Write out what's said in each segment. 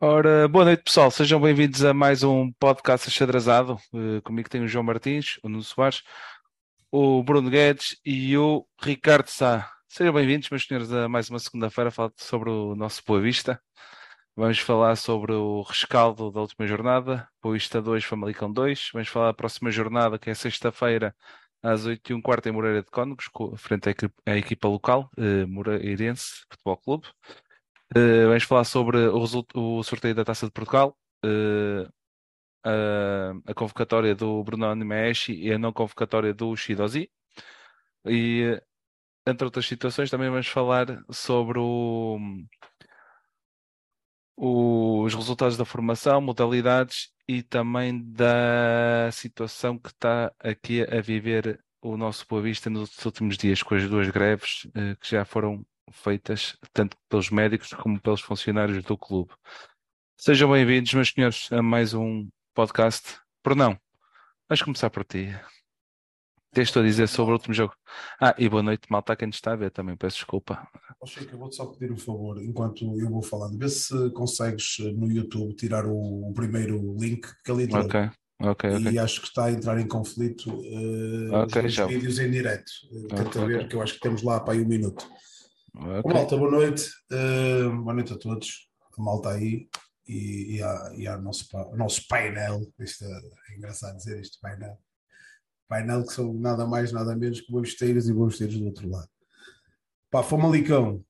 Ora, boa noite pessoal, sejam bem-vindos a mais um podcast achadrazado. Uh, comigo tem o João Martins, o Nuno Soares, o Bruno Guedes e o Ricardo Sá. Sejam bem-vindos, meus senhores, a mais uma segunda-feira falar sobre o nosso Boa Vista. Vamos falar sobre o rescaldo da última jornada, Boa Vista 2, Famalicão 2. Vamos falar da próxima jornada, que é sexta-feira, às 8 e um quarto em Moreira de Cónegos, frente à equipa, local, eh, Moreirense Futebol Clube. Eh, vamos falar sobre o, o, sorteio da Taça de Portugal, eh, a, a, convocatória do Bruno Nimeshi e a não convocatória do Shidozi. E, entre outras situações, também vamos falar sobre o, os resultados da formação, modalidades e também da situação que está aqui a viver o nosso Boa Vista nos últimos dias, com as duas greves eh, que já foram feitas, tanto pelos médicos como pelos funcionários do clube. Sejam bem-vindos, meus senhores, a mais um podcast. Por não, vamos começar por ti. Tens a dizer sobre o último jogo. Ah, e boa noite, malta, quem está a ver também, peço desculpa. Achei que eu vou-te só pedir um favor, enquanto eu vou falando, vê se consegues eh, no YouTube tirar o, primeiro link que ali entrou. Ok, ok, E ok. acho que está a entrar em conflito uh, Ok, os vídeos em direto. Tenta Ok, ver, ok. que eu acho que temos lá para aí um minuto. Ok. Malta, boa noite. Uh, boa noite a todos. A malta aí e, e, a, e ao nosso, nosso painel. Isto é, é engraçado dizer isto, painel. Painel que são nada mais, nada menos que bobesteiros e bobesteiros do outro lado. Pá, Famalicão.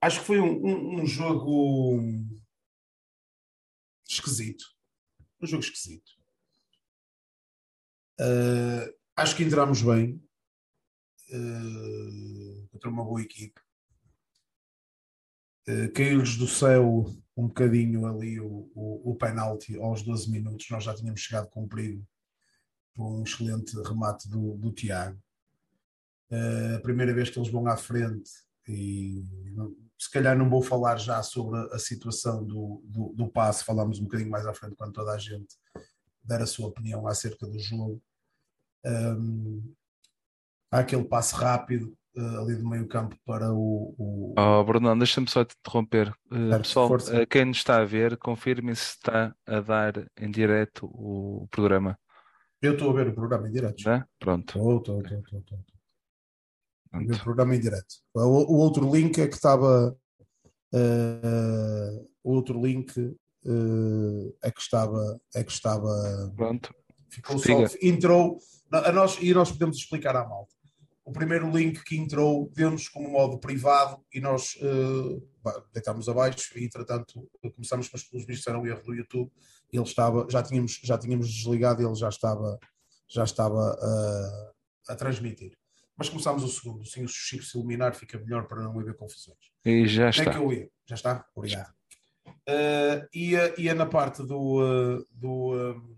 Acho que foi um, um- um jogo esquisito. Um jogo esquisito. Uh, acho que entramos bem. Uh, contra uma boa equipe. Uh, Caiu-lhes do céu um bocadinho ali o, o, o penalti aos 12 minutos. Nós já tínhamos chegado com perigo por um excelente remate do, do Tiago. Uh, a primeira vez que eles vão à frente e se calhar não vou falar já sobre a situação do, do, do passe, falamos um bocadinho mais à frente quando toda a gente der a sua opinião acerca do jogo. Um, há aquele passe rápido uh, ali do meio campo para o, o- Oh, Bruno, deixa-me só te interromper. Uh, Certo, pessoal, força. uh, quem nos está a ver, confirme se está a dar em direto o programa. Eu estou a ver o programa em direto. Né? Pronto. Estou, estou, estou, estou, o programa em direto. O, o outro link é que estava. uh, o outro link uh, é que estava. É que estava Pronto. Ficou Siga. só, entrou, a nós, e nós podemos explicar à malta. O primeiro link que entrou deu-nos como modo privado e nós bah, deitámos abaixo e, entretanto, começamos, mas pelos vistos era um erro do YouTube. Ele estava, já tínhamos, já tínhamos desligado e ele já estava, já estava eh, a transmitir. Mas começámos o segundo. Sem o Chico se iluminar, fica melhor para não haver confusões. E já é está. que eu ia? Já está? Obrigado. Uh, ia, ia na parte do, uh, do, um,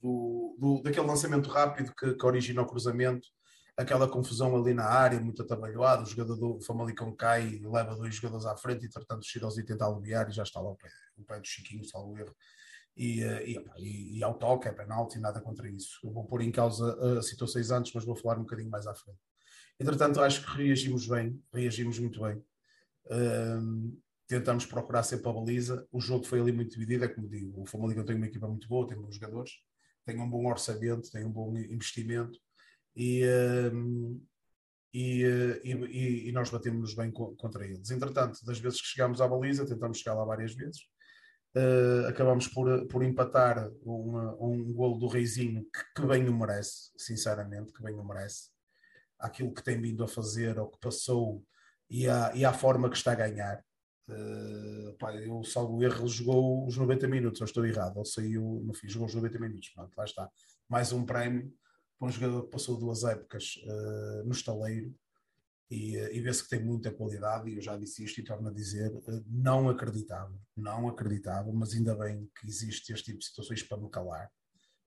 do, do- daquele lançamento rápido que, que origina o cruzamento, aquela confusão ali na área, muito atabalhoada, o jogador do Famalicão cai e leva dois jogadores à frente e, entretanto, o Chirosi tenta aliviar e já está lá o pé, o pé do Chiquinho, salvo erro. E, uh, e, e, e ao toque, é penalti, nada contra isso. Eu vou pôr em causa uh, situações antes, mas vou falar um bocadinho mais à frente. Entretanto, acho que reagimos bem, reagimos muito bem. Um, tentamos procurar sempre a baliza. O jogo foi ali muito dividido, é como digo, o Famalicão tem uma equipa muito boa, tem bons jogadores, tem um bom orçamento, tem um bom investimento e, um, e, e, e- nós batemos bem co- contra eles. Entretanto, das vezes que chegámos à baliza, tentamos chegar lá várias vezes. Uh, acabamos por, por empatar um, um golo do Reizinho que, que bem o merece, sinceramente, que bem o merece. Aquilo que tem vindo a fazer, ou que passou, e à, e à forma que está a ganhar. Uh, eu, salvo o erro, ele jogou os 90 minutos, eu estou errado, ele saiu no fim, jogou os 90 minutos, pronto, lá está. Mais um prémio para um jogador que passou duas épocas uh, no estaleiro e, uh, e vê-se que tem muita qualidade, e eu já disse isto e torno a dizer, não acreditava, não acreditava, mas ainda bem que existe este tipo de situações para me calar,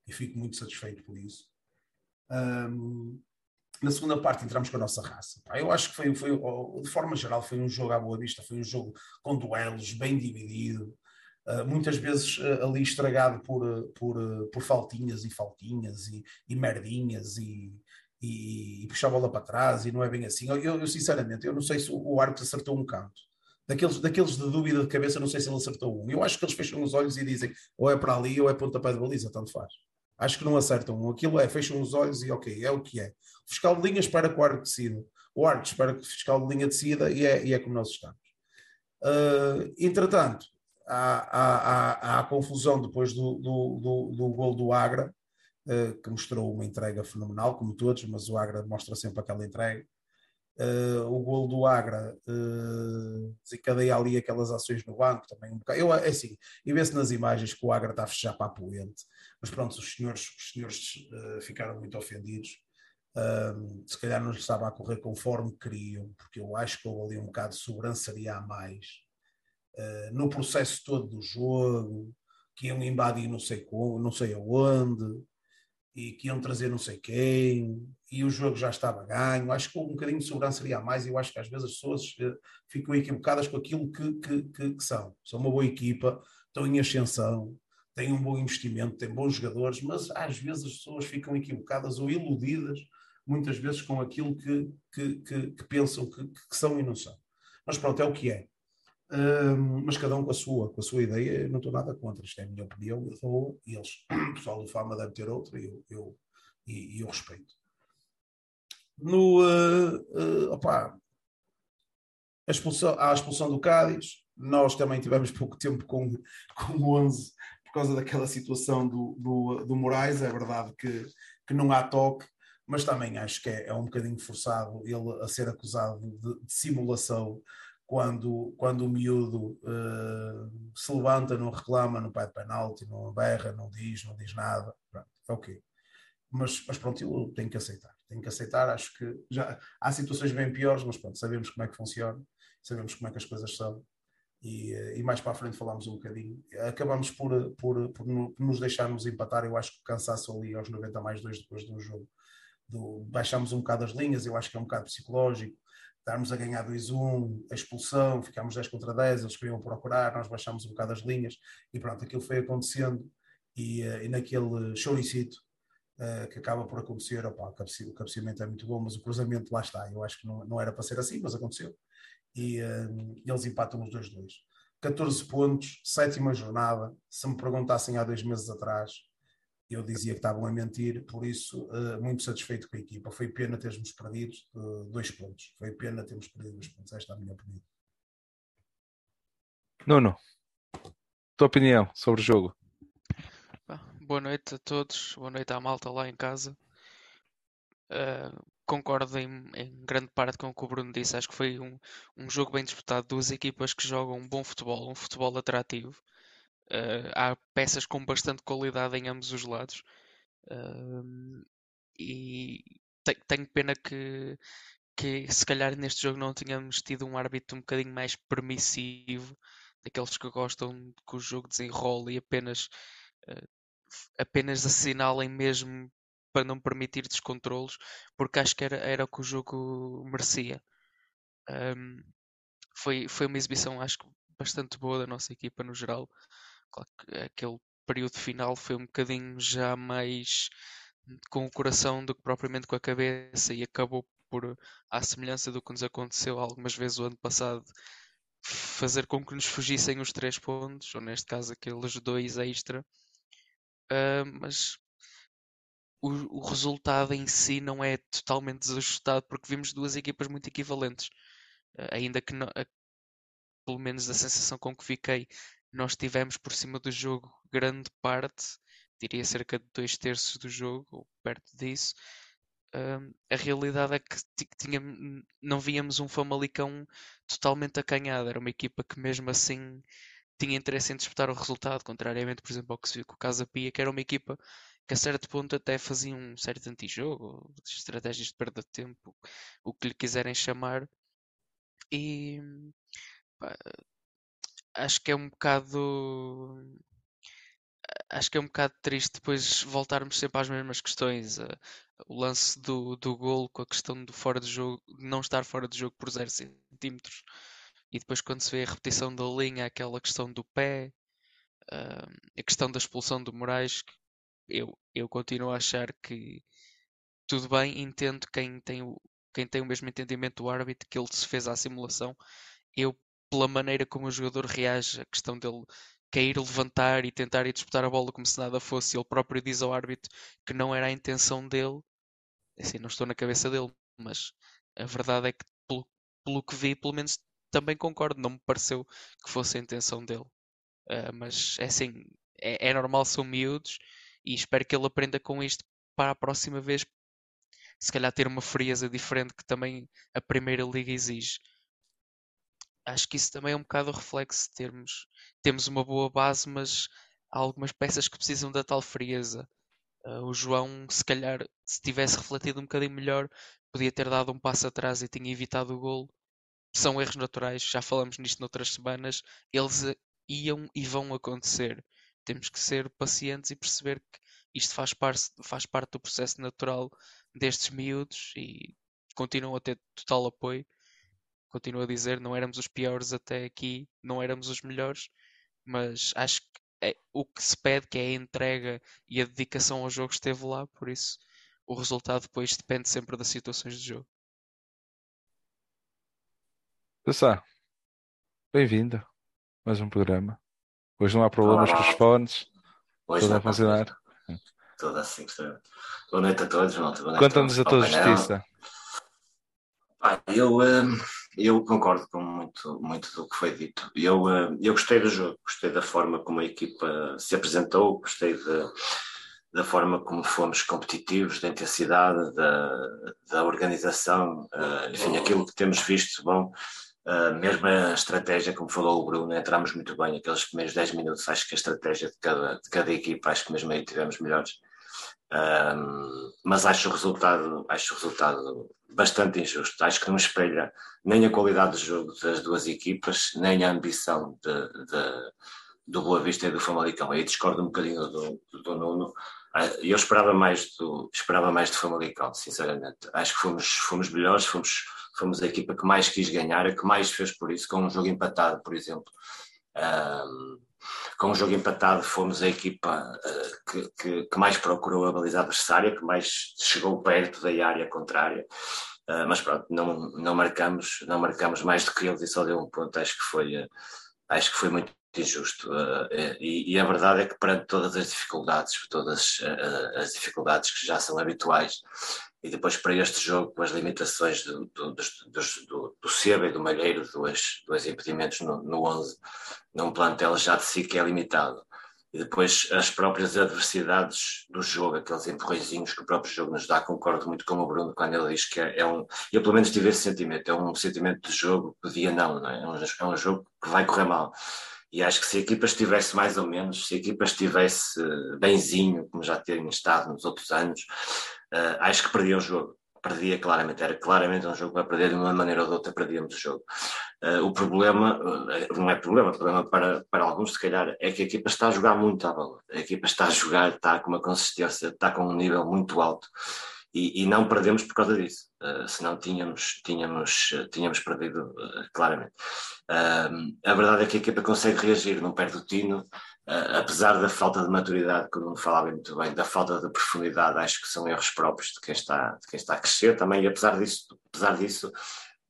e fico muito satisfeito por isso. Um, na segunda parte entramos com a nossa raça. Eu acho que foi, foi, de forma geral, foi um jogo à boa vista, foi um jogo com duelos, bem dividido, uh, muitas vezes uh, ali estragado por, por, uh, por faltinhas e faltinhas e, e merdinhas e, e, e, puxar a bola para trás e não é bem assim. Eu, eu, sinceramente, eu não sei se o árbitro acertou um canto. Daqueles, daqueles de dúvida de cabeça, não sei se ele acertou um. Eu acho que eles fecham os olhos e dizem ou é para ali ou é pontapé de baliza, tanto faz. Acho que não acertam. Aquilo é, fecham os olhos e ok, é o que é. O fiscal de linha espera que o árbitro decida. O árbitro espera que o fiscal de linha decida e é, e é como nós estamos. Uh, entretanto, há, há, há, há, a confusão depois do, do, do, do gol do Agra, uh, que mostrou uma entrega fenomenal, como todos, mas o Agra mostra sempre aquela entrega. Uh, o gol do Agra uh, desencadeia ali aquelas ações no banco também um bocado. Eu, é assim, e vê-se nas imagens que o Agra está a fechar para a poente, mas pronto, os senhores, os senhores uh, ficaram muito ofendidos. Se calhar não estava a correr conforme queriam, porque eu acho que houve ali um bocado de sobrançaria a mais uh, no processo todo do jogo, que iam invadir não sei como, não sei aonde, e que iam trazer não sei quem, e o jogo já estava ganho. Acho que um bocadinho de sobrançaria a mais, e eu acho que às vezes as pessoas uh, ficam equivocadas com aquilo que, que, que, que são. São uma boa equipa, estão em ascensão, têm um bom investimento, têm bons jogadores, mas às vezes as pessoas ficam equivocadas ou iludidas, muitas vezes, com aquilo que, que, que, que pensam que, são e não são. Mas pronto, é o que é. Um, mas cada um com a sua, com a sua ideia, eu não estou nada contra. Isto é a minha opinião, eu dou, e eles, o pessoal do Fama deve ter outra, e eu, eu, e, eu respeito. No, uh, uh, opa, a expulsão, a expulsão do Cádiz, nós também tivemos pouco tempo com, com o 11 causa daquela situação do, do, do Moraes. É verdade que, que não há toque, mas também acho que é, é um bocadinho forçado ele a ser acusado de, de simulação quando, quando o miúdo uh, se levanta, não reclama, não pede penalti, não berra, não diz, não diz nada. Pronto, é o okay. Mas, mas pronto, eu tenho que aceitar. Tenho que aceitar, acho que já há situações bem piores, mas pronto, sabemos como é que funciona, sabemos como é que as coisas são e, e, mais para a frente falámos um bocadinho. Acabamos por, por, por, nos deixarmos empatar. Eu acho que o cansaço ali aos 90 mais 2 depois do jogo, do, um bocado as linhas. Eu acho que é um bocado psicológico. Darmos a ganhar 2-1, a expulsão, ficámos 10 contra 10, eles queriam procurar, nós baixámos um bocado as linhas e pronto, aquilo foi acontecendo. E, e naquele choricito uh, que acaba por acontecer, opa, o cabeceamento é muito bom, mas o cruzamento lá está. Eu acho que não, não era para ser assim, mas aconteceu e uh, eles empatam os 2-2. 14 pontos, sétima jornada. Se me perguntassem há dois meses atrás, eu dizia que estavam a mentir, por isso, uh, muito satisfeito com a equipa. Foi pena termos perdido uh, dois pontos. Foi pena termos perdido dois pontos. Esta é a minha opinião. Nuno, tua opinião sobre o jogo? Boa noite a todos, boa noite à malta lá em casa. Uh, concordo em, em, grande parte com o que o Bruno disse. Acho que foi um, um jogo bem disputado. Duas equipas que jogam um bom futebol, um futebol atrativo. Uh, há peças com bastante qualidade em ambos os lados. Uh, e te, tenho pena que, que se calhar neste jogo não tínhamos tido um árbitro um bocadinho mais permissivo, daqueles que gostam que o jogo desenrole e apenas, uh, apenas assinalem mesmo para não permitir descontrolos, porque acho que era, era o que o jogo merecia. Um, foi, foi uma exibição, acho que bastante boa da nossa equipa no geral. Claro que aquele período final foi um bocadinho já mais com o coração do que propriamente com a cabeça e acabou por, à semelhança do que nos aconteceu algumas vezes o ano passado, fazer com que nos fugissem os três pontos, ou neste caso aqueles dois extra. Uh, mas o, o, resultado em si não é totalmente desajustado porque vimos duas equipas muito equivalentes. Uh, ainda que, uh, pelo menos a sensação com que fiquei, nós tivemos por cima do jogo grande parte, diria cerca de dois terços do jogo, ou perto disso. A realidade é que tinha, não víamos um Famalicão totalmente acanhado. Era uma equipa que, mesmo assim, tinha interesse em disputar o resultado, contrariamente, por exemplo, ao que se viu com o Casa Pia, que era uma equipa que a certo ponto até faziam um certo antijogo, estratégias de perda de tempo, o que lhe quiserem chamar. E pá, acho que é um bocado acho que é um bocado triste depois voltarmos sempre às mesmas questões. o lance do, do gol com a questão do fora de jogo, não estar fora de jogo por 0 centímetros. E depois quando se vê a repetição da linha, aquela questão do pé, uh, a questão da expulsão do Moraes, eu, eu continuo a achar que tudo bem, entendo quem tem o, quem tem o mesmo entendimento do árbitro que ele se fez à simulação. Eu, pela maneira como o jogador reage, a questão dele cair, levantar e tentar ir disputar a bola como se nada fosse, ele próprio diz ao árbitro que não era a intenção dele. Assim, não estou na cabeça dele, mas a verdade é que, pelo, pelo que vi, pelo menos também concordo, não me pareceu que fosse a intenção dele. Uh, mas é assim, é, é normal, são miúdos e espero que ele aprenda com isto para a próxima vez, se calhar ter uma frieza diferente que também a Primeira Liga exige. Acho que isso também é um bocado o reflexo de termos, temos uma boa base, mas há algumas peças que precisam da tal frieza. Uh, o João, se calhar, se tivesse refletido um bocadinho melhor, podia ter dado um passo atrás e tinha evitado o golo. São erros naturais, já falamos nisto noutras semanas, eles iam e vão acontecer. Temos que ser pacientes e perceber que isto faz parte, faz parte do processo natural destes miúdos e continuam a ter total apoio. Continuo a dizer, não éramos os piores até aqui, não éramos os melhores, mas acho que é, o que se pede, que é a entrega e a dedicação ao jogo, esteve lá, por isso o resultado depois depende sempre das situações de jogo. Passar. Bem-vindo. Mais um programa. Hoje não há problemas Olá, com os fones. Hoje tudo a funcionar. Tudo assim, Boa noite a todos, malta. Conta-nos a tua justiça. eu, hum, eu concordo com muito, muito do que foi dito. Eu, hum, eu gostei do jogo, gostei da forma como a equipa se apresentou, gostei de, da forma como fomos competitivos, da intensidade, da, da organização, uh, enfim, aquilo que temos visto, bom, a estratégia, como falou o Bruno, entramos muito bem aqueles primeiros 10 minutos, acho que a estratégia de cada, de cada equipa, acho que mesmo aí tivemos melhores. Um, mas acho o resultado, acho o resultado bastante injusto. Acho que não espelha nem a qualidade do jogo das duas equipas, nem a ambição de, de, do Boa Vista e do Famalicão. Aí discordo um bocadinho do, do Nuno. Ah, eu esperava mais do, esperava mais do Famalicão, sinceramente. Acho que fomos, fomos melhores, fomos, fomos a equipa que mais quis ganhar, a que mais fez por isso, com um jogo empatado, por exemplo. Um, com o jogo empatado, fomos a equipa uh, que, que, que, mais procurou a baliza adversária, que mais chegou perto da área contrária. Uh, mas pronto, não, não, marcamos, não marcamos mais do que eles e só deu um ponto. Acho que foi, uh, acho que foi muito injusto. E, e, a verdade é que, perante todas as dificuldades, todas as dificuldades que já são habituais, e depois para este jogo, com as limitações do, do, do, do, do Seba e do Malheiro, dois, dois impedimentos no, no 11, num plantel já de si que é limitado. E depois as próprias adversidades do jogo, aqueles empurrõezinhos que o próprio jogo nos dá, concordo muito com o Bruno quando ele diz que é, é um. Eu pelo menos tive esse sentimento, é um sentimento de jogo que dia não, não é? É um, é um jogo que vai correr mal. E acho que se a equipa estivesse mais ou menos, se a equipa estivesse benzinho, como já tem estado nos outros anos, uh, acho que perdia o jogo perdia claramente, era claramente um jogo para perder de uma maneira ou de outra, perdíamos o jogo. Uh, o problema, uh, não é problema, o problema para, para alguns, se calhar, é que a equipa está a jogar muito à bola. A equipa está a jogar, está com uma consistência, está com um nível muito alto e, e não perdemos por causa disso. Uh, senão tínhamos, tínhamos, tínhamos perdido claramente. a verdade é que a equipa consegue reagir, não perde o tino, apesar da falta de maturidade, que não falava muito bem, da falta de profundidade, acho que são erros próprios de quem está, de quem está a crescer também, e apesar disso, apesar disso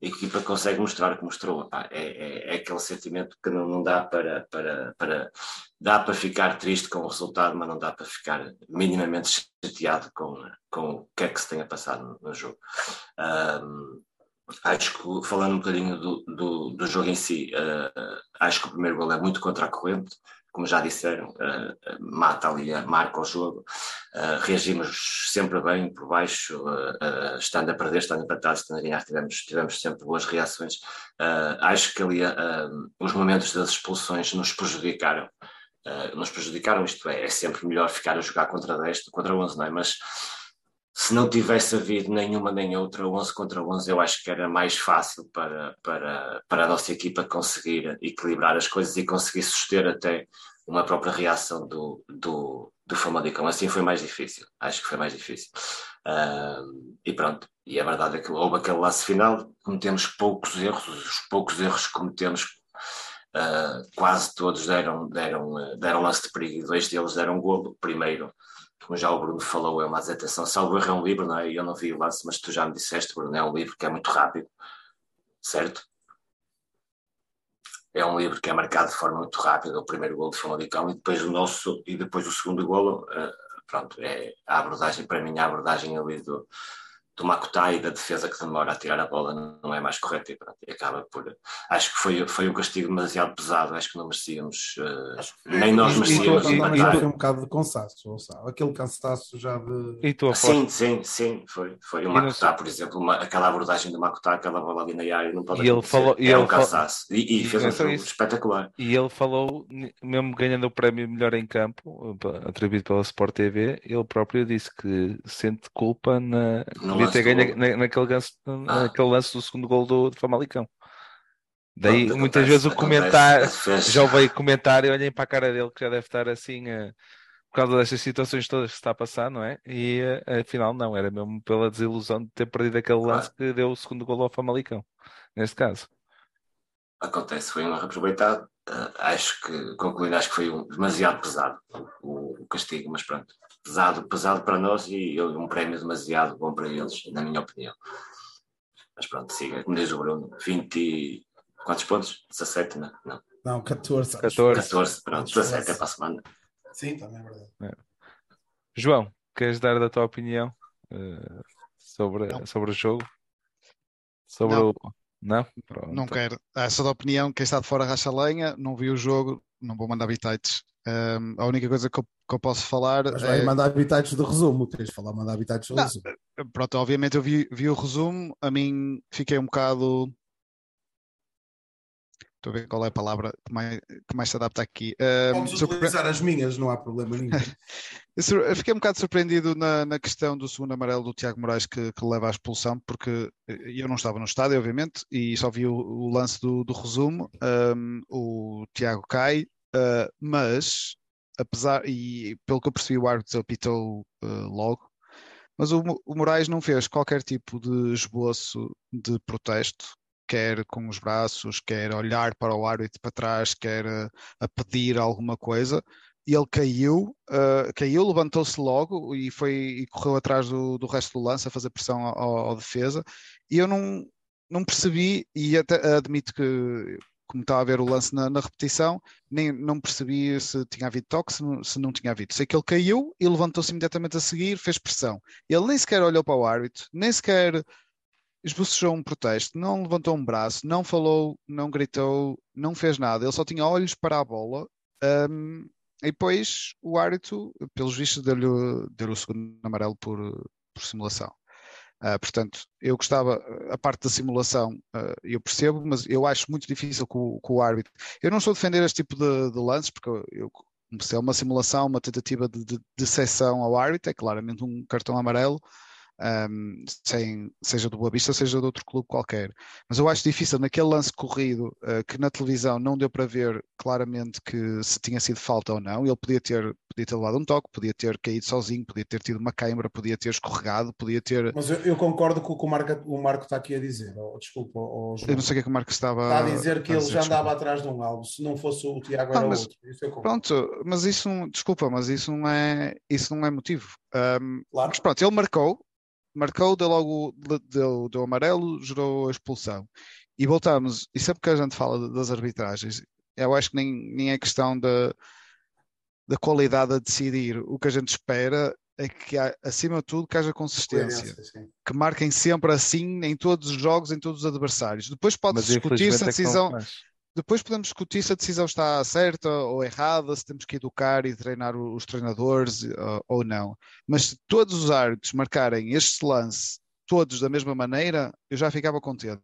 a equipa consegue mostrar o que mostrou. é, é, é, aquele sentimento que não, não dá para, para, para, dá para ficar triste com o resultado, mas não dá para ficar minimamente chateado com, com o que é que se tenha passado no, no jogo. Um, acho que, falando um bocadinho do, do, do jogo em si, uh, acho que o primeiro gol é muito contra a corrente, como já disseram, uh, mata ali, marca o jogo. Uh, reagimos sempre bem por baixo, uh, estando a perder, estando empatados, estando a ganhar, tivemos, tivemos sempre boas reações. acho que ali os momentos das expulsões nos prejudicaram. nos prejudicaram, isto é, é sempre melhor ficar a jogar contra 10 contra 11, não é? Mas se não tivesse havido nenhuma nem outra, 11 contra 11, eu acho que era mais fácil para, para, para a nossa equipa conseguir equilibrar as coisas e conseguir suster até uma própria reação do, do, do Famalicão. Assim foi mais difícil. Acho que foi mais difícil. Uh, e pronto. E a verdade é que houve aquele lance final, cometemos poucos erros, os poucos erros que cometemos, uh, quase todos deram, deram, deram lance de perigo, dois deles deram golo. Primeiro, como já o Bruno falou, é uma atenção, salvo erro é um livro, não é? Eu não vi o lance, mas tu já me disseste, Bruno, é um livro que é muito rápido, certo? É um livro que é marcado de forma muito rápida, o primeiro gol de Famalicão e depois o nosso, e depois o segundo golo, uh, pronto, é a abordagem, para mim, a abordagem ali do, do Makutai e da defesa que demora a tirar a bola não é mais correta e, pronto, e acaba por. Acho que foi, foi um castigo demasiado pesado, acho que não merecíamos, uh, nem nós merecíamos. E, e, foi um bocado de cansaço, sabe? aquele cansaço já de. E tu, sim, sim, sim, foi. Foi o Makutai, por exemplo, uma, aquela abordagem do Makutai, aquela bola ali na área, não pode e ele falou, e é um cansaço. E, e, fez um jogo espetacular. E ele falou, mesmo ganhando o prémio melhor em campo, atribuído pela Sport TV, ele próprio disse que sente culpa na. Não devia ter ganho na, naquele, lance, ah. naquele lance do segundo gol do, do Famalicão. Daí Pronto, muitas acontece, vezes o comentário, já veio comentário, olhem para a cara dele que já deve estar assim uh, por causa destas situações todas que está a passar, não é? E uh, afinal não, era mesmo pela desilusão de ter perdido aquele lance claro. que deu o segundo gol ao Famalicão, neste caso. Acontece, foi um erro aproveitado. Uh, acho que, concluindo, acho que foi um, demasiado pesado o, o castigo, mas pronto, pesado, pesado para nós e um prémio demasiado bom para eles, na minha opinião. Mas pronto, siga, como diz o Bruno, 20 quantos pontos? 17, não? Não, não 14. 14. 14, pronto, 17 é para a semana. Sim, também é verdade. É. João, queres dar a tua opinião uh, sobre, sobre o jogo? Sobre não. o. Não? Pronto. Não quero. Essa da opinião, quem está de fora racha lenha, não viu o jogo, não vou mandar bitites. Um, a única coisa que eu, que eu posso falar. Mas vai é... mandar habitats do resumo, tens de falar, mandar habitats do não, resumo. Pronto, obviamente eu vi, vi o resumo, a mim fiquei um bocado. Estou a ver qual é a palavra que mais, que mais se adapta aqui. Um, Podes surpre... utilizar as minhas, não há problema nenhum. eu fiquei um bocado surpreendido na, na questão do segundo amarelo do Tiago Moraes que, que, leva à expulsão, porque eu não estava no estádio, obviamente, e só vi o, o lance do, do resumo. Um, o Tiago cai, Uh, mas, apesar, e pelo que eu percebi, o árbitro apitou uh, logo, mas o, o Moraes não fez qualquer tipo de esboço de protesto, quer com os braços, quer olhar para o árbitro para trás, quer a, a pedir alguma coisa. E ele caiu, uh, caiu, levantou-se logo e foi e correu atrás do, do resto do lance a fazer pressão ao, ao defesa. E eu não, não percebi, e até admito que como estava a ver o lance na, na, repetição, nem não percebi se tinha havido toque, se não, se não tinha havido. Sei que ele caiu e levantou-se imediatamente a seguir, fez pressão. Ele nem sequer olhou para o árbitro, nem sequer esbocejou um protesto, não levantou um braço, não falou, não gritou, não fez nada. Ele só tinha olhos para a bola. Um, e depois o árbitro, pelos vistos, deu-lhe deu o segundo amarelo por, por simulação. Uh, portanto, eu gostava, a parte da simulação, uh, eu percebo, mas eu acho muito difícil com, com o árbitro. Eu não estou a defender este tipo de, de lances, porque eu, se é uma simulação, uma tentativa de, de, de seção ao árbitro, é claramente um cartão amarelo um, sem, seja do Boa Vista, seja de outro clube qualquer. Mas eu acho difícil, naquele lance corrido, uh, que na televisão não deu para ver claramente que se tinha sido falta ou não, ele podia ter, podia ter levado um toque, podia ter caído sozinho, podia ter tido uma câimbra, podia ter escorregado, podia ter. Mas eu, eu concordo com o que o Marco, o Marco está aqui a dizer. Oh, desculpa, oh, eu não sei o que é que o Marco estava está a dizer que a ele já andava atrás de um algo, se não fosse o Tiago ah, era mas, outro. Isso pronto, mas isso, desculpa, mas isso não é, isso não é motivo. Um, claro. Mas pronto, ele marcou, marcou, deu logo deu, deu amarelo, gerou a expulsão. E voltamos, e sempre que a gente fala das arbitragens, eu acho que nem, nem é questão da, da qualidade a decidir. O que a gente espera é que, acima de tudo, que haja consistência. Que marquem sempre assim em todos os jogos, em todos os adversários. Depois pode-se discutir se a é decisão. Depois podemos discutir se a decisão está certa ou errada, se temos que educar e treinar os treinadores ou não. Mas se todos os árbitros marcarem este lance, todos da mesma maneira, eu já ficava contente.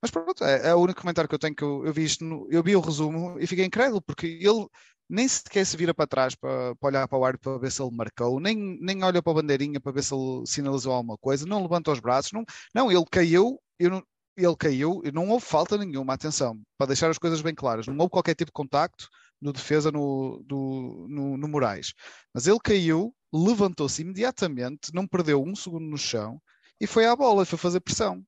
Mas pronto, é, é o único comentário que eu tenho que eu, eu vi isto, no, eu vi o resumo e fiquei incrédulo, porque ele nem sequer se vira para trás para, para olhar para o árbitro para ver se ele marcou, nem, nem olha para a bandeirinha para ver se ele sinalizou alguma coisa, não levanta os braços, não, não ele caiu, eu não, ele caiu e não houve falta nenhuma, atenção, para deixar as coisas bem claras, não houve qualquer tipo de contacto, do defesa no, do, no, no Moraes. Mas ele caiu, levantou-se imediatamente, não perdeu um segundo no chão e foi à bola, foi fazer pressão.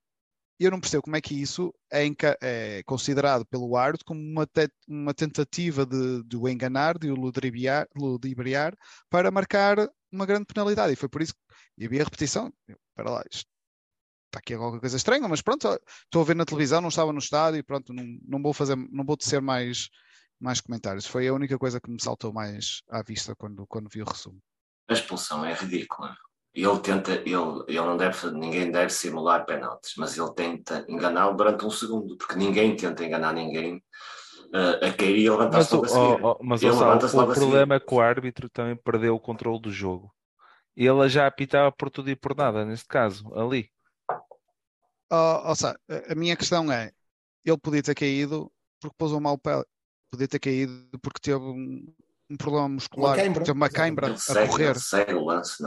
E eu não percebo como é que isso é, é considerado pelo árbitro como uma, te uma tentativa de, de, o enganar, de o ludibriar, ludibriar, para marcar uma grande penalidade. E foi por isso que havia repetição. Para lá, isto, está aqui alguma coisa estranha, mas pronto, estou a ver na televisão, não estava no estádio, e pronto, não, não vou fazer, não vou tecer mais, mais comentários. Foi a única coisa que me saltou mais à vista quando, quando vi o resumo. A expulsão é ridícula ele tenta, ele, ele não deve, ninguém deve simular penaltis, mas ele tenta enganá-lo durante um segundo, porque ninguém tenta enganar ninguém uh, a cair e levantar-se logo a seguir. Oh, oh, mas ele o, o problema é que o árbitro também perdeu o controle do jogo. Ele já apitava por tudo e por nada, neste caso, ali. Oh, ou seja, a minha questão é, ele podia ter caído porque pôs um mau pé, podia ter caído porque teve um, um problema muscular, uma tem uma cãibra a segue, correr. Segue o lance.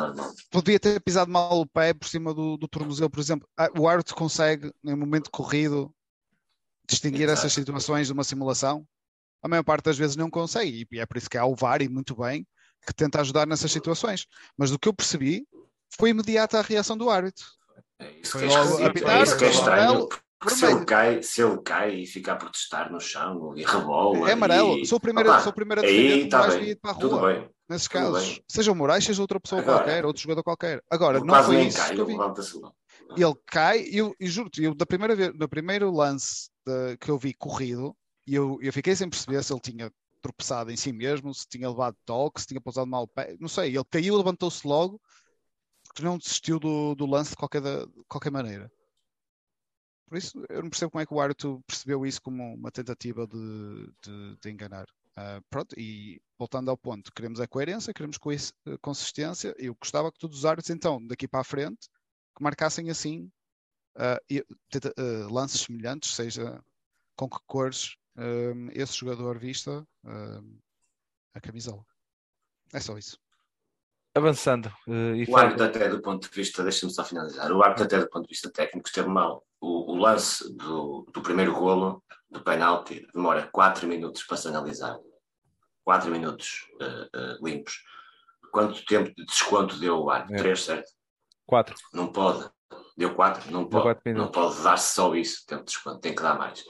Podia ter pisado mal o pé por cima do, do tornozelo, por exemplo. Ah, o árbitro consegue, em momento corrido, distinguir Exato. essas situações de uma simulação. A maior parte das vezes não consegue, e é por isso que há o VAR, e muito bem, que tenta ajudar nessas situações. Mas do que eu percebi, foi imediata a reação do árbitro. É isso que é, é, isso que é estranho, porque se ele, cai, se ele cai e fica a protestar no chão e rebola. É amarelo. E... Sou o primeiro, Opa, sou o primeiro a defender aí, tá bem, para a rua. Tudo bem. Nesses casos. Bem. Seja o Moraes, seja outra pessoa Agora, qualquer, outro jogador qualquer. Agora, não foi isso. Cai, ele, ele cai, e eu, eu juro-te, eu, da primeira vez, no primeiro lance de, que eu vi corrido, e eu, eu fiquei sem perceber se ele tinha tropeçado em si mesmo, se tinha levado toque, se tinha pousado mal o pé, não sei. Ele caiu, levantou-se logo, porque não desistiu do, do lance de qualquer, de qualquer maneira. Por isso, eu não percebo como é que o árbitro percebeu isso como uma tentativa de, de, de enganar. Uh, pronto, e voltando ao ponto, queremos a coerência, queremos consistência. Eu gostava que todos os árbitros, então, daqui para a frente, que marcassem assim uh, uh, lances semelhantes, seja com que cores esse jogador vista a camisola. É só isso avançando. Uh, o árbitro, até do ponto de vista, deixa-me só finalizar, o árbitro, até do ponto de vista técnico, esteve mal. O, o lance do, do, primeiro golo, do penalti, demora 4 minutos para se analisar. 4 minutos uh, uh, limpos. Quanto tempo de desconto deu o árbitro? 3, é. certo? 4. Não pode. Deu 4? Não pode. Não pode dar só isso, tempo de desconto, tem que dar mais.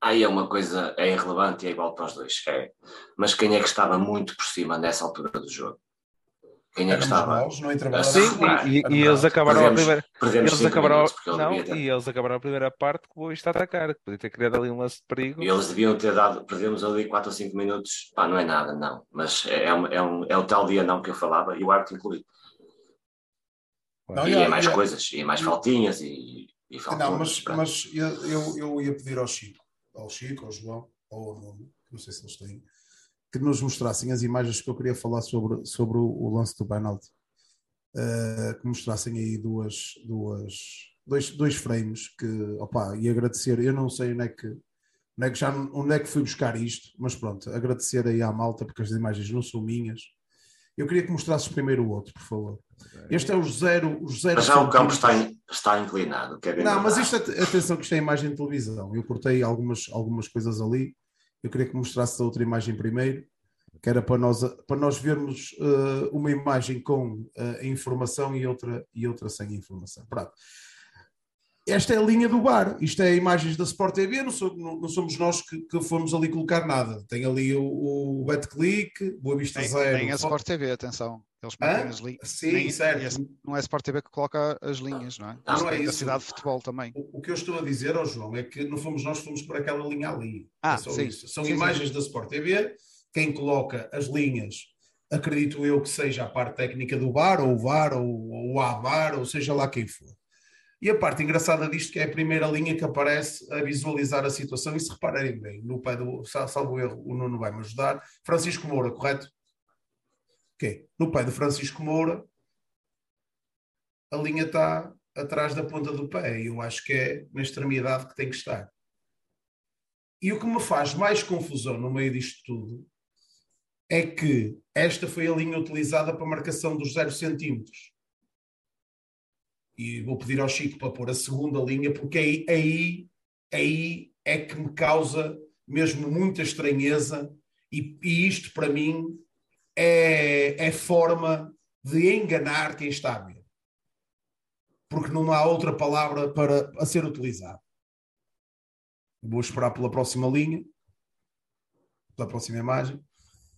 Aí é uma coisa, é irrelevante e é igual para os dois. É. Mas quem é que estava muito por cima nessa altura do jogo? Quem é que estava? Maus, não Sim, e, e, e eles acabaram perdemos, a primeira. Eles acabaram, não, e eles acabaram a primeira parte com o Boa a atacar, que podia ter criado ali um lance de perigo. E eles deviam ter dado, perdemos ali 4 ou 5 minutos. Pá, não é nada, não. Mas é, é, um, é, um, é o tal dia não que eu falava e o árbitro incluído. Não, e é mais coisas, e é mais faltinhas e, e Não, mas, mas eu, eu, eu ia pedir ao Chico, ao Chico, ao João, ao Nuno, não sei se eles têm que nos mostrassem as imagens que eu queria falar sobre, sobre o, o lance do penalti. Uh, que mostrassem aí duas, duas, dois, dois frames que, opa, e agradecer, eu não sei onde é que, onde é que, já, onde é que fui buscar isto, mas pronto, agradecer aí à malta, porque as imagens não são minhas. Eu queria que mostrasses primeiro o outro, por favor. Este é os zero. Os zero mas já o campo está, está inclinado. É não, mas isto, atenção que isto é imagem de televisão. Eu cortei algumas, algumas coisas ali eu queria que mostrasse a outra imagem primeiro, que era para nós, para nós vermos uh, uma imagem com uh, informação e outra, e outra sem informação. Pronto. Esta é a linha do bar, isto é imagens da Sport TV, não, sou, não, não somos nós que, que, fomos ali colocar nada. Tem ali o, o BetClick, Boa Vista tem, Zero. Tem a Sport TV, atenção. Eles metem as linhas. Sim, nem, certo. Não é a Sport TV que coloca as linhas, não é? Não, não é isso. A cidade de futebol também. O, o, que eu estou a dizer, oh João, é que não fomos nós que fomos por aquela linha ali. Ah, é sim. Isso. São sim, imagens sim. da Sport TV. Quem coloca as linhas, acredito eu que seja a parte técnica do bar, ou o VAR, ou, ou o AVAR, ou seja lá quem for. E a parte engraçada disto que é a primeira linha que aparece a visualizar a situação, e se repararem bem, no pé do, salvo erro, o Nuno vai-me ajudar, Francisco Moura, correto? Okay. No pé de Francisco Moura, a linha está atrás da ponta do pé. E eu acho que é na extremidade que tem que estar. E o que me faz mais confusão no meio disto tudo é que esta foi a linha utilizada para a marcação dos 0 centímetros. E vou pedir ao Chico para pôr a segunda linha, porque aí, aí, aí é que me causa mesmo muita estranheza E, e isto, para mim, é, é forma de enganar quem está a ver. Porque não há outra palavra para a ser utilizada. Vou esperar pela próxima linha, pela próxima imagem.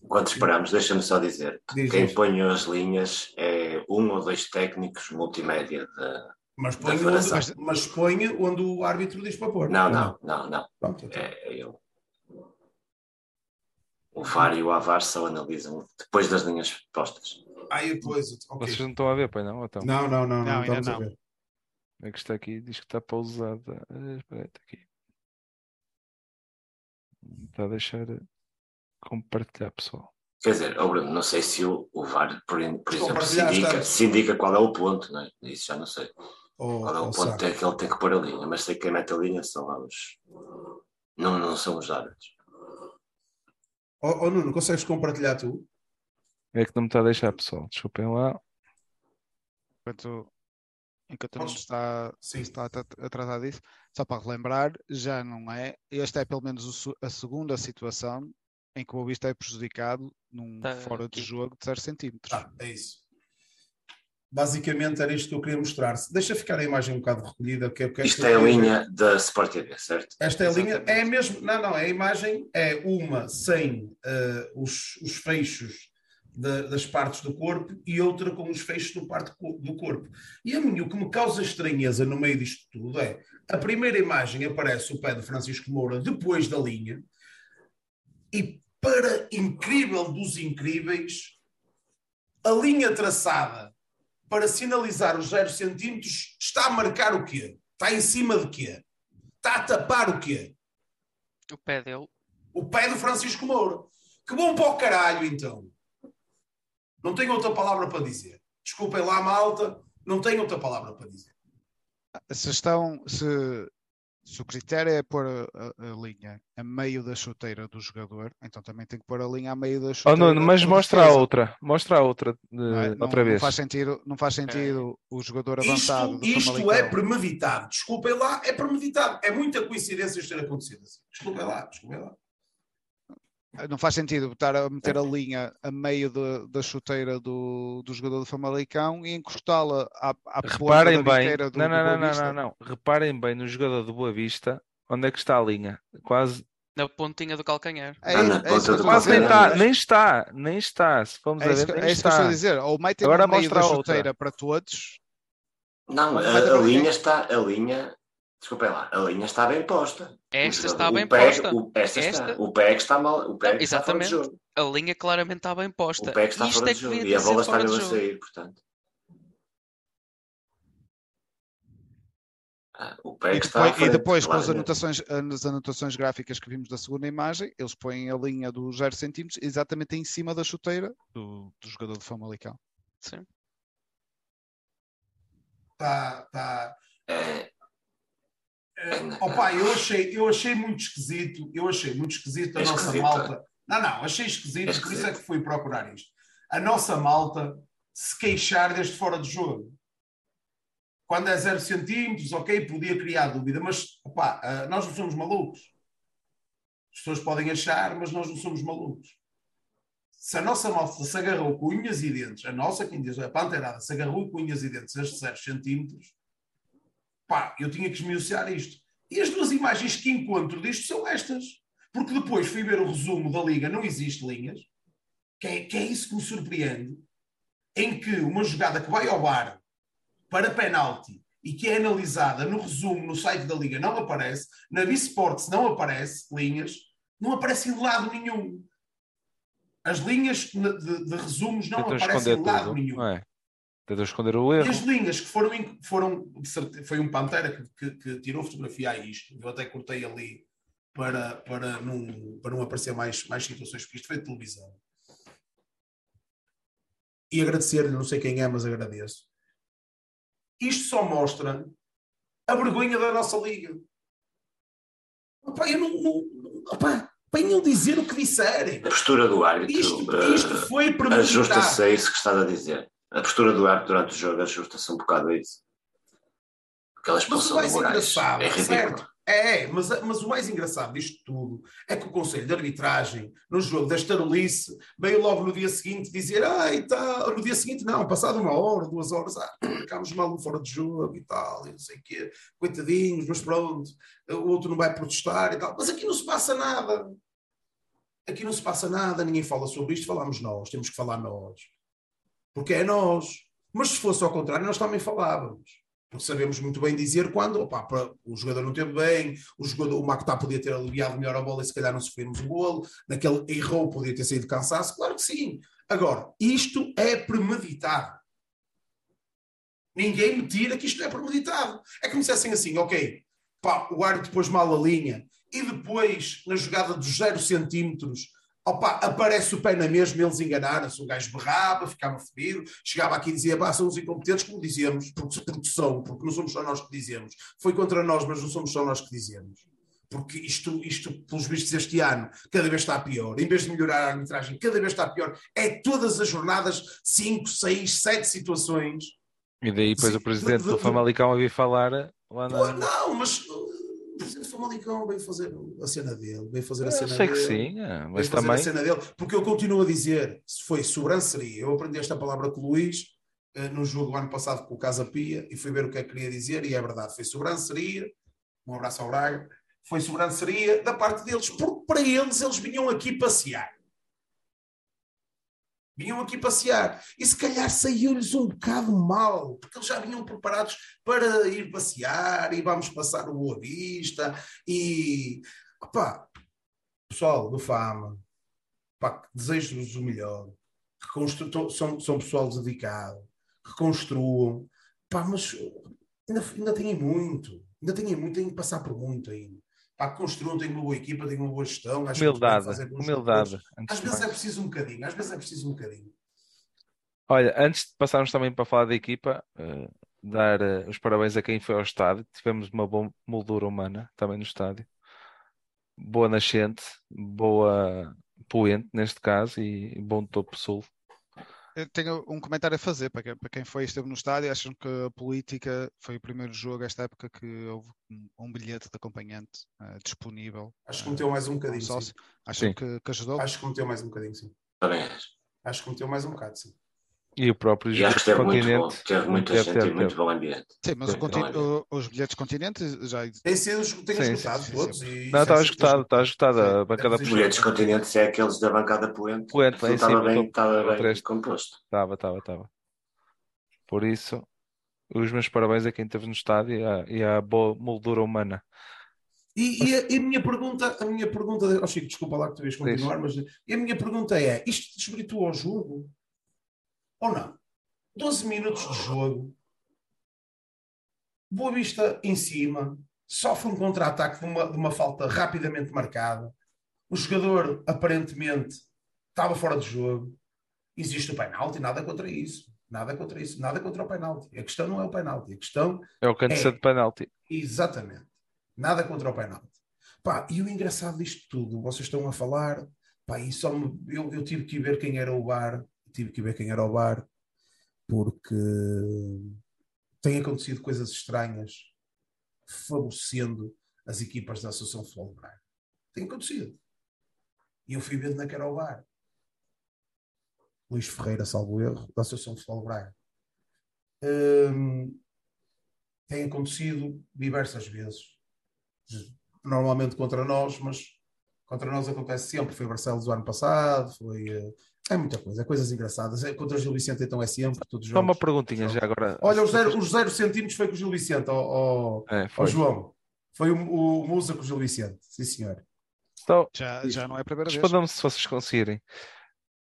Enquanto esperamos, deixa-me só dizer: Diz, quem diz. põe as linhas é um ou dois técnicos multimédia. De... Mas põe, Da onde, mas põe onde o árbitro diz para pôr. Não, não, não, não. Pronto, então. É, é eu. O VAR e o AVAR só analisam depois das linhas postas. Aí depois, ok. Vocês não estão a ver, pois não? Então, Não, não, não, não, Não, ainda estamos a não. ver. é que está aqui, diz que está pausada. Ah, Espera aí, está aqui. Está a deixar compartilhar, pessoal. Quer dizer, oh Bruno, não sei se o, o VAR, por, por exemplo, se indica, se indica qual é o ponto, não é? Isso já não sei. Oh, Qual é o oh, ponto que que ele tem que pôr a linha, mas sei que quem mete a linha são lá os. Não, não são os árbitros. Oh, oh, Nuno, consegues compartilhar tu? É que não me está a deixar, pessoal. Desculpem lá. Enquanto, enquanto não está, Sim. está a tra- a tratar disso, só para relembrar, já não é. Esta é pelo menos a segunda situação em que o Boavista é prejudicado num Tá fora de aqui. jogo de 0 centímetros. Ah, é isso. Basicamente era isto que eu queria mostrar. Deixa ficar a imagem um bocado recolhida. Que, que Isto que é eu a queria ver. linha da Sport TV, certo? Esta é a linha, é mesmo, não, não, a imagem é uma sem eh, os, os fechos da- das partes do corpo e outra com os fechos do parte do corpo. E a mim o que me causa estranheza no meio disto tudo é a primeira imagem aparece o pé de Francisco Moura depois da linha e para incrível dos incríveis a linha traçada para sinalizar os 0 centímetros está a marcar o quê? Está em cima de quê? Está a tapar o quê? O pé dele. O pé do Francisco Moura. Que bom para o caralho, então. Não tenho outra palavra para dizer. Desculpem lá, malta. Não tenho outra palavra para dizer. Se estão, se, se o critério é pôr a, a- a linha a meio da chuteira do jogador, então também tem que pôr a linha a meio da Oh, chuteira. Nuno, mas mostra a outra. Mostra a outra não é? Não- outra não vez. faz sentido, não faz sentido o jogador avançado Isto, isto é premeditado. Desculpem lá, é premeditado. É muita coincidência isto ter acontecido assim. Desculpem lá, desculpem lá. Não faz sentido estar a meter a linha a meio da- da chuteira do, do jogador do Famalicão e encostá-la à, à ponta Reparem da bem. do, Não, do não, não, não, não, não. Reparem bem no jogador do Boa Vista. Onde é que está a linha? Quase, Na pontinha do calcanhar. É, Ah, é isso a quase nem está, nem está, nem está. Se formos É a isso, ver, que- nem é isso que eu estou a dizer. Ou metem Agora meio da a outra. chuteira para todos. Não, a, a linha está. A linha. Desculpem lá, a linha está bem posta. Esta está bem pé- posta. O, esta, Esta- está. O pé que está mal. O é que está fora de exatamente. jogo. A linha claramente está bem posta. O pé que está Isto fora é de jogo. E a bola está mesmo a sair, portanto. Ah, O pé é E que está depois, e depois com as anotações, as anotações gráficas que vimos da segunda imagem, eles põem a linha dos 0 centímetros exatamente em cima da chuteira do, do jogador de Famalicão. Sim. Tá, tá. É, É, opa, eu achei, eu achei muito esquisito, eu achei muito esquisito a É nossa esquisito, malta. Não, não, achei esquisito, É por isso é esquisito. que fui procurar isto. A nossa malta se queixar deste fora de jogo. Quando é 0 centímetros, ok, podia criar dúvida, mas opa, ah, nós não somos malucos. As pessoas podem achar, mas nós não somos malucos. Se a nossa malta se agarrou com unhas e dentes, a nossa, quem diz, a panteirada, se agarrou com unhas e dentes a estes 0 centímetros, pá, eu tinha que esmiuçar isto. E as duas imagens que encontro disto são estas. Porque depois fui ver o resumo da liga, não existe linhas, que é, que é isso que me surpreende, em que uma jogada que vai ao bar para penalti e que é analisada no resumo no site da liga não aparece, na B-Sports não aparece linhas, não aparece em lado nenhum. As linhas de, de- resumos não aparecem em lado tudo. nenhum. É? Tentam esconder o E erro. as linhas que foram, foram foi um Pantera que, que- que tirou fotografia a isto. Eu até cortei ali para, para, não, para não aparecer mais, mais situações, porque isto foi de televisão. E agradecer-lhe, não sei quem é, mas agradeço. Isto só mostra a vergonha da nossa liga. Opa, eu não. não opa, venham dizer o que disserem. A postura do árbitro Isto, eh, isto foi ajusta-se premeditado. a isso que estás a dizer. A postura do árbitro durante o jogo ajusta-se um bocado a isso. Aquela Mas expulsão do Moraes engraçado, é certo? É, mas, mas o mais engraçado disto tudo é que o Conselho de Arbitragem, no jogo desta release, veio logo no dia seguinte dizer: ah, e tal. No dia seguinte, não, passado uma hora, duas horas, ah, ficámos mal fora de jogo e tal, e não sei o quê, coitadinhos, mas pronto, o outro não vai protestar e tal. Mas aqui não se passa nada. Aqui não se passa nada, ninguém fala sobre isto, falamos nós, temos que falar nós. Porque é nós. Mas se fosse ao contrário, nós também falávamos porque sabemos muito bem dizer quando opa, o jogador não teve bem, o jogador, o Mactá podia ter aliviado melhor a bola e se calhar não sofremos o golo, naquele errou, podia ter saído cansaço, claro que sim. Agora, isto é premeditado. Ninguém me tira que isto não é premeditado. É como se dissessem assim, ok, pá, o árbitro depois mal a linha e depois, na jogada dos 0 centímetros, Opa, aparece o pé na mesma, eles enganaram-se. O gajo berrava, ficava fedido, chegava aqui e dizia: pá, são os incompetentes, como dizemos, porque, porque são, porque não somos só nós que dizemos. Foi contra nós, mas não somos só nós que dizemos. Porque isto, isto, pelos vistos, este ano, cada vez está pior. Em vez de melhorar a arbitragem, cada vez está pior. É todas as jornadas, 5, 6, 7 situações. E daí depois Sim, o presidente de, de, do Famalicão a vir falar lá na... Não, mas o presidente Famalicão veio fazer a cena dele, veio fazer a cena eu sei dele. que sim, é, mas também. A cena dele, porque eu continuo a dizer, se foi sobranceria, eu aprendi esta palavra com o Luís eh, no jogo ano passado com o Casa Pia e fui ver o que é que queria dizer, e é verdade, foi sobranceria. Um abraço ao Braga. Foi sobranceria da parte deles, porque para eles, eles vinham aqui passear. Vinham aqui passear. E se calhar saiu-lhes um bocado mal, porque eles já vinham preparados para ir passear e vamos passar o Boa Vista. E. Opá, pessoal do Fama, desejo-vos o melhor. Que são, são pessoal dedicado, que construam. Pá, mas ainda, ainda têm muito. Ainda têm muito, têm que passar por muito ainda pá, construam, tem uma boa equipa, tem uma boa gestão. Acho humildade, humildade. Às vezes é preciso um bocadinho, às vezes é preciso um bocadinho. Olha, antes de passarmos também para falar da equipa, uh, dar uh, os parabéns a quem foi ao estádio. Tivemos uma boa moldura humana também no estádio. Boa nascente, boa poente neste caso e bom topo sul. Eu tenho um comentário a fazer para quem, para quem foi e esteve no estádio. Acham que a política foi o primeiro jogo esta época que houve um, bilhete de acompanhante uh, disponível? Acho que meteu mais um bocadinho. Um Acham que, que, ajudou? Acho que meteu mais um bocadinho, sim. Acho que meteu mais um bocado, sim. E o próprio e acho que teve continente. Muito bom, teve muita gente teve, e muito bom ambiente. Sim, mas o os bilhetes continentes já. Tem sido tem esgotado todos. E não, está esgotado, está esgotado a bancada Os bilhetes continentes é aqueles da bancada poente. Poente, estava bem, estava bem composto. Estava, estava, estava. Por isso, os meus parabéns a quem esteve no estádio e à, e à boa moldura humana. E, e, a, e, a, minha pergunta, a minha pergunta, oh Chico, desculpa lá que tu vais continuar, mas a minha pergunta é: isto desvirtua o jogo? Ou não? 12 minutos de jogo. Boa Vista em cima. Sofre um contra-ataque de uma, de uma falta rapidamente marcada. O jogador, aparentemente, estava fora de jogo. Existe o penalti, nada contra isso. Nada contra isso, nada contra o penalti. A questão não é o penalti, a questão é o canto é... de penalti. Exatamente. Nada contra o penalti. Pá, e o engraçado disto tudo, vocês estão a falar, pá, e só me... eu, eu tive que ver quem era o bar tive que ver quem era o bar, porque têm acontecido coisas estranhas favorecendo as equipas da Associação Futebol Braga. Tem acontecido. E eu fui ver na que era o bar. Luís Ferreira, salvo erro, da Associação Futebol Braga. Hum, tem acontecido diversas vezes. Normalmente contra nós, mas contra nós acontece sempre. Foi Barcelos do ano passado, foi uh, é muita coisa, é coisas engraçadas. É, contra o Gil Vicente, então é sempre. Todos Só uma perguntinha já agora. Olha, os zero, os zero centímetros foi com o Gil Vicente, ao, é, ao João. Foi o, o Musa com o Gil Vicente, sim senhor. Então, já, já não é a primeira vez. Respondam-me se vocês conseguirem.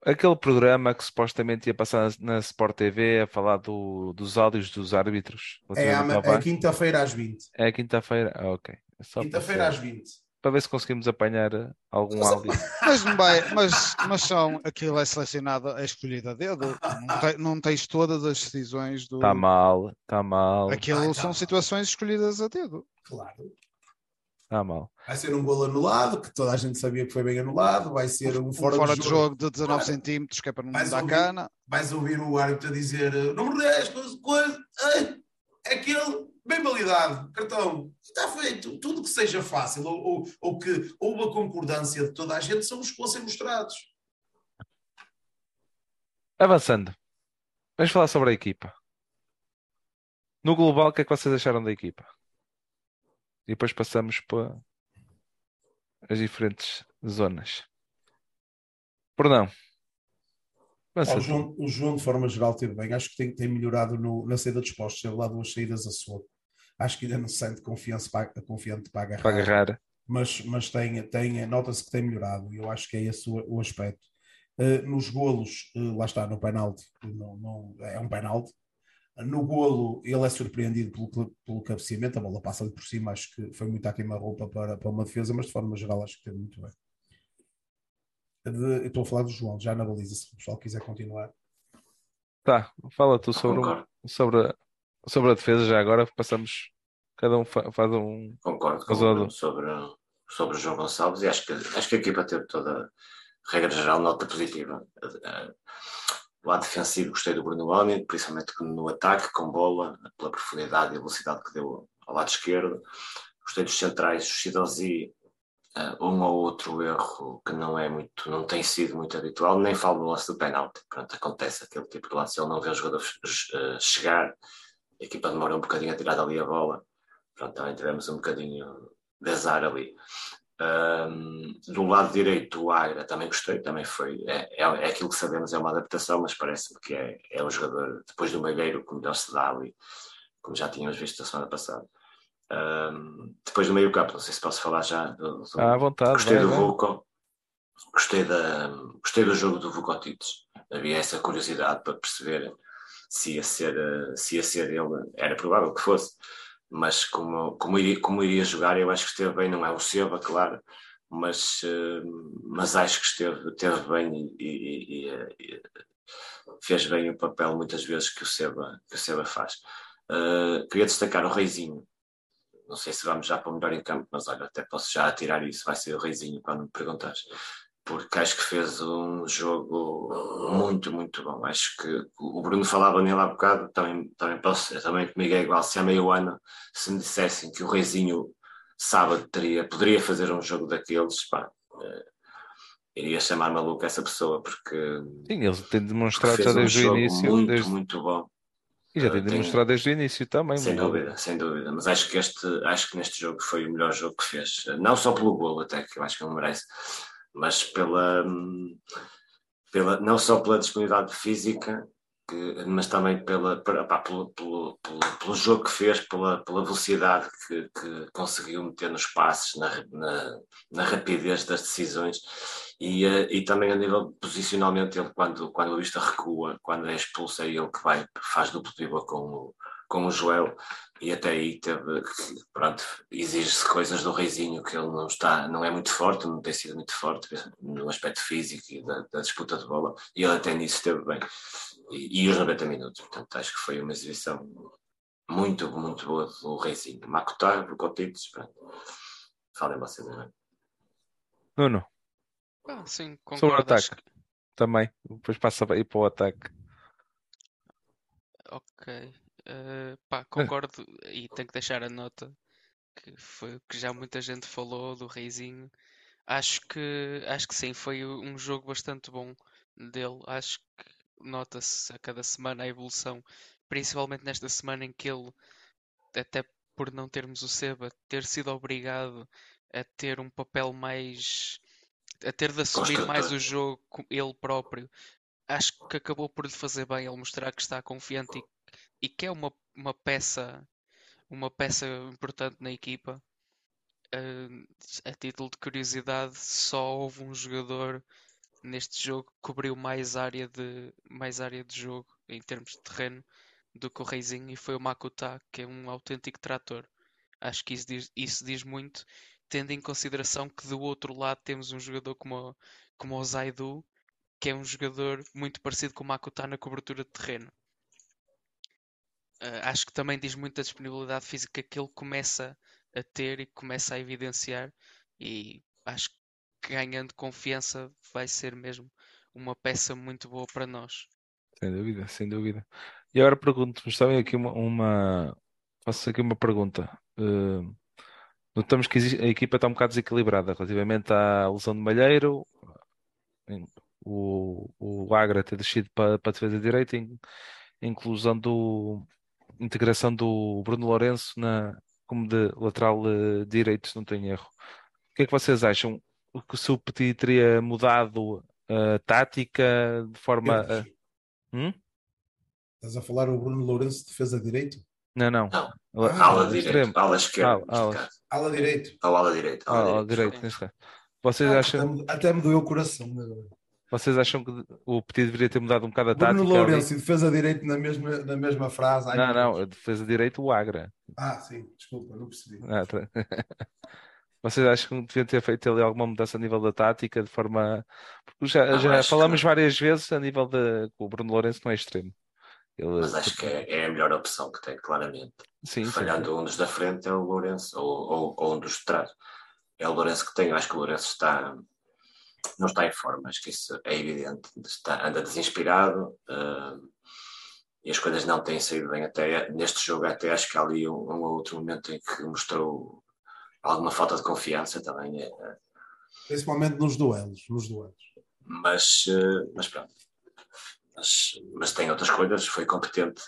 Aquele programa que supostamente ia passar na Sport TV a falar do, dos áudios dos árbitros. É, é quinta-feira às 20. É quinta-feira? Ah, ok. É quinta-feira às 20 para ver se conseguimos apanhar eh, algum áudio. Mas, não vai, mas, mas são, aquilo é selecionado, é escolhido a dedo, não, te, não tens todas as decisões do. Está mal, está mal. Aquilo Ai, tá são mal. situações escolhidas a dedo. Claro. Está mal. Vai ser um gol anulado, que toda a gente sabia que foi bem anulado, vai ser um fora, um fora de, jogo. de, jogo. de 19 claro. centímetros, que é para não vais dar ouvir, cana. Vais ouvir o árbitro a dizer número 10, coisa, coisa, aquele bem validado, cartão, está feito. Tudo que seja fácil ou, ou, ou que houve a concordância de toda a gente são os que vão ser mostrados. Avançando, vamos falar sobre a equipa. No global, o que é que vocês acharam da equipa? E depois passamos para as diferentes zonas. Perdão. Ah, o, João, o, João, de forma geral, teve bem. Acho que tem, tem melhorado no, na saída dos postos. Teve lá duas saídas a sua. Acho que ainda não se sente confiança para, confiante para agarrar. Para agarrar. Mas, mas tem, tem, nota-se que tem melhorado. E eu acho que é esse o, o aspecto. Uh, nos golos, uh, lá está, no penalti, não, não, é um penalti. No golo, ele é surpreendido pelo, pelo cabeceamento, a bola passa-lhe por cima. Acho que foi muito a queima-roupa para, para uma defesa, mas de forma geral, acho que teve muito bem de, estou a falar do João, já na baliza, se o pessoal quiser continuar. Tá, fala tu sobre, sobre, a, sobre a defesa já agora, passamos, cada um faz um... Concordo com sobre, sobre o João Gonçalves e acho que, acho que a equipa teve toda, regra geral, nota positiva. O lado defensivo gostei do Bruno Homem, principalmente no ataque, com bola, pela profundidade e velocidade que deu ao lado esquerdo. Gostei dos centrais, o Shidozi uh, um ou outro erro que não é muito, não tem sido muito habitual, nem falo do lance do penalti. Pronto, acontece aquele tipo de lance, ele não vê o jogador uh, chegar, a equipa demora um bocadinho a tirar dali a bola. Pronto, também tivemos um bocadinho de azar ali. Um, do lado direito, o Agra também gostei, também foi. É, é, é aquilo que sabemos, é uma adaptação, mas parece-me que é, é o jogador, depois do Magueiro, que melhor se dá ali, como já tínhamos visto a semana passada. Um, depois do meio campo, não sei se posso falar já. Do, do, ah, à vontade. Gostei vai, do Vulco, gostei, da, gostei do jogo do Vukotic. Havia essa curiosidade para perceber se ia ser, se ia ser ele. Era provável que fosse, mas como, como, iria, como iria jogar, eu acho que esteve bem. Não é o Seba, claro, mas, mas acho que esteve, esteve bem e, e, e, fez bem o papel muitas vezes que o Seba, que o Seba faz. Uh, queria destacar o Reizinho, não sei se vamos já para o melhor em campo, mas olha, até posso já tirar isso, vai ser o Reizinho quando me perguntares. Porque acho que fez um jogo muito, muito bom. Acho que o Bruno falava nele há bocado, também, também, posso, também comigo é igual. Se há meio ano, se me dissessem que o Reizinho sábado teria, poderia fazer um jogo daqueles, pá, eh, iria chamar maluco essa pessoa, porque. Sim, ele tem demonstrado já desde o início. Muito, desde... muito bom. E já tem demonstrado desde o início também. Sem dúvida, sem dúvida. Mas acho que, este, acho que neste jogo foi o melhor jogo que fez. Não só pelo golo, até que eu acho que ele merece, mas pela, pela, não só pela disponibilidade física, que, mas também pela, pá, pelo, pelo, pelo, pelo, jogo que fez, pela, pela velocidade que, que conseguiu meter nos passes, na, na, na rapidez das decisões. E, uh, e também a nível posicionalmente, ele quando, quando o Vista recua, quando é expulso, é ele que vai, faz duplo pivô com o, com o Joel e até aí teve, pronto, exige-se coisas do Reizinho que ele não está, não é muito forte, não tem sido muito forte no aspecto físico e da, da disputa de bola e ele até nisso esteve bem e, e os 90 minutos, portanto acho que foi uma exibição muito, muito boa do Reizinho Makutar, Vukotics, pronto falem vocês agora Nuno ah, sim, concordo. Sobre o ataque que... também. Depois passa aí para o ataque. Ok. Uh, pá, concordo e tenho que deixar a nota que foi que já muita gente falou do Reizinho. Acho que acho que sim, foi um jogo bastante bom dele. Acho que nota-se a cada semana a evolução, principalmente nesta semana em que ele, até por não termos o Seba, ter sido obrigado a ter um papel mais a ter de assumir mais o jogo ele próprio, acho que acabou por lhe fazer bem ele mostrar que está confiante e, e que é uma, uma peça uma peça importante na equipa. Uh, a título de curiosidade, só houve um jogador neste jogo que cobriu mais área de mais área de jogo em termos de terreno do que o Reizinho e foi o Makuta, que é um autêntico trator. Acho que isso diz, isso diz muito tendo em consideração que do outro lado temos um jogador como, como o Zaidu, que é um jogador muito parecido com o Makuta na cobertura de terreno. Uh, acho que também diz muito da disponibilidade física que ele começa a ter e começa a evidenciar, e acho que ganhando confiança vai ser mesmo uma peça muito boa para nós. Sem dúvida, sem dúvida. E agora pergunto-vos também aqui uma, uma, faço aqui uma pergunta. Uh, notamos que a equipa está um bocado desequilibrada relativamente à lesão de Malheiro, o, o Agra ter descido para, para a defesa direita, inclusão do integração do Bruno Lourenço na, como de lateral uh, direito, se não tenho erro. O que é que vocês acham? Que o seu Petit teria mudado a tática de forma a... hum? Estás a falar o Bruno Lourenço de defesa direito? Não, não. não. Ah, ala direito, ala esquerda. Ala, ala direito. Ala direito. Ala, ala direito, neste caso. Vocês ah, acham. Até, até me doeu o coração Vocês acham que o Petit deveria ter mudado um bocado a tática? Bruno Lourenço e defesa direito na mesma, na mesma frase. Ai, não, não, defesa direito o Agra. Ah, sim, desculpa, não percebi. Ah, tá. Vocês acham que deviam ter feito ali alguma mudança a nível da tática, de forma. Porque já, já falamos que... várias vezes a nível de. O Bruno Lourenço não é extremo. Ele... Mas acho que é, é, a melhor opção que tem, claramente. Sim, Falhando sim. um dos da frente é o Lourenço, ou, ou, ou, um dos de trás. É o Lourenço que tem, acho que o Lourenço está, não está em forma, acho que isso é evidente. Está, anda desinspirado uh, e as coisas não têm saído bem até neste jogo. Até acho que há ali um, um outro momento em que mostrou alguma falta de confiança também. É. Principalmente nos duelos, nos duelos. Mas, uh, mas pronto mas, mas tem outras coisas, foi competente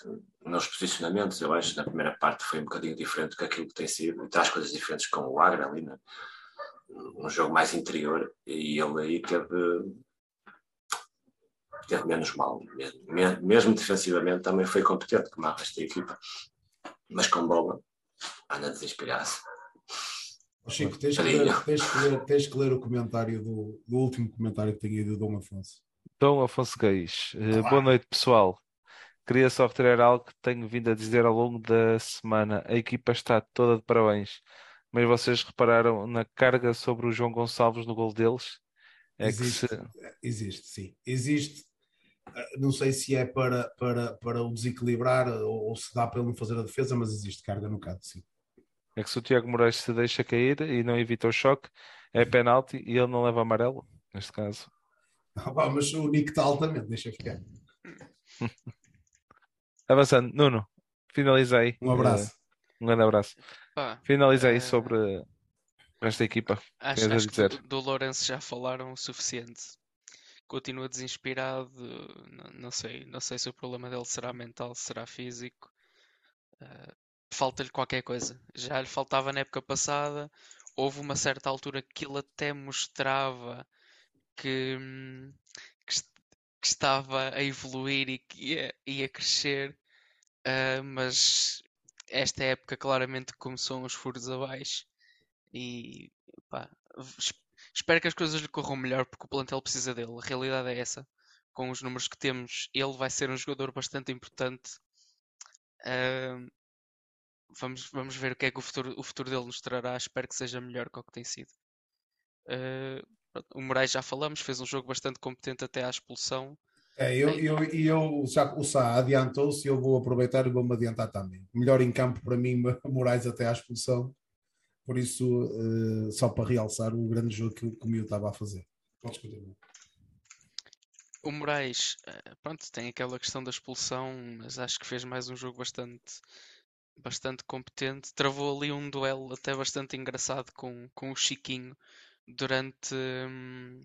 nos posicionamentos, eu acho, na primeira parte foi um bocadinho diferente do que aquilo que tem sido, e traz coisas diferentes com o Agra ali, né? Um jogo mais interior, e ele aí teve, teve menos mal, mesmo, mesmo defensivamente também foi competente, como a resto da equipa, mas com bola, anda desinspirado. Chico, tens que, ler, tens, que ler, tens que ler o comentário do, do último comentário que tem ido do Dom Afonso. Dom Afonso Reis. Uh, boa noite, pessoal. Queria só retirar algo que tenho vindo a dizer ao longo da semana. A equipa está toda de parabéns. Mas vocês repararam na carga sobre o João Gonçalves no gol deles? É existe, se... existe, sim. Existe. Eh, não sei se é para, para, para o desequilibrar ou, ou se dá para ele não fazer a defesa, mas existe carga no canto, sim. É que se o Tiago Moraes se deixa cair e não evita o choque, é penalti e ele não leva amarelo, neste caso. Ah, mas o Nick está altamente, deixa ficar. Avançando, Nuno, finaliza aí. Um abraço. Uh, um grande abraço. Pá, finaliza aí uh... sobre esta equipa. Acho, acho que do, do Lourenço já falaram o suficiente. Continua desinspirado. Não, não, sei, não sei se o problema dele será mental, será físico. Uh, falta-lhe qualquer coisa. Já lhe faltava na época passada. Houve uma certa altura que ele até mostrava que, que, que estava a evoluir e que ia, ia crescer, uh, mas esta época claramente começou uns furos abaixo e pá, espero que as coisas lhe corram melhor porque o plantel precisa dele. A realidade é essa. Com os números que temos, ele vai ser um jogador bastante importante. Uh, vamos, vamos ver o que é que o futuro, o futuro dele nos trará. Espero que seja melhor que o que tem sido. Uh, o Moraes já falamos, fez um jogo bastante competente até à expulsão. É, eu, eu, eu, já o Sá adiantou-se e eu vou aproveitar e vou-me adiantar também. Melhor em campo para mim, Moraes até à expulsão. Por isso, uh, só para realçar o grande jogo que, que o Mio estava a fazer. Podes continuar. O Moraes, eh, pronto, tem aquela questão da expulsão, mas acho que fez mais um jogo bastante, bastante competente. Travou ali um duelo até bastante engraçado com, com o Chiquinho, durante, hum,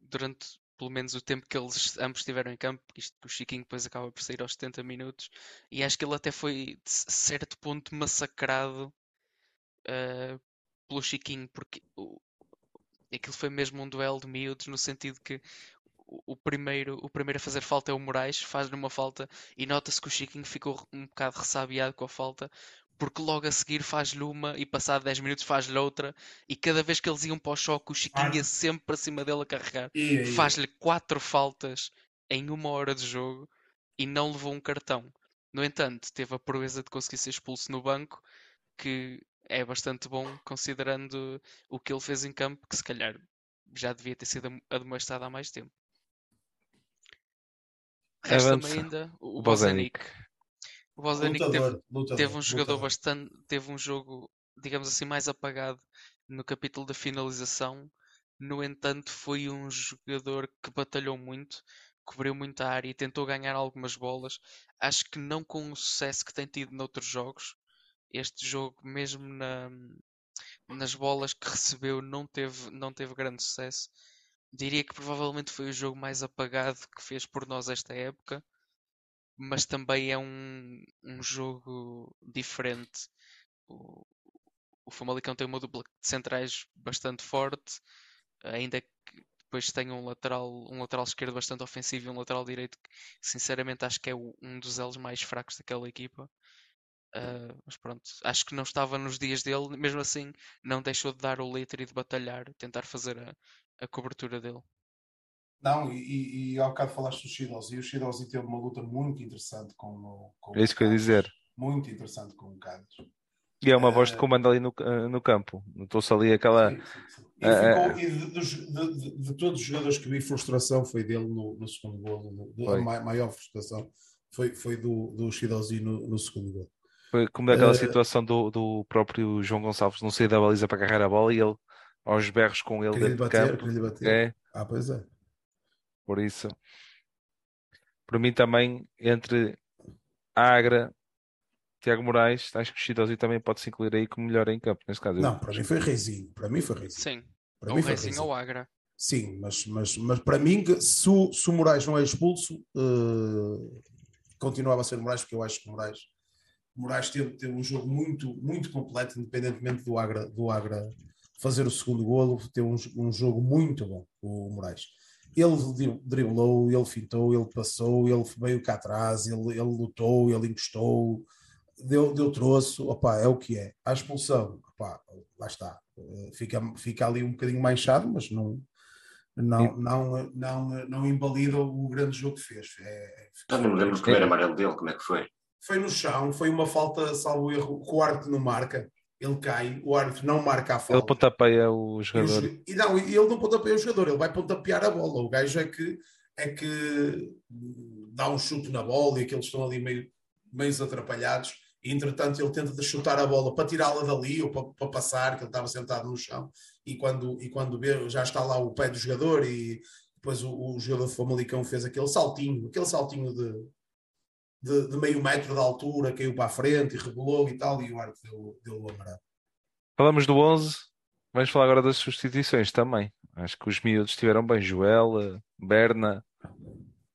durante pelo menos o tempo que eles ambos estiveram em campo, isto que o Chiquinho depois acaba por sair aos 70 minutos, e acho que ele até foi de certo ponto massacrado uh, pelo Chiquinho, porque o, aquilo foi mesmo um duelo de miúdos, no sentido que o primeiro, o primeiro a fazer falta é o Moraes, faz-lhe uma falta e nota-se que o Chiquinho ficou um bocado ressabiado com a falta, porque logo a seguir faz-lhe uma e passado 10 minutos faz-lhe outra e cada vez que eles iam para o choque o Chiquinho ia sempre para cima dele a carregar. Faz-lhe quatro faltas em uma hora de jogo e não levou um cartão. No entanto teve a proeza de conseguir ser expulso no banco que é bastante bom considerando o que ele fez em campo que se calhar já devia ter sido admoestado há mais tempo. Resta-me ainda o Bozanic o Bozanic teve, teve, um jogador lutador. bastante. Teve um jogo, digamos assim, mais apagado no capítulo da finalização. No entanto, foi um jogador que batalhou muito, cobriu muita área e tentou ganhar algumas bolas. Acho que não com o sucesso que tem tido noutros jogos, este jogo, mesmo na, nas bolas que recebeu, não teve, não teve grande sucesso. Diria que provavelmente foi o jogo mais apagado que fez por nós esta época, mas também é um, um jogo diferente. O, o Famalicão tem uma dupla de centrais bastante forte, ainda que depois tem um lateral, um lateral esquerdo bastante ofensivo e um lateral direito que sinceramente acho que é um dos elos mais fracos daquela equipa. Uh, mas pronto, acho que não estava nos dias dele, mesmo assim não deixou de dar o litro e de batalhar, tentar fazer a, a cobertura dele. Não, e, e, ao bocado falaste do Shidozi, e o Shidozi teve uma luta muito interessante com o. Com é isso que eu ia dizer. Muito interessante com o Cádiz. E é uma voz de comando ali no, no campo. Notou-se ali aquela. Sim, sim, sim. E, ficou, e de, de, de, de, todos os jogadores que vi, frustração foi dele no, no segundo gol. A maior frustração foi, foi do, do no, no segundo gol. Foi como daquela uh, situação do, do próprio João Gonçalves não sair da baliza para agarrar a bola e ele aos berros com ele dentro bater, campo. Bater. É. Ah, pois é. Por isso, para mim também, entre Agra, Tiago Moraes, acho que o Shidozi também pode se incluir aí como melhor em campo, nesse caso. Não, para mim foi Reizinho. Para mim foi Reizinho. Sim. Para ou mim foi Reizinho ou Agra. Sim, mas, mas, mas para mim, se o, se o Moraes não é expulso, uh, continuava a ser Moraes, porque eu acho que Moraes Moraes teve, teve um jogo muito, muito completo, independentemente do Agra, do Agra fazer o segundo golo, teve um, um jogo muito bom, o Moraes. Ele driblou, ele fintou, ele passou, ele veio cá atrás, ele, ele lutou, ele encostou, deu, deu troço, opa, é o que é. A expulsão, opa, lá está. Fica, fica ali um bocadinho manchado, mas não, não, não, não, não invalida o grande jogo que fez. É, é, não me lembro do primeiro amarelo dele, como é que foi? foi no chão, foi uma falta, salvo erro, o árbitro não marca. Ele cai, o árbitro não marca a falta. Ele pontapeia o jogador. E, e não, ele não pontapeia o jogador, ele vai pontapear a bola. O gajo é que, é que dá um chute na bola e aqueles estão ali meio, meio atrapalhados. E, entretanto, ele tenta chutar a bola para tirá-la dali ou para, para, passar, que ele estava sentado no chão. E quando, e quando vê, já está lá o pé do jogador e depois o, o jogador de Famalicão fez aquele saltinho, aquele saltinho de, de, de, meio metro de altura, caiu para a frente e rebolou e tal, e o árbitro deu, deu o amarelo. Falamos do 11, vamos falar agora das substituições também. Acho que os miúdos estiveram bem. Joel, Berna,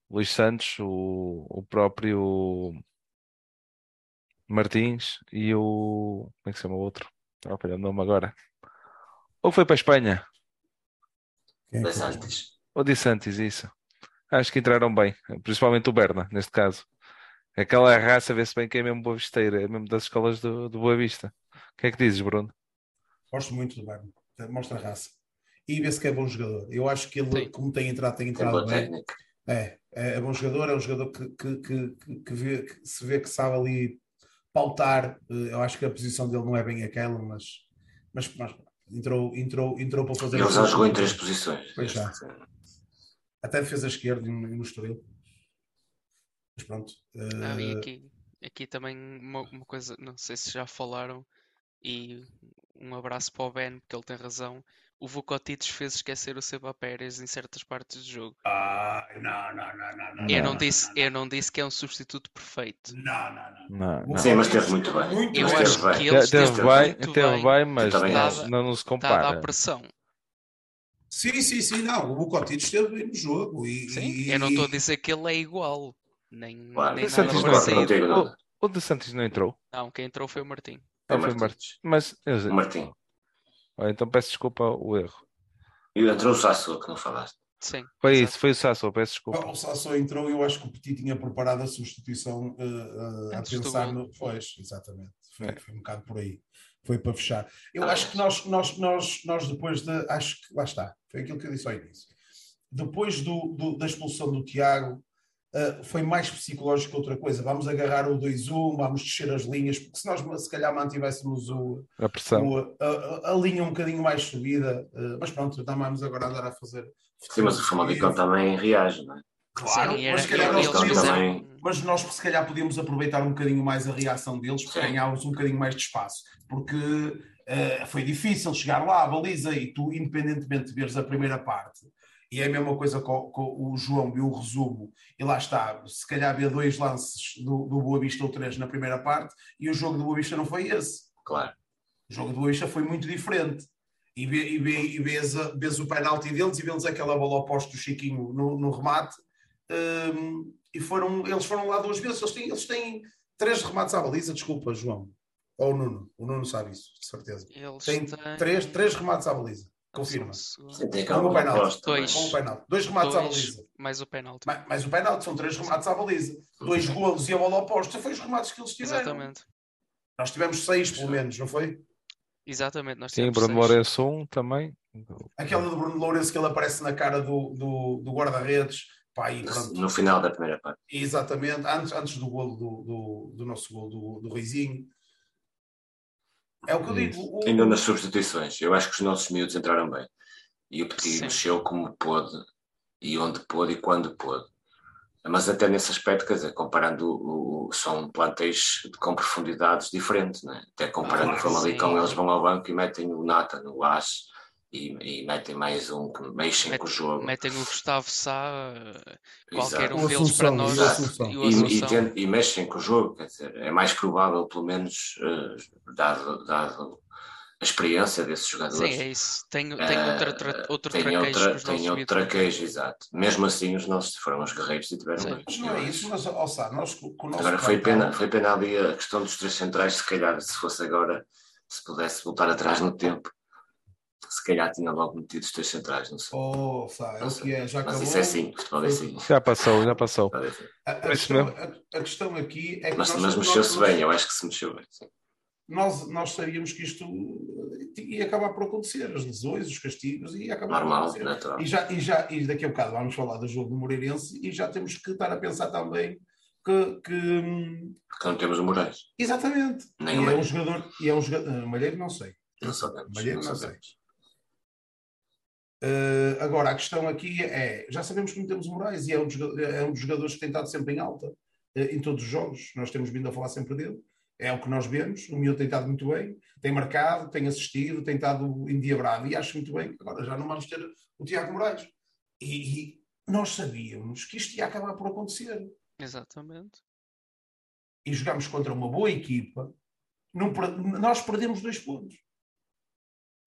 Luís Santos, o, o próprio Martins e o. Como é que se chama o outro? Estava a falhar o nome agora. Ou foi para a Espanha? Quem é Santos. Ou de Santos, isso. Acho que entraram bem, principalmente o Berna, neste caso. Aquela raça, vê-se bem que é mesmo boa visteira, é mesmo das escolas do, do Boa Vista. O que é que dizes, Bruno? Gosto muito do Berno, mostra raça. E vê-se que é bom jogador. Eu acho que ele, Sim. como tem entrado, tem entrado bem. É, é, é, bom jogador, é um jogador que, que, que, que, vê, que se vê que sabe ali pautar. Eh, eu acho que a posição dele não é bem aquela, mas, mas, mas entrou, entrou, entrou para fazer. Ele já jogou em três posições. Pois já. Até defesa esquerda e no Estoril. Mas pronto. Uh... e eh, aqui, aqui também uma, uma, coisa, não sei se já falaram, e um abraço para o Ben, porque ele tem razão. O Vukotics fez esquecer o Seba Pérez em certas partes do jogo. Ah, não, não, não, não, não. Eu não, disse, eu não disse que é um substituto perfeito. Não, não, não. não, não. Sim, mas teve muito bem. Muito eu bem. acho que ele teve bem, teve bem, mas não, não, não se compara. Dada a pressão. Sim, sim, sim, não. O Vukotics esteve bem no jogo. E, sim, e... eu não estou a dizer que ele é igual. Nem, claro, nem Santos não entrou. O, o de Santos não entrou? Não, quem entrou foi o Martim. Ah, foi o Martim. Mas, o Martim. Ah, então peço desculpa o erro. E entrou o Sasso, que não falaste. Sim. Foi exato. isso, foi o Sasso, peço desculpa. O Sasso entrou e eu acho que o Petit tinha preparado a substituição uh, uh, a pensar no. Pois, exatamente. Foi, é. foi um bocado por aí. Foi para fechar. Eu ah, acho que nós, nós, nós, nós depois de. Acho que lá está. Foi aquilo que eu disse ao início. Depois do, do da expulsão do Tiago, Uh, foi mais psicológico que outra coisa. Vamos agarrar o 2-1, vamos descer as linhas, porque se nós se calhar mantivéssemos o, a, pressão. O, a, a, linha um bocadinho mais subida, uh, mas pronto, vamos agora andar a fazer. Sim, mas o Famalicão também reage, não é? Claro, Sim, mas, calhar nós também... mas nós se calhar podíamos aproveitar um bocadinho mais a reação deles para ganharmos um bocadinho mais de espaço, porque uh, foi difícil chegar lá à baliza e tu, independentemente de veres a primeira parte E é a mesma coisa com, com o João e o resumo. E lá está, se calhar havia dois lances do, do Boa Vista ou três na primeira parte, e o jogo do Boa Vista não foi esse. Claro. O jogo do Boa Vista foi muito diferente. E, vê, e, vê, e vês, a- vês o penalti deles e vês aquela bola oposta do Chiquinho no, no remate. hum, e foram, eles foram lá duas vezes. Eles têm, eles têm três remates à baliza, desculpa, João. Ou o Nuno. O Nuno sabe isso, de certeza. Eles Tem têm- três, três remates à baliza. Confirma. tem Com o penalti. aposta. Dois. Com o penalti. Dois remates à Dois, baliza. mais o penalti. Mais, mais o penalti, são três remates à baliza. Dois golos e a bola oposta. Foi os remates que eles tiveram. Exatamente. Nós tivemos seis, pelo menos, não foi? Exatamente. Nós Sim, tivemos Bruno seis. Lourenço um também. Aquela do Bruno Lourenço que ele aparece na cara do, do, do guarda-redes. No final da primeira parte. Exatamente, antes, antes do golo do, do, do nosso golo do, do Reizinho. É o que eu digo. o- Ainda nas substituições, eu acho que os nossos miúdos entraram bem. E o Petit Sim. mexeu como pôde, e onde pôde e quando pôde. Mas até nesse aspecto, quer dizer, comparando, o, são plantéis com profundidades diferentes, né? até comparando Ah, o Famalicão, eles vão ao banco e metem o Nata no As e, e metem mais um que mexem Met- com o jogo. Metem o Gustavo Sá, eh, qualquer Exato. um O deles para nós. E E, e, e mexem com o jogo, quer dizer, é mais provável, pelo menos, eh, dado, dado a experiência desses jogadores. Sim, é isso. Tenho Eh, outra, tra- outro tem traquejo outra, tem outro traquejo, exato. Mesmo assim, os nossos foram os guerreiros e tiveram Sim. não é isso, mas, Sá, nós com o nosso Agora foi pena, foi pena ali a questão dos três centrais, se calhar, se fosse agora, se pudesse voltar atrás no tempo, se calhar tinha logo metido os três centrais, não sei. Oh, Sá, é Não o sei. que é, já Mas acabou. isso é assim, futebol é assim. Já passou, já passou. Ser. A, a É questão, a- a questão aqui é que Mas, mas mexeu-se bem, eu acho que se mexeu bem. sim. nós, nós sabíamos que isto ia acabar por acontecer, as lesões, os castigos, ia acabar por Normal, acontecer. natural. E, já, e, já, e daqui a bocado vamos falar do jogo do Moreirense e já temos que estar a pensar também que, que, Porque não temos o Moraes. exatamente, Nem e o é um jogador, e é um jogador, uh, Malheiro não sei, Não sabemos. Malheiro não não sei. Uh, agora, a questão aqui é, já sabemos que não temos o Moraes e é um, dos é um dos jogadores que tem estado sempre em alta uh, em todos os jogos, nós temos vindo a falar sempre dele, é o que nós vemos, o miúdo tem estado muito bem, tem marcado, tem assistido, tem estado endiabrado e acho muito bem, agora já não vamos ter o Tiago Moraes. E, e nós sabíamos que isto ia acabar por acontecer. Exatamente. E jogámos contra uma boa equipa, não nós perdemos dois pontos.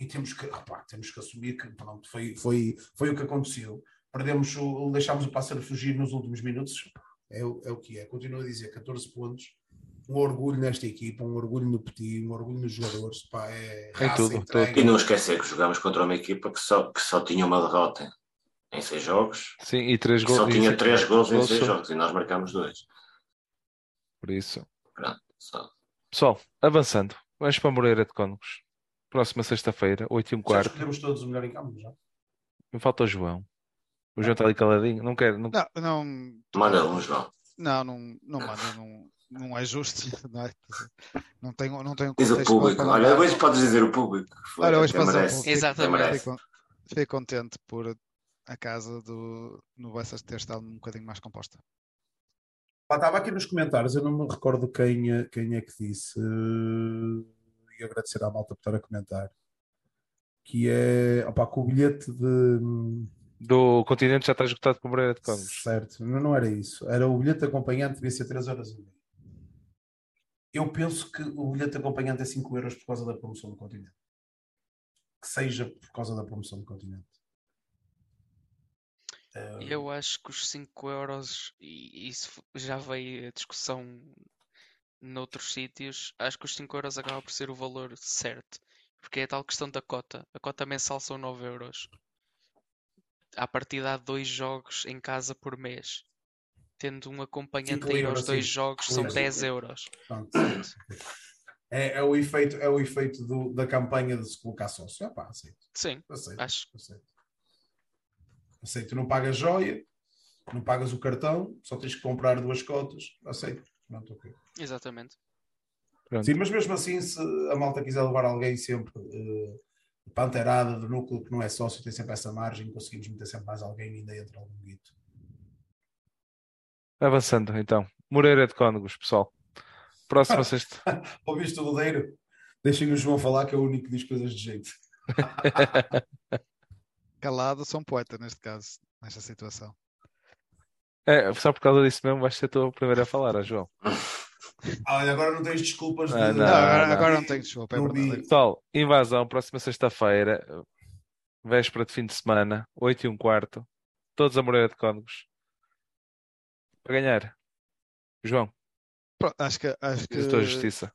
E temos que, repá, temos que assumir que pronto, foi, foi, foi o que aconteceu. Perdemos, o, deixámos o pássaro fugir nos últimos minutos. É, o- é o que é. Continuo a dizer, 14 pontos. Um orgulho nesta equipa, um orgulho no Petit, um orgulho nos jogadores. Pá, é raça, tudo, entrega. E não esquecer que jogámos contra uma equipa que só, que só tinha uma derrota em seis jogos, Sim, e três que gols. só tinha três gols em seis jogos e nós marcámos dois. Por isso. Pronto, só. Pessoal, avançando. Vamos para Moreira de Cónegos. Próxima sexta-feira, 8 e um Já quarto. escolhemos todos o melhor em campo, já. Me falta o João. O João está ali caladinho. Não quero. Não... Não, não, Manda um, João. não, não, não manda, não, não é justo, não é? Não tenho, não tenho Diz o público. Olha, hoje podes dizer o público. Foi, Olha, hoje até posso- merece. fico- Exatamente. Fico, fiquei contente por a casa do no Bessas ter estado um bocadinho mais composta. Estava aqui nos comentários, eu não me recordo quem, é- quem é que disse, eh, e agradecer à malta por estar a comentar, que é opá, que o bilhete de. Do continente já está esgotado com Moreira de Cónegos. Certo, não, não era isso. Era o bilhete acompanhante, devia ser 3 horas e meia. Eu penso que o bilhete acompanhante é 5 euros por causa da promoção do continente. Que seja por causa da promoção do continente. Eu acho que os 5 euros, e isso já veio a discussão noutros sítios, acho que os 5 euros acaba por ser o valor certo. Porque é a tal questão da cota. A cota mensal são 9 euros. À partida há dois jogos em casa por mês. Tendo um acompanhante a ir libras, aos dois sim. jogos são sim. 10 euros. Pronto. É, é o efeito, é o efeito do- da campanha de se colocar sócio. Epá, aceito, Sim, aceito, acho. aceito. Aceito, não pagas joia, não pagas o cartão, só tens que comprar duas cotas. Aceito. Pronto, ok. Exatamente. Pronto. Sim, mas mesmo assim, se a malta quiser levar alguém sempre eh, panterada do núcleo que não é sócio, tem sempre essa margem, conseguimos meter sempre mais alguém e ainda entra algum guito. Avançando então. Moreira de Cónegos, pessoal. Próxima sexta. Ouviste o Rodeiro? Deixem o João falar, que é o único que diz coisas de jeito. calado, sou um poeta neste caso, nesta situação. É, só por causa disso mesmo vais ser tu a primeira a falar, ó, João. Ah, agora não tens desculpas de. Ah, Não, agora, não. agora não tenho desculpa, é Não verdade. Pessoal, invasão, próxima sexta-feira, véspera de fim de semana, 8 e um quarto, todos a Moreira de Códigos. Para ganhar. João, Pronto, acho que, acho que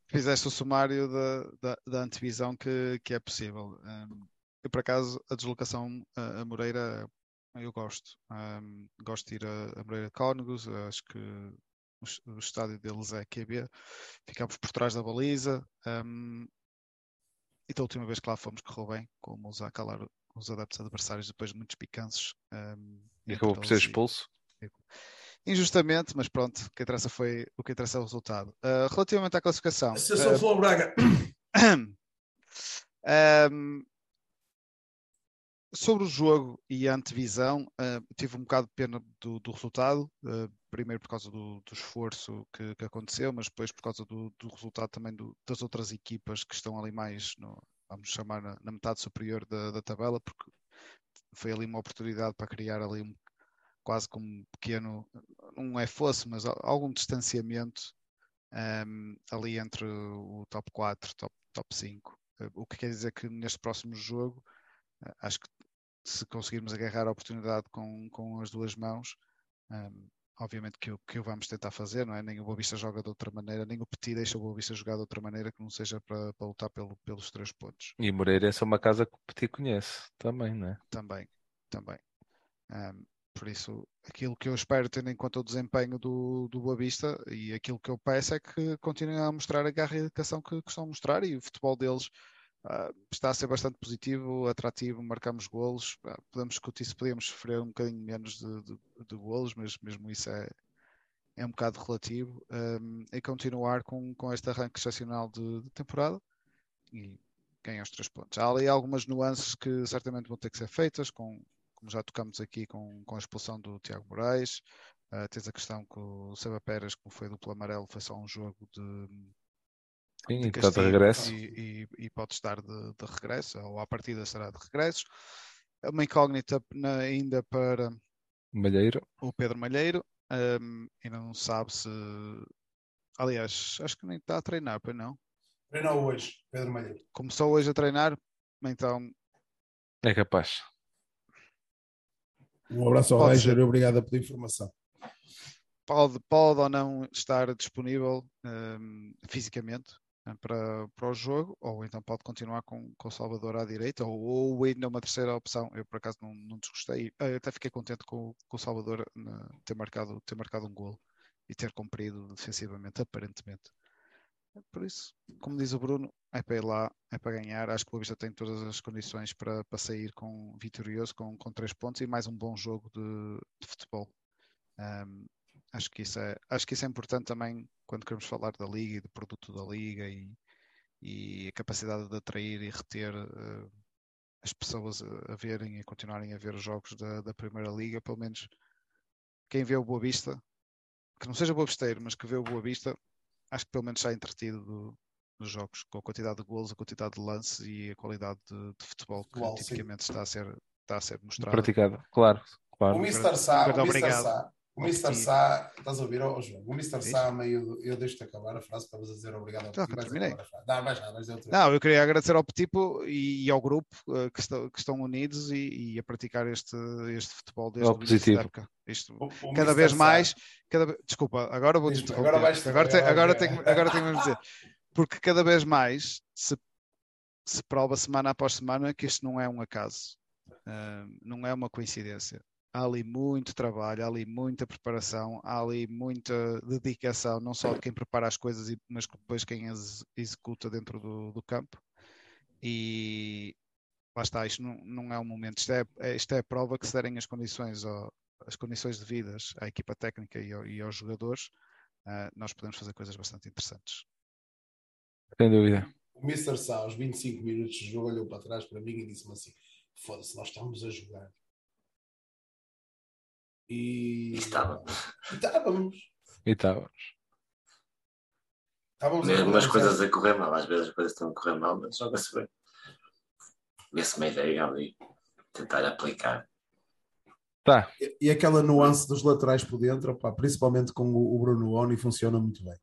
fizeste o sumário da, da, da antevisão que, que é possível. Um, eu, por acaso, a deslocação a Moreira, eu gosto. Um, gosto de ir a, a Moreira de Cónegos, acho que o, o estádio deles é QB. Ficámos por trás da baliza. um, e da última vez que lá fomos, correu bem, como os a calar os adeptos adversários depois de muitos picanços. um, E acabou por ser eles e- expulso. Injustamente, mas pronto, o que interessa foi o que interessa é o resultado. Uh, relativamente à classificação, Associação uh, Flor Braga. um, sobre o jogo e a antevisão, uh, tive um bocado de pena do, do resultado. uh, primeiro por causa do, do esforço que, que aconteceu, mas depois por causa do, do resultado também das outras equipas que estão ali mais, no, vamos chamar, na, na metade superior da, da tabela, porque foi ali uma oportunidade para criar ali um, quase como um pequeno, não é fosse, mas al- algum distanciamento um, ali entre o top 4 top, top 5. Uh, O que quer dizer que neste próximo jogo, acho que se conseguirmos agarrar a oportunidade com, com as duas mãos, um, obviamente que o que o vamos tentar fazer, não é? Nem o Boa Vista joga de outra maneira, nem o Petit deixa o Boa Vista jogar de outra maneira que não seja para, para lutar pelo, pelos três pontos. E Moreira é uma casa que o Petit conhece também, não é? Também, também. Um, por isso, aquilo que eu espero, tendo em conta o desempenho do, do Boa Vista e aquilo que eu peço é que continuem a mostrar a garra e a dedicação que, que estão a mostrar e o futebol deles ah, está a ser bastante positivo, atrativo, marcamos golos. Ah, podemos discutir se podíamos sofrer um bocadinho menos de, de, de golos, mas mesmo isso é, é um bocado relativo. Um, e continuar com, com este arranque excepcional de, de temporada e ganhar os três pontos. Há ali algumas nuances que certamente vão ter que ser feitas, com, como já tocamos aqui com, com a expulsão do Tiago Moraes. Uh, tens a questão que o Seba Pérez, como foi duplo amarelo, foi só um jogo de, Sim, de e está de castigo regresso. E, e- e pode estar de, de regresso, ou à partida será de regresso. É Uma incógnita na- ainda para Malheiro. o Pedro Malheiro, um, ainda não sabe se. Aliás, acho que nem está a treinar, pois não. Treinou hoje, Pedro Malheiro. Começou hoje a treinar, então É capaz. Um abraço ao Ranger e obrigado pela informação. pode, pode ou não estar disponível um, fisicamente para, para o jogo, ou então pode continuar com, com o Salvador à direita, ou, ou ainda uma terceira opção. Eu por acaso não, não desgostei, eu até fiquei contente com, com o Salvador né, ter, marcado, ter marcado um golo e ter cumprido defensivamente, aparentemente. Por isso, como diz o Bruno, é para ir lá, é para ganhar. Acho que o Boa Vista tem todas as condições para, para sair com vitorioso, com, com três pontos e mais um bom jogo de, de futebol. Um, acho que isso é acho que isso é importante também quando queremos falar da liga e do produto da liga e, e a capacidade de atrair e reter uh, as pessoas a, a, verem e continuarem a ver os jogos da, da primeira liga pelo menos quem vê o Boa Vista que não seja Boa Visteiro mas que vê o Boa Vista acho que pelo menos está entretido do, dos jogos com a quantidade de golos a quantidade de lances e a qualidade de, de futebol que Uau, tipicamente está a ser está a ser mostrado Praticado, claro. claro. O Mr. Sá, Muito o Mr. obrigado. Sá, o Mr. Sá, estás a ouvir, oh, João? O Mr. Sá, meio, eu deixo-te acabar a frase para vos dizer obrigado ao Já, Petit, terminei. Não, dizer outra vez. Não, eu queria agradecer ao Petipo e, e ao grupo uh, que, estão, que estão unidos e, e a praticar este, este futebol desde o positivo. época. Isto, O- o cada Mr. vez Sá- mais, cada, desculpa, agora vou interromper. agora vais agora, te- agora tu. tenho, agora tenho mesmo dizer, porque cada vez mais se, se prova semana após semana que isto não é um acaso, uh, não é uma coincidência. Há ali muito trabalho, há ali muita preparação, há ali muita dedicação, não só de quem prepara as coisas, mas depois quem as executa dentro do, do campo. E lá está, isto não, não é um momento, isto é, é- isto é a prova que se derem as condições, ao- as condições devidas à equipa técnica e, ao- e aos jogadores, ah, nós podemos fazer coisas bastante interessantes. Sem dúvida. O Mr. Sá, aos 25 minutos de jogo, olhou para trás para mim e disse-me assim: Foda-se, nós estamos a jogar. E. E estava. E Estávamos. E. Estávamos a Mesmo as coisas a correr mal, às vezes as coisas estão a correr mal, mas joga-se bem. Vê-se uma ideia ali. tentar aplicar. Tá. E, e aquela nuance dos laterais por dentro, opá, principalmente com o, o Bruno Oni, funciona muito bem.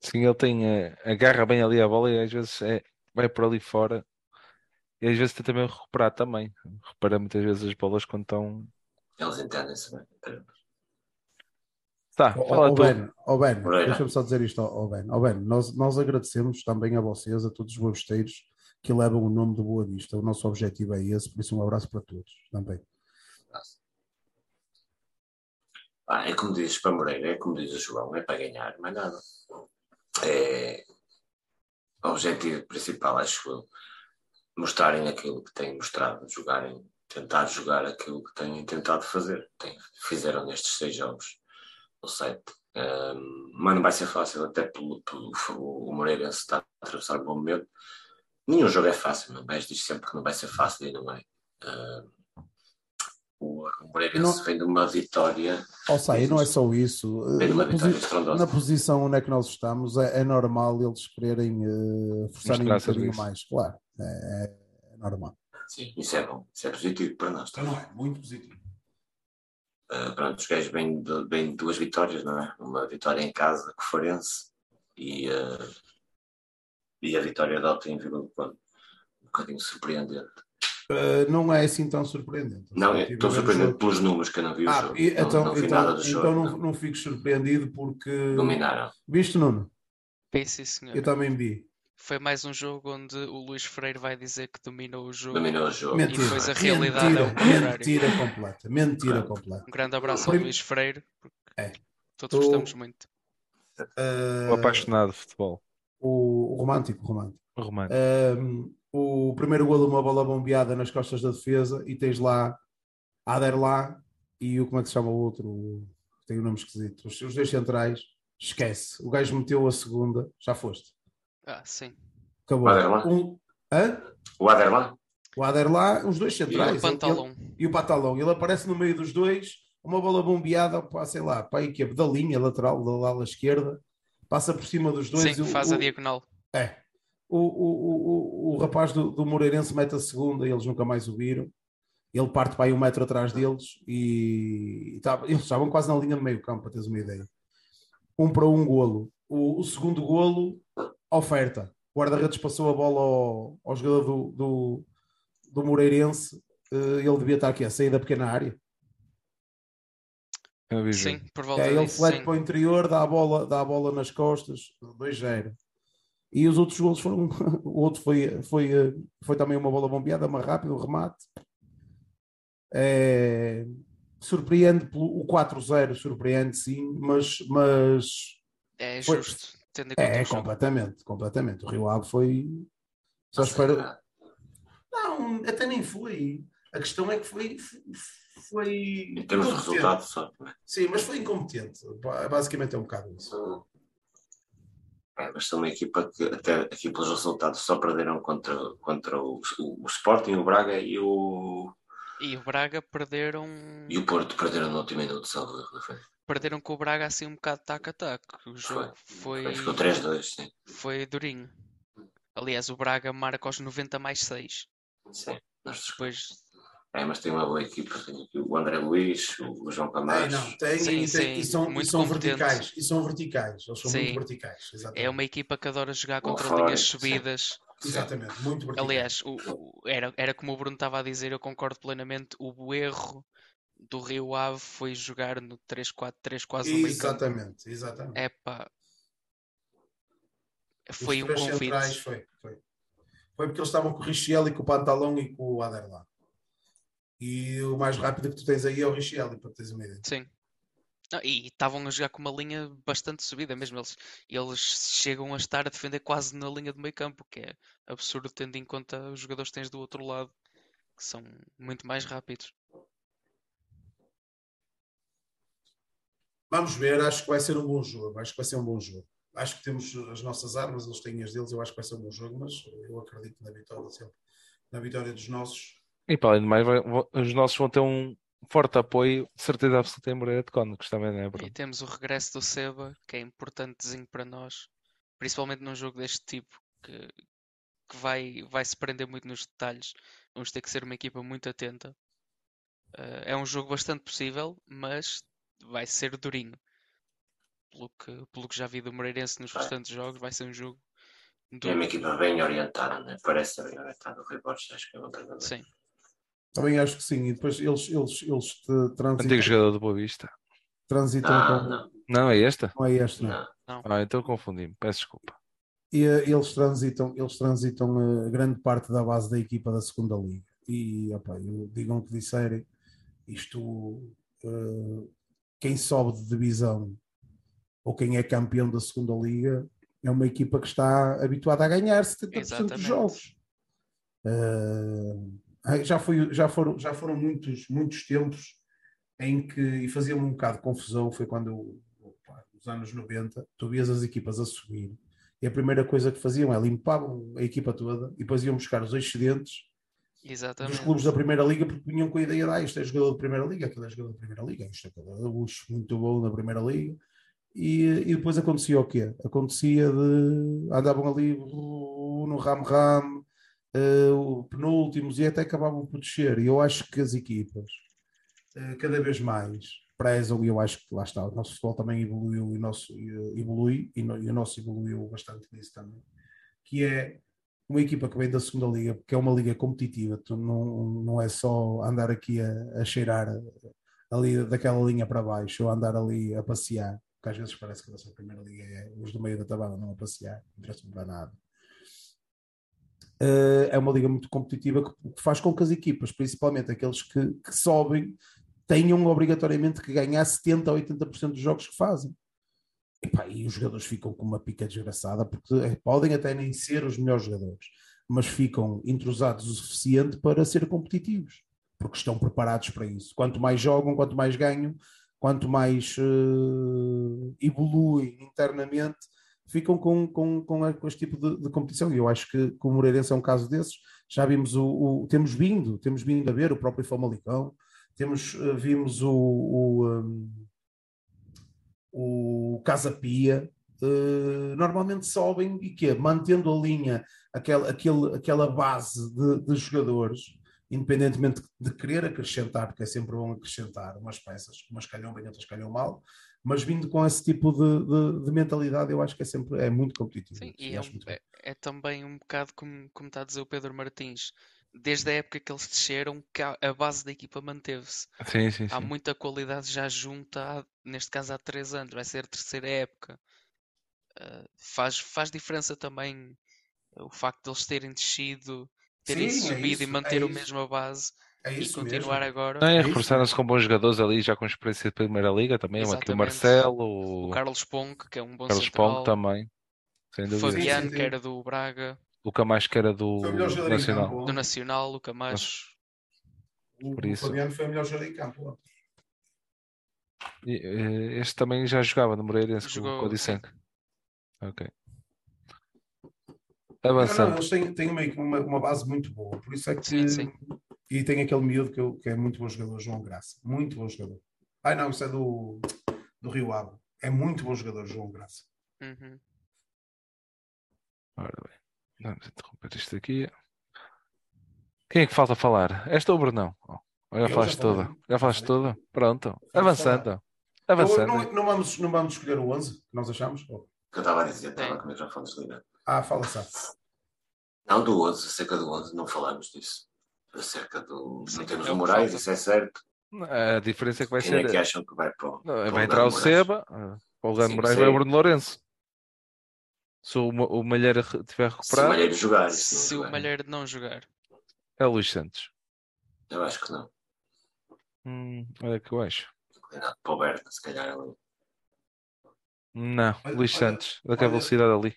Sim, ele tem, eh, agarra bem ali a bola e às vezes é, vai por ali fora. E às vezes tenta também recuperar também. Repara muitas vezes as bolas quando estão. Eles entendem-se bem. Tá, fala tu. Ben, ó, Ben, deixa-me só dizer isto, ó, Ben. Ó, Ben, nós, nós agradecemos também a vocês, a todos os boavisteiros que levam o nome do Boa Vista. O nosso objetivo é esse, por isso um abraço para todos também. Ah, é como dizes para Moreira, é como diz o João, é para ganhar, mais nada. É, o objetivo principal, acho eu, mostrarem aquilo que têm mostrado, jogarem, tentar jogar aquilo que têm tentado fazer. Tem, fizeram nestes seis jogos, ou sete. Mas não vai ser fácil, até pelo, pelo o Moreirense está a atravessar um bom momento. Nenhum jogo é fácil, meu gajo diz sempre que não vai ser fácil e não é. O, Moreirense Não- vem de uma vitória Ó, sai, não é só isso. Vem de uma Na, vitória posi- estrondosa. na posição onde é que nós estamos, é, é normal eles quererem eh, forçarem um bocadinho mais, claro. É, é normal. Sim, isso é bom, isso é positivo para nós. Não é, muito positivo. Uh, pronto, os gajos vêm de, vêm de duas vitórias, não é? Uma vitória em casa com o Forense e, uh, e a vitória de Alto em Vila do Conde. Um bocadinho surpreendente. Eh, não é assim tão surpreendente. Não, é, estou surpreendido pelos números que eu não vi o Ah, jogo. e- não, então, não vi então, nada do jogo. então não, não. não fico surpreendido porque. Dominaram. Viste, Nuno? Bem, sim, senhor. Eu também vi. Foi mais um jogo onde o Luís Freire vai dizer que dominou o jogo. Dominou o jogo. Mentira. E depois a realidade mentira, é o contrário. mentira completa. Mentira Pronto. completa. Um grande abraço ao Luís Freire, porque É. todos O- gostamos muito. Eh, Um apaixonado de futebol. o, o romântico, o romântico. Um, o primeiro golo, uma bola bombeada nas costas da defesa, e tens lá Aderlá e o como é que se chama o outro? O- Tem um nome esquisito. Os, os dois centrais, esquece. O gajo meteu a segunda, já foste. Ah, sim. Acabou. O Aderlá? Um, hã? O Aderlan? O Aderlá, os dois E o centrais. pantalão. ele- e o Pantalão. Ele aparece no meio dos dois, uma bola bombeada, pá, sei lá, para a equipe da linha lateral, da ala esquerda, passa por cima dos dois. Sim, o- faz o- a diagonal. É. O, o, o, o, o rapaz do, do Moreirense mete a segunda e eles nunca mais o viram. Ele parte para aí um metro atrás deles e, e tava- eles estavam quase na linha do meio campo, para teres uma ideia. Um para um golo. O, o segundo golo, oferta. O guarda-redes passou a bola ao, ao jogador do, do, do Moreirense. eh, ele devia estar aqui a sair da pequena área. O Sim, por volta É, ele disso, flete sim. para o interior, dá a bola, dá a bola nas costas, 2-0. E os outros golos foram. O outro foi, foi, eh, foi também uma bola bombeada, uma rápida, um remate. É, surpreende pelo o 4-0, surpreende sim, mas, mas É Foi- justo, tendo em conta é, o jogo. completamente, completamente. O Rio Ave foi. Só Não sei, espero. ah, Não, até nem foi. A questão é que foi. foi Em termos de resultado, só. Sim, mas foi incompetente. Ba- Basicamente é um bocado isso. É, mas são uma equipa que, até aqui pelos resultados, só perderam contra, contra o, o, o Sporting, o Braga e o, E o Braga perderam. e o Porto. Perderam no último minuto, salvo erro, não foi? Perderam com o Braga assim um bocado tac a tac. O jogo Foi. foi, Ficou 3-2, sim. foi durinho. Aliás, o Braga marca aos 90 mais 6. sim. Nós Depois É, mas tem uma boa equipa. Tem aqui o André Luiz, o João É, Camacho. não, tem, Sim, e, tem- sim, e são, e muito são competente. verticais. E são verticais. Eles são Sim. muito verticais. Exatamente. é uma equipa que adora jogar contra linhas sim. subidas. Exatamente, muito verticais. Aliás, o- o- era, era como o Bruno estava a dizer, eu concordo plenamente. O erro do Rio Ave foi jogar no 3-4-3 quase no exatamente, exatamente. É pá. Foi um convite. foi, foi. Foi porque eles estavam com o Richelli, com o Pantalão e com o Aderlan. E o mais rápido que tu tens aí é o Richelli, para teres uma ideia. Sim. Não, e estavam a jogar com uma linha bastante subida mesmo. Eles, eles chegam a estar a defender quase na linha do meio campo, que é absurdo tendo em conta os jogadores que tens do outro lado, que são muito mais rápidos. Vamos ver, acho que vai ser um bom jogo. Acho que vai ser um bom jogo. Acho que temos as nossas armas, eles têm as deles. Eu acho que vai ser um bom jogo, mas eu acredito na vitória sempre. Na vitória dos nossos. E para além de mais, vai- os nossos vão ter um forte apoio, de certeza absoluta em Moreira de Cónicos também, não é, E Bruno? temos o regresso do Seba, que é importantezinho para nós, principalmente num jogo deste tipo, que, que que vai, vai se prender muito nos detalhes. Vamos ter que ser uma equipa muito atenta. Uh, é um jogo bastante possível, mas vai ser durinho. Pelo que, pelo que já vi do Moreirense nos restantes jogos, vai ser um jogo duro. É uma equipa bem orientada, né? parece bem orientada. O Rui Borges acho que é um treinador. Sim. Também acho que sim. E depois eles, eles, eles transitam. Antigo jogador do Boa Vista. Transitam não, com. Não. não, é esta? Não é este, não. não. não. Ah, então confundi-me. Peço desculpa. E uh, eles transitam, eles transitam uh, grande parte da base da equipa da segunda liga. E opa, eu, digam o que disserem, isto uh, quem sobe de divisão ou quem é campeão da segunda liga é uma equipa que está habituada a ganhar 70% Exatamente. dos jogos. já, foi, já, foram, já foram muitos, muitos tempos em que, e fazia-me um bocado de confusão, foi quando, opa, nos anos 90, tu vias as equipas a subir e a primeira coisa que faziam é limpavam a equipa toda e depois iam buscar os excedentes Exatamente. dos clubes da Primeira Liga porque vinham com a ideia de ah, isto é jogador da Primeira Liga, aquilo é jogador da Primeira Liga, isto é luxo muito bom na Primeira Liga. E, e depois acontecia o quê? Acontecia de andavam ali no ram-ram, uh, penúltimos e até acabavam por descer. E eu acho que as equipas uh, cada vez mais prezam, e eu acho que lá está, o nosso futebol também evoluiu e o nosso evolui, e, no, e o nosso evoluiu bastante nisso também, que é uma equipa que vem da segunda liga, porque é uma liga competitiva, tu não, não é só andar aqui a, a cheirar ali daquela linha para baixo ou andar ali a passear, porque às vezes parece que a nossa primeira liga é os do meio da tabela não a passear, não interessa para nada. Uh, é uma liga muito competitiva que, que, faz com que as equipas, principalmente aqueles que, que sobem, tenham obrigatoriamente que ganhar 70% a 80% dos jogos que fazem. E, os jogadores ficam com uma pica desgraçada, porque é, podem até nem ser os melhores jogadores, mas ficam entrosados o suficiente para ser competitivos, porque estão preparados para isso. Quanto mais jogam, quanto mais ganham, quanto mais uh, evoluem internamente, ficam com, com, com, com este tipo de, de, competição. E eu acho que, que o Moreirense é um caso desses. Já vimos o, o, temos vindo, temos vindo a ver o próprio Famalicão, temos, uh, vimos o, o um, o Casa Pia, uh, normalmente sobem e que mantendo a linha, aquela, aquele, aquela base de, de, jogadores, independentemente de querer acrescentar, porque é sempre bom acrescentar umas peças, umas calham bem, outras calham mal, mas vindo com esse tipo de, de, de, mentalidade, eu acho que é sempre é muito competitivo. Sim, e é, é, é, também um bocado como, como está a dizer o Pedro Martins. Desde a época que eles desceram, que a, base da equipa manteve-se. Sim, sim, Há sim. muita qualidade já junta, neste caso há três anos, vai ser a terceira época. Uh, faz, faz diferença também o facto de eles terem descido, terem Sim, é subido isso, e manter é o mesmo a base É e continuar mesmo. agora. Não, É reforçaram-se com bons jogadores ali, já com experiência de Primeira Liga também. Aqui o Exatamente. Marcelo, O Carlos Ponk, que é um bom Carlos central. Pongo também. Sem O dúvida. Sim, Fabiano, sim, sim. que era do Braga, O Camacho que era do o Nacional. campo. do Nacional, o Camacho. O, Por o isso. Fabiano foi o melhor jogador em campo. Este também já jogava no Moreirense com, Jogou, com o sim. Dicenque. Ok. Não, não, Avançando. eles têm, têm uma, uma, uma base muito boa, por isso é que. Sim, sim. E tem aquele miúdo que, eu- que é muito bom jogador, João Graça. Muito bom jogador. Ai não, isso é do, do Rio Ave. É muito bom jogador, João Graça. Uhum. Ora bem, vamos interromper isto aqui. Quem é que falta falar? Esta ou o Brunão? Oh, já falaste toda. Já falaste toda? Pronto. Avançando. Avançando. não, não, vamos, não vamos escolher o 11 que nós achamos? Oh. que eu estava a dizer, estava com o microfone desligado. Ah, fala só. Não, do 11, acerca do 11, não falamos disso. Acerca do. Não temos é o Moraes, isso é certo. A diferença é que vai Quem ser. é que acham que vai para o. Não, vai entrar o Moraes? Seba, para o Sim, Moraes vai o Bruno Lourenço. Se o, o Malheiro tiver Se o recuperado, Malheiro jogar, não Se o jogar. Malheiro não jogar, é o Luís Santos. Eu acho que não. Hum, olha que eu acho. Cuidado para o Berta, se calhar ali. Não, Olha- Luís olha- Santos. Daquela olha- velocidade ali.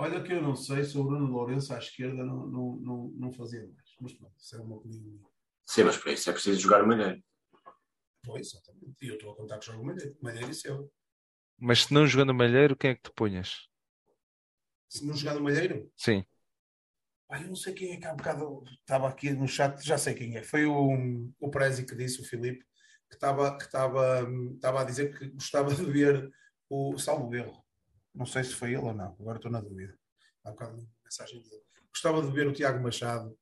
Olha que eu não sei se o Bruno Lourenço à esquerda não, não, não, não fazia mais. Mas pronto, isso é uma opinião minha. Sim, mas para isso é preciso jogar o Malheiro. Pois, exatamente. E eu estou a contar que joga o Malheiro. O Malheiro e seu. Mas se não jogando Malheiro, quem é que te punhas? Se não jogar no Malheiro, Sim. Eu não sei quem é que há bocado estava aqui no chat, já sei quem é. Foi o, o Prezi que disse, o Filipe, que estava que estava, estava a dizer que gostava de ver o Salvo Erro. Não sei se foi ele ou não, agora estou na dúvida. Há bocado uma mensagem dele. gostava de ver o Tiago Machado.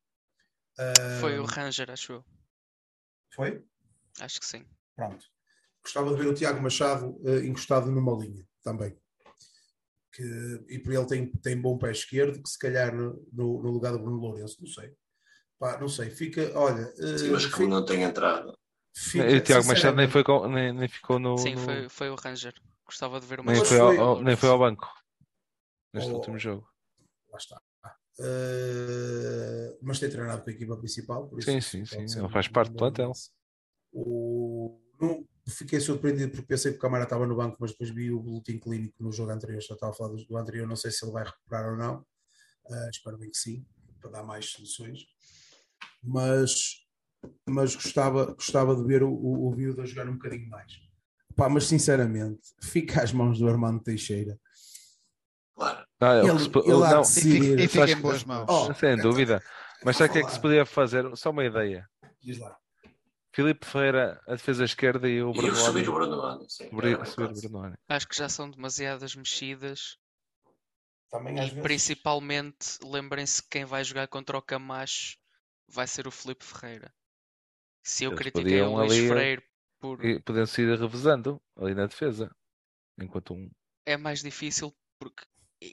Foi o Ranger, acho eu. foi? Acho que sim. Pronto. Gostava de ver o Tiago Machado uh, encostado numa linha também. Que, e por ele tem, tem bom pé esquerdo, que se calhar no, no no lugar do Bruno Lourenço, não sei. Pá, não sei, fica, olha. Sim, mas como não tem entrado. fica- E o Tiago Machado nem, foi com- nem, nem ficou no. Sim, no- foi, foi o Ranger. Gostava de ver uma nem, foi ao, ao- nem foi ao banco neste Oh. último jogo. Lá está. Uh, mas tem treinado com a equipa principal, por isso Sim, sim, sim, ele faz parte do plantel. O, não, fiquei surpreendido porque pensei que o Camara estava no banco, mas depois vi o boletim clínico no jogo anterior, já estava a falar do, anterior, não sei se ele vai recuperar ou não. Uh, espero bem que sim, para dar mais soluções. Mas, mas gostava, gostava de ver o, o, o Viúva jogar um bocadinho mais. Pá, mas sinceramente, fica às mãos do Armando Teixeira. Claro. Ah, é Ele- ele não, de E fica, e em boas mãos. Oh, sem dúvida. Mas sabe o que é que se podia fazer? Só uma ideia. Diz lá. Filipe Ferreira, a defesa esquerda e o E Bruno subir o Bruno sim. Subir o caso. Bruno Lage. Acho que já são demasiadas mexidas Também às e vezes. principalmente lembrem-se que quem vai jogar contra o Camacho vai ser o Felipe Ferreira. Se eu Eles critiquei o podiam Luís ali, Freire por E podiam-se ir revezando ali na defesa. Enquanto um. é mais difícil porque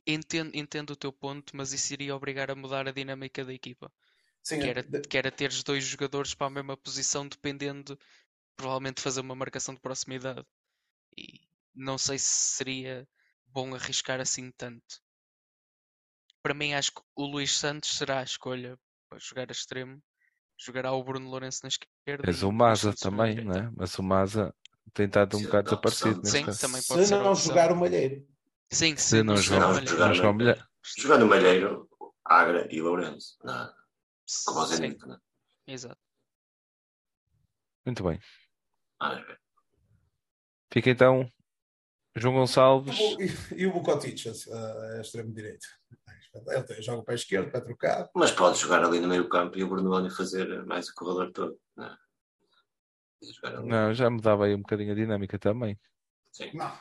entendo, entendo o teu ponto, mas isso iria obrigar a mudar a dinâmica da equipa. Sim, Que era, de- que era teres dois jogadores para a mesma posição, dependendo, provavelmente fazer uma marcação de proximidade. E não sei se seria bom arriscar assim tanto. Para mim, acho que o Luís Santos será a escolha para jogar a extremo. Jogará o Bruno Lourenço na esquerda. E o Maza também, direita. não é? Mas o Maza tem estado um bocado desaparecido Sim, também pode se ser não opção. jogar o Malheiro. Sim, Se se não não jogar, jogar não Malheiro. jogar não jogar Malheiro. mulher. Jogar no Malheiro, Agra e Lourenço. Não, como o Zenit, não é? exato. Muito bem. Ah, é. Fica então João Gonçalves. E, e o Bucotic, a, a extremo direito. Ele joga o pé esquerdo, pé trocado. Mas pode jogar ali no meio campo e o Bruno Lano fazer mais o corredor todo. Não. é? Não, já mudava aí um bocadinho a dinâmica também. Sim. Não,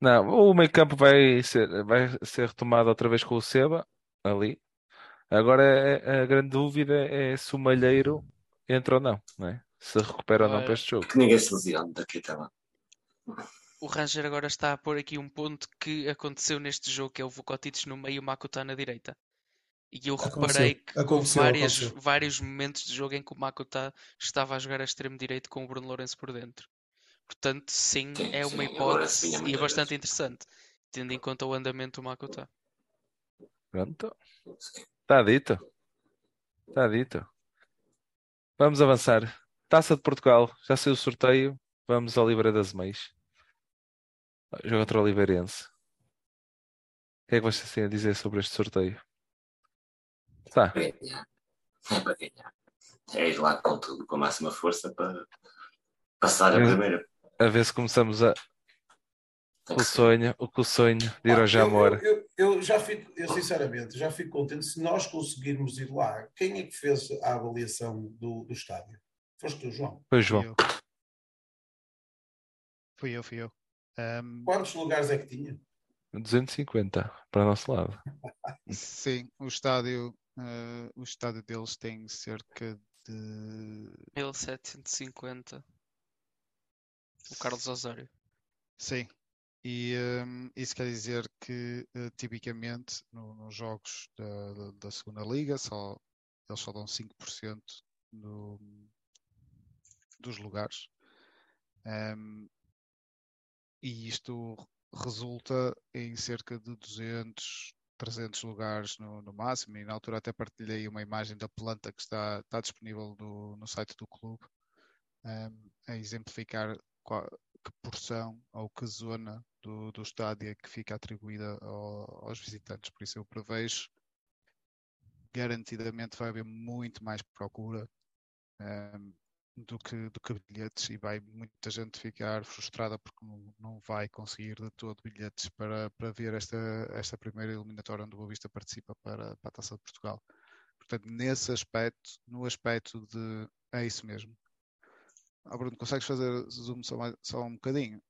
Não, o meio campo vai ser, vai ser retomado outra vez com o Seba ali. Agora é- a grande dúvida é se o Malheiro entra ou não, não é? Se recupera ou não para este jogo. Que ninguém se lesione daqui até lá. O Ranger agora está a pôr aqui um ponto que aconteceu neste jogo, que é o Vukotic no meio e o Makuta na direita. E eu Aconteceu, reparei que houve aconteceu, várias, aconteceu. vários momentos de jogo em que o Makuta estava a jogar a extremo direito com o Bruno Lourenço por dentro. Portanto, sim, Sim, é sim, uma Lourenço hipótese vinha e é bastante interessante, tendo em conta o andamento do Makuta. Pronto, Sim. Está dito. Está dito. Vamos avançar. Taça de Portugal, já saiu o sorteio. Vamos ao Livre das Meias. Jogo contra o Oliveirense. O que é que vocês têm a dizer sobre este sorteio? Tá. Para ganhar. É para ganhar. É ir lá com tudo, com a máxima força para passar a primeira. A ver se começamos a, o sonho, o que o sonho de ir ao eu, Jamor. eu, eu, eu já fico, eu sinceramente, já fico contente se nós conseguirmos ir lá. Quem é que fez a avaliação do, do estádio? Foste tu, João? Fui João. Fui eu, fui eu. Ahm, Quantos lugares é que tinha? 250 para o nosso lado. sim, o estádio, eh, o estádio deles tem cerca de 1750. O Carlos Osório. Sim, e hum, isso quer dizer que eh, tipicamente no- nos jogos da, da- da segunda liga só, eles só dão 5% do, dos lugares. Hum, e isto resulta em cerca de 200, 300 lugares no, no máximo. E na altura até partilhei uma imagem da planta que está, está disponível no, no site do clube, hum, a exemplificar qual- que porção ou que zona do, do estádio é que fica atribuída ao- aos visitantes. Por isso eu prevejo garantidamente vai haver muito mais procura ehm, do que, do que bilhetes e vai muita gente ficar frustrada porque não, não vai conseguir de todo bilhetes para, para ver esta, esta primeira eliminatória onde o Boa Vista participa para, para a Taça de Portugal. Portanto, nesse aspecto, no aspecto de é isso mesmo. Ah, Bruno, consegues fazer zoom só, mais- só um bocadinho?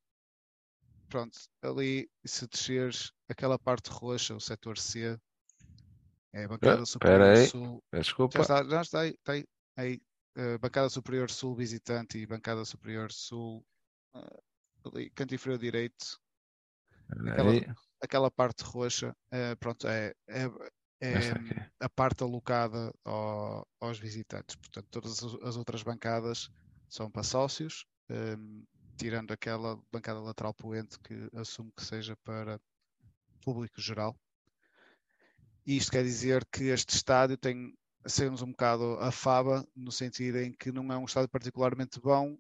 Pronto, ali se desceres aquela parte roxa, o setor C, É a bancada Ah, superior aí. sul. Desculpa. Já está, já está aí. Está aí, aí. Uh, bancada superior sul visitante e bancada superior sul uh, ali, canto inferior direito, aquela- aquela parte roxa, uh, pronto, é, é, é a parte alocada ao- aos visitantes. Portanto, todas as, as outras bancadas são para sócios, um, tirando aquela bancada lateral poente que assumo que seja para público geral. E isto quer dizer que este estádio tem sermos um bocado a faba, no sentido em que não é um estádio particularmente bom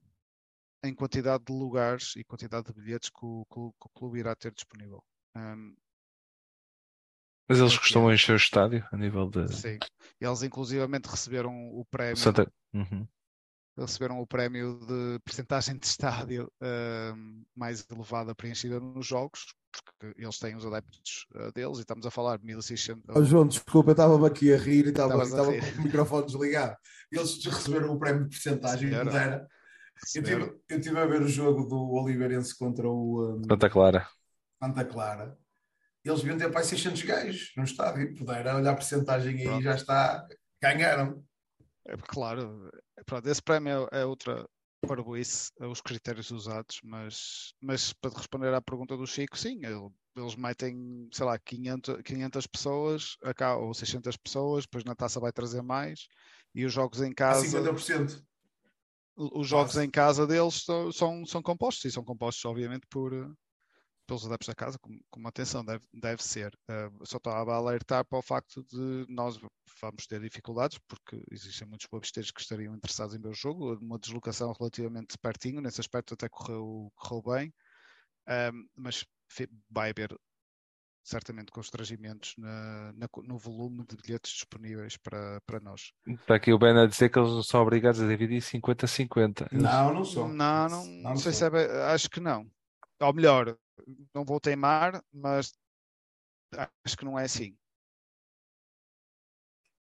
em quantidade de lugares e quantidade de bilhetes que o, que o- clube irá ter disponível. Um, Mas eles costumam é. encher o estádio a nível de sim. Eles inclusivamente receberam o prémio Santa. Uhum. Receberam o prémio de percentagem de estádio ahm, mais elevada preenchida nos jogos, porque eles têm os adeptos ah, deles e estamos a falar de 1600. Oh, João, desculpa, eu estava-me aqui a rir e estava, com o microfone desligado. Eles receberam o prémio de porcentagem Receberam. Madeira. Eu tive, eu tive a ver o jogo do Oliveirense contra o um, Santa Clara. Santa Clara. Eles deviam ter para aí 600 gajos no estádio. Puderam olhar a porcentagem aí, Pronto. já está. Ganharam. É, Claro, pronto, esse prémio é outra parboice, é os critérios usados, mas, mas para responder à pergunta do Chico, sim, ele- eles metem, sei lá, 500, 500 pessoas acá, ou 600 pessoas, depois na taça vai trazer mais, e os jogos em A casa. 50%. os jogos Quase. em casa deles são, são, são compostos e são compostos, obviamente, por, pelos adeptos da casa, como, como atenção deve, deve ser. Eh, só estava a alertar para o facto de nós vamos ter dificuldades, porque existem muitos babisteiros que estariam interessados em ver o jogo, uma deslocação relativamente pertinho, nesse aspecto até correu, correu bem, mas vai haver certamente constrangimentos na, na no volume de bilhetes disponíveis para, para nós. Está aqui o Ben a dizer que eles são obrigados a dividir 50-50. Eles- Não, não sou. Não, não, não sei sou. se é bem, acho que não. Ou melhor, não vou teimar, mas acho que não é assim.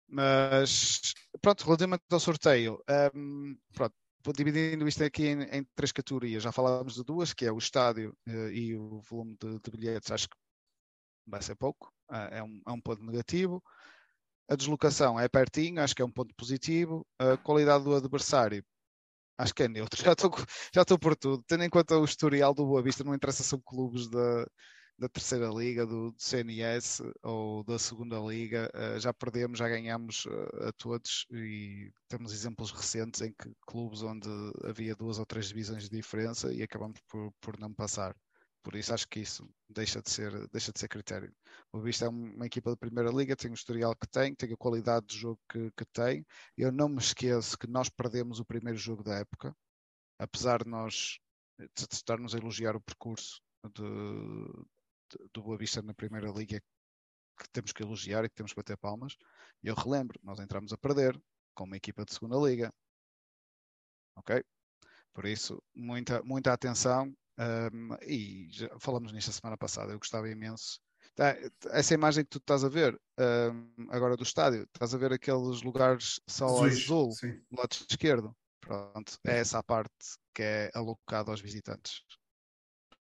Mas pronto, relativamente ao sorteio, hum, pronto, dividindo isto aqui em, em três categorias. Já falámos de duas, que é o estádio eh, e o volume de, de bilhetes, acho que vai ser pouco, ah, é um, é um ponto negativo. A deslocação é pertinho, acho que é um ponto positivo. A qualidade do adversário, acho que é neutro. Já estou, já estou por tudo. Tendo em conta o historial do Boa Vista, não interessa se clubes da, da terceira liga, do, do CNS ou da segunda liga. eh, já perdemos, já ganhamos eh, a todos e temos exemplos recentes em que clubes onde havia duas ou três divisões de diferença e acabamos por, por não passar. Por isso acho que isso deixa de ser, deixa de ser critério. O Vista é um- uma equipa da Primeira Liga, tem o historial que tem, tem a qualidade de jogo que, que tem. Eu não me esqueço que nós perdemos o primeiro jogo da época, apesar de nós de de estarmos a elogiar o percurso de, de- do Boa Vista na Primeira Liga, que temos que elogiar e que temos que bater palmas. Eu relembro, nós entramos a perder com uma equipa de Segunda Liga. Ok? Por isso, muita, muita atenção. Um, e já falamos nisto a semana passada, eu gostava imenso. Tá, Essa imagem que tu estás a ver um, agora do estádio, estás a ver aqueles lugares só Azuis, azul sim. do lado esquerdo. Pronto, é essa a parte que é alocada aos visitantes.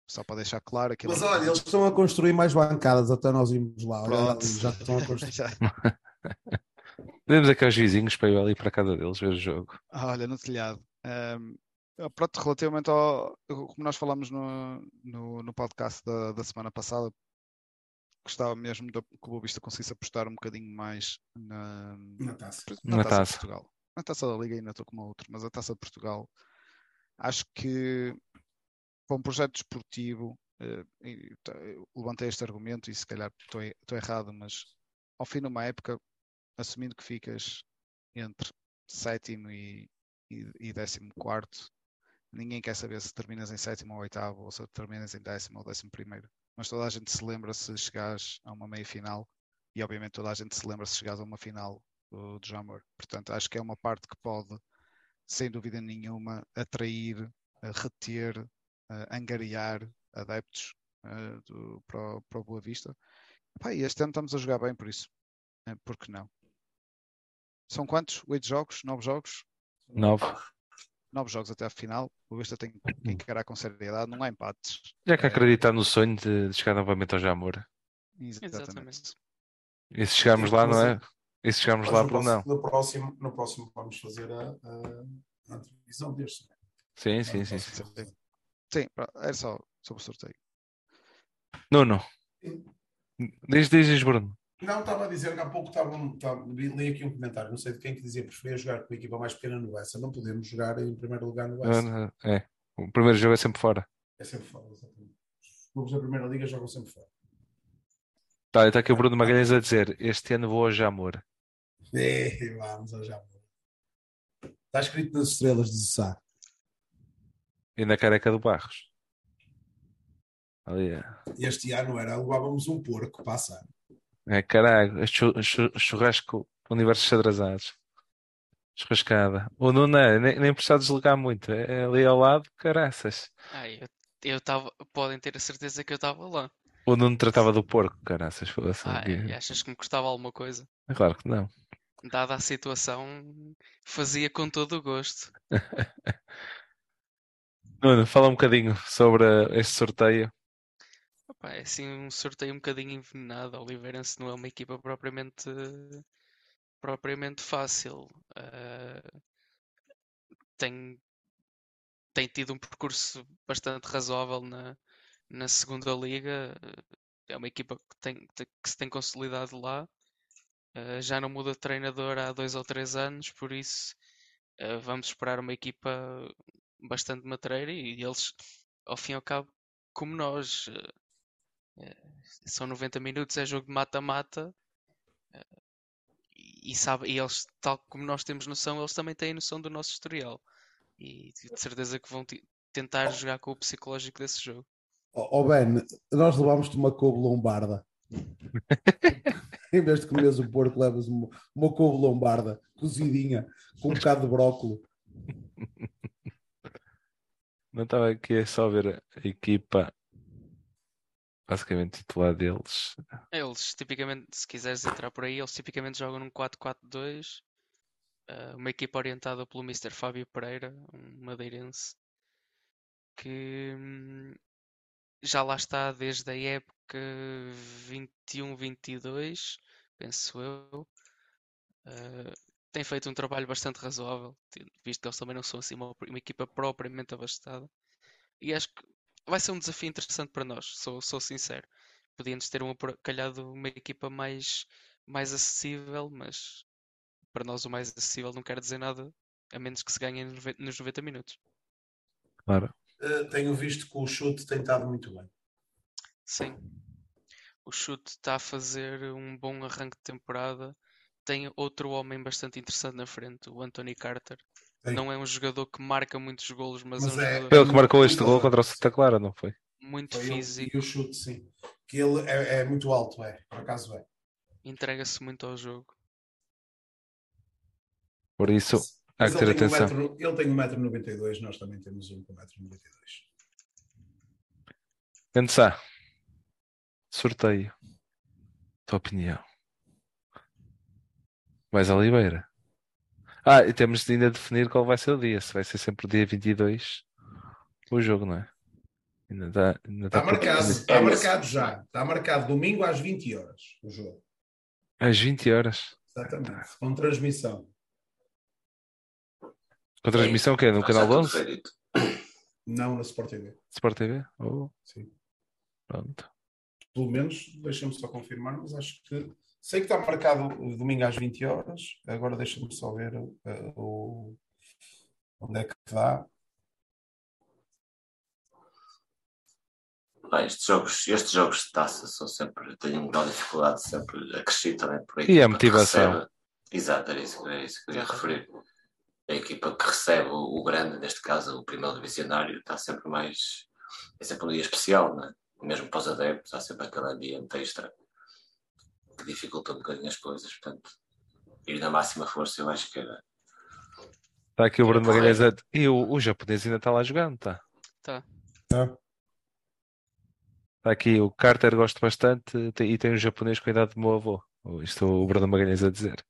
Só para deixar claro que Mas olha, eles estão a construir mais bancadas até nós irmos lá. Olha, Pronto. já estão a construir. Podemos aqui aos vizinhos para eu ir ali para a casa deles ver o jogo. Olha, no telhado. Ahm, pronto, relativamente ao. Como nós falamos no, no, no podcast da, da semana passada, gostava mesmo de, que o Boa Vista conseguisse apostar um bocadinho mais na, Na taça. na Na taça, taça. de Portugal. Na taça da Liga ainda estou com uma outra, mas a taça de Portugal acho que para um projeto desportivo, eh, tá, eu levantei este argumento e se calhar estou, estou errado, mas ao fim de uma época, assumindo que ficas entre sétimo e, e, e décimo quarto, ninguém quer saber se terminas em sétimo ou oitavo, ou se terminas em décimo ou décimo primeiro. Mas toda a gente se lembra se chegares a uma meia final e obviamente toda a gente se lembra se chegares a uma final do, Jamor. Portanto, acho que é uma parte que pode, sem dúvida nenhuma, atrair, eh, reter, eh, angariar adeptos eh, do, para, o, para o Boa Vista. Epá, e este ano estamos a jogar bem por isso. Por que não? São quantos? Oito jogos? Nove jogos? Nove. Nove jogos até a final. O Vista tem que encarar com seriedade. Não há empates. Já que É, acreditar no sonho de, de chegar novamente ao Jamor. Exatamente. Exatamente. E se chegarmos lá, não é? E se chegarmos lá, no, próximo, não. no, próximo, no próximo vamos fazer a, a, a televisão deste. Sim, sim, sim. sim. sim. Sim, pronto, era só sobre o sorteio. Nuno, diz, diz, Bruno. Não, estava a dizer que há pouco estava, estava, li aqui um comentário, não sei de quem que dizia preferia jogar com a equipa mais pequena no Bessa. Não podemos jogar em primeiro lugar no Bessa. É, o primeiro jogo é sempre fora. É sempre fora, exatamente. Os clubes da primeira liga jogam sempre fora. Tá, está aqui o Bruno Magalhães a dizer: Este ano vou ao Jamor. Ei, vamos ao Jamor. Está escrito nas estrelas de Sá. E na careca do Barros. Ali é. Este ano era, levávamos um porco para assar. É caralho, chu- chu- churrasco universos xadrazados. Churrascada. O Nuno é, nem, nem precisa desligar muito. É ali ao lado, caraças. Ai, eu eu estava. Podem ter a certeza que eu estava lá. O Nuno tratava do porco, caraças. foda-se. Ai, e achas que me custava alguma coisa? É claro que não. Dada a situação, fazia com todo o gosto. Nuno, fala um bocadinho sobre este sorteio. É assim um sorteio um bocadinho envenenado. A Oliveirense não é uma equipa propriamente, propriamente fácil. Ah, tem, tem tido um percurso bastante razoável na, na segunda liga. É uma equipa que, tem, que se tem consolidado lá. Ah, já não muda de treinador há dois ou três anos, por isso ah, vamos esperar uma equipa bastante matreira e eles, ao fim e ao cabo, como nós, eh, são 90 minutos, é jogo de mata-mata. eh, E, sabe, e eles, tal como nós temos noção, eles também têm noção do nosso historial. E de certeza que vão tentar jogar com o psicológico desse jogo. Ó oh, Ben, nós levámos-te uma couve lombarda. em vez de comeres o porco, levas uma, uma couve lombarda, cozidinha, com um bocado de brócolo. Não estava aqui a só ver a equipa basicamente titular deles. Eles tipicamente, se quiseres entrar por aí, eles tipicamente jogam num 4-4-2. eh, uma equipa orientada pelo Mr. Fábio Pereira, um madeirense, que hum, já lá está desde a época 21-22, penso eu. Eh, tem feito um trabalho bastante razoável, visto que eles também não são assim uma, uma equipa propriamente abastada. E acho que vai ser um desafio interessante para nós, sou, sou sincero. Podíamos ter uma, por- calhado uma equipa mais, mais acessível, mas para nós o mais acessível não quer dizer nada, a menos que se ganhe nos 90 nos 90 minutos. Claro. Eh, tenho visto que o chute tem estado muito bem. Sim. O chute está a fazer um bom arranque de temporada. Tem outro homem bastante interessante na frente, o Anthony Carter. Não é um jogador que marca muitos golos, mas, Mas é um é- jogador Ele que marcou este gol contra o Santa Clara, não foi? muito Foi ele físico, E o chute, sim. Que ele é, é muito alto, é. Por acaso é. entrega-se muito ao jogo. Por isso, há Mas que ter ele tem, um atenção. metro, ele tem 1,92m, nós também temos um com 1,92m. Pensar. Sorteio. Tua opinião. Mais Oliveira. Ah, e temos de ainda definir qual vai ser o dia. Se vai ser sempre o dia 22 o jogo, não é? Ainda está, ainda Está marcado, está É marcado já. Está marcado domingo às 20 horas o jogo. Às 20 horas. Exatamente. Com transmissão. Com transmissão que é no Já canal tudo 11? foi dito. Não na Sport TV. Sport TV? Oh, Sim. pronto. Pelo menos, deixa-me só confirmar, mas acho que. Sei que está marcado domingo às 20 horas. Agora deixa-me só ver eh, o. Onde é que dá? Bem, estes jogos, estes jogos de taça são sempre, tenho uma dificuldade sempre acrescido também por E a motivação. recebe- Exato, era isso, era isso que eu ia referir. A equipa que recebe o, o grande, neste caso o primeiro divisionário, está sempre mais. É sempre um dia especial, não é? Mesmo para os adeptos, há sempre aquele ambiente extra que dificulta um bocadinho as coisas. Portanto, ir na máxima força, eu acho que era. Está aqui o Bruno Correto. Magalhães. a- E o, o japonês ainda está lá jogando, tá? Tá. Tá? Está aqui o Carter, gosto bastante. E tem um japonês com a idade do meu avô. Oh, Isto o Bruno Magalhães a dizer.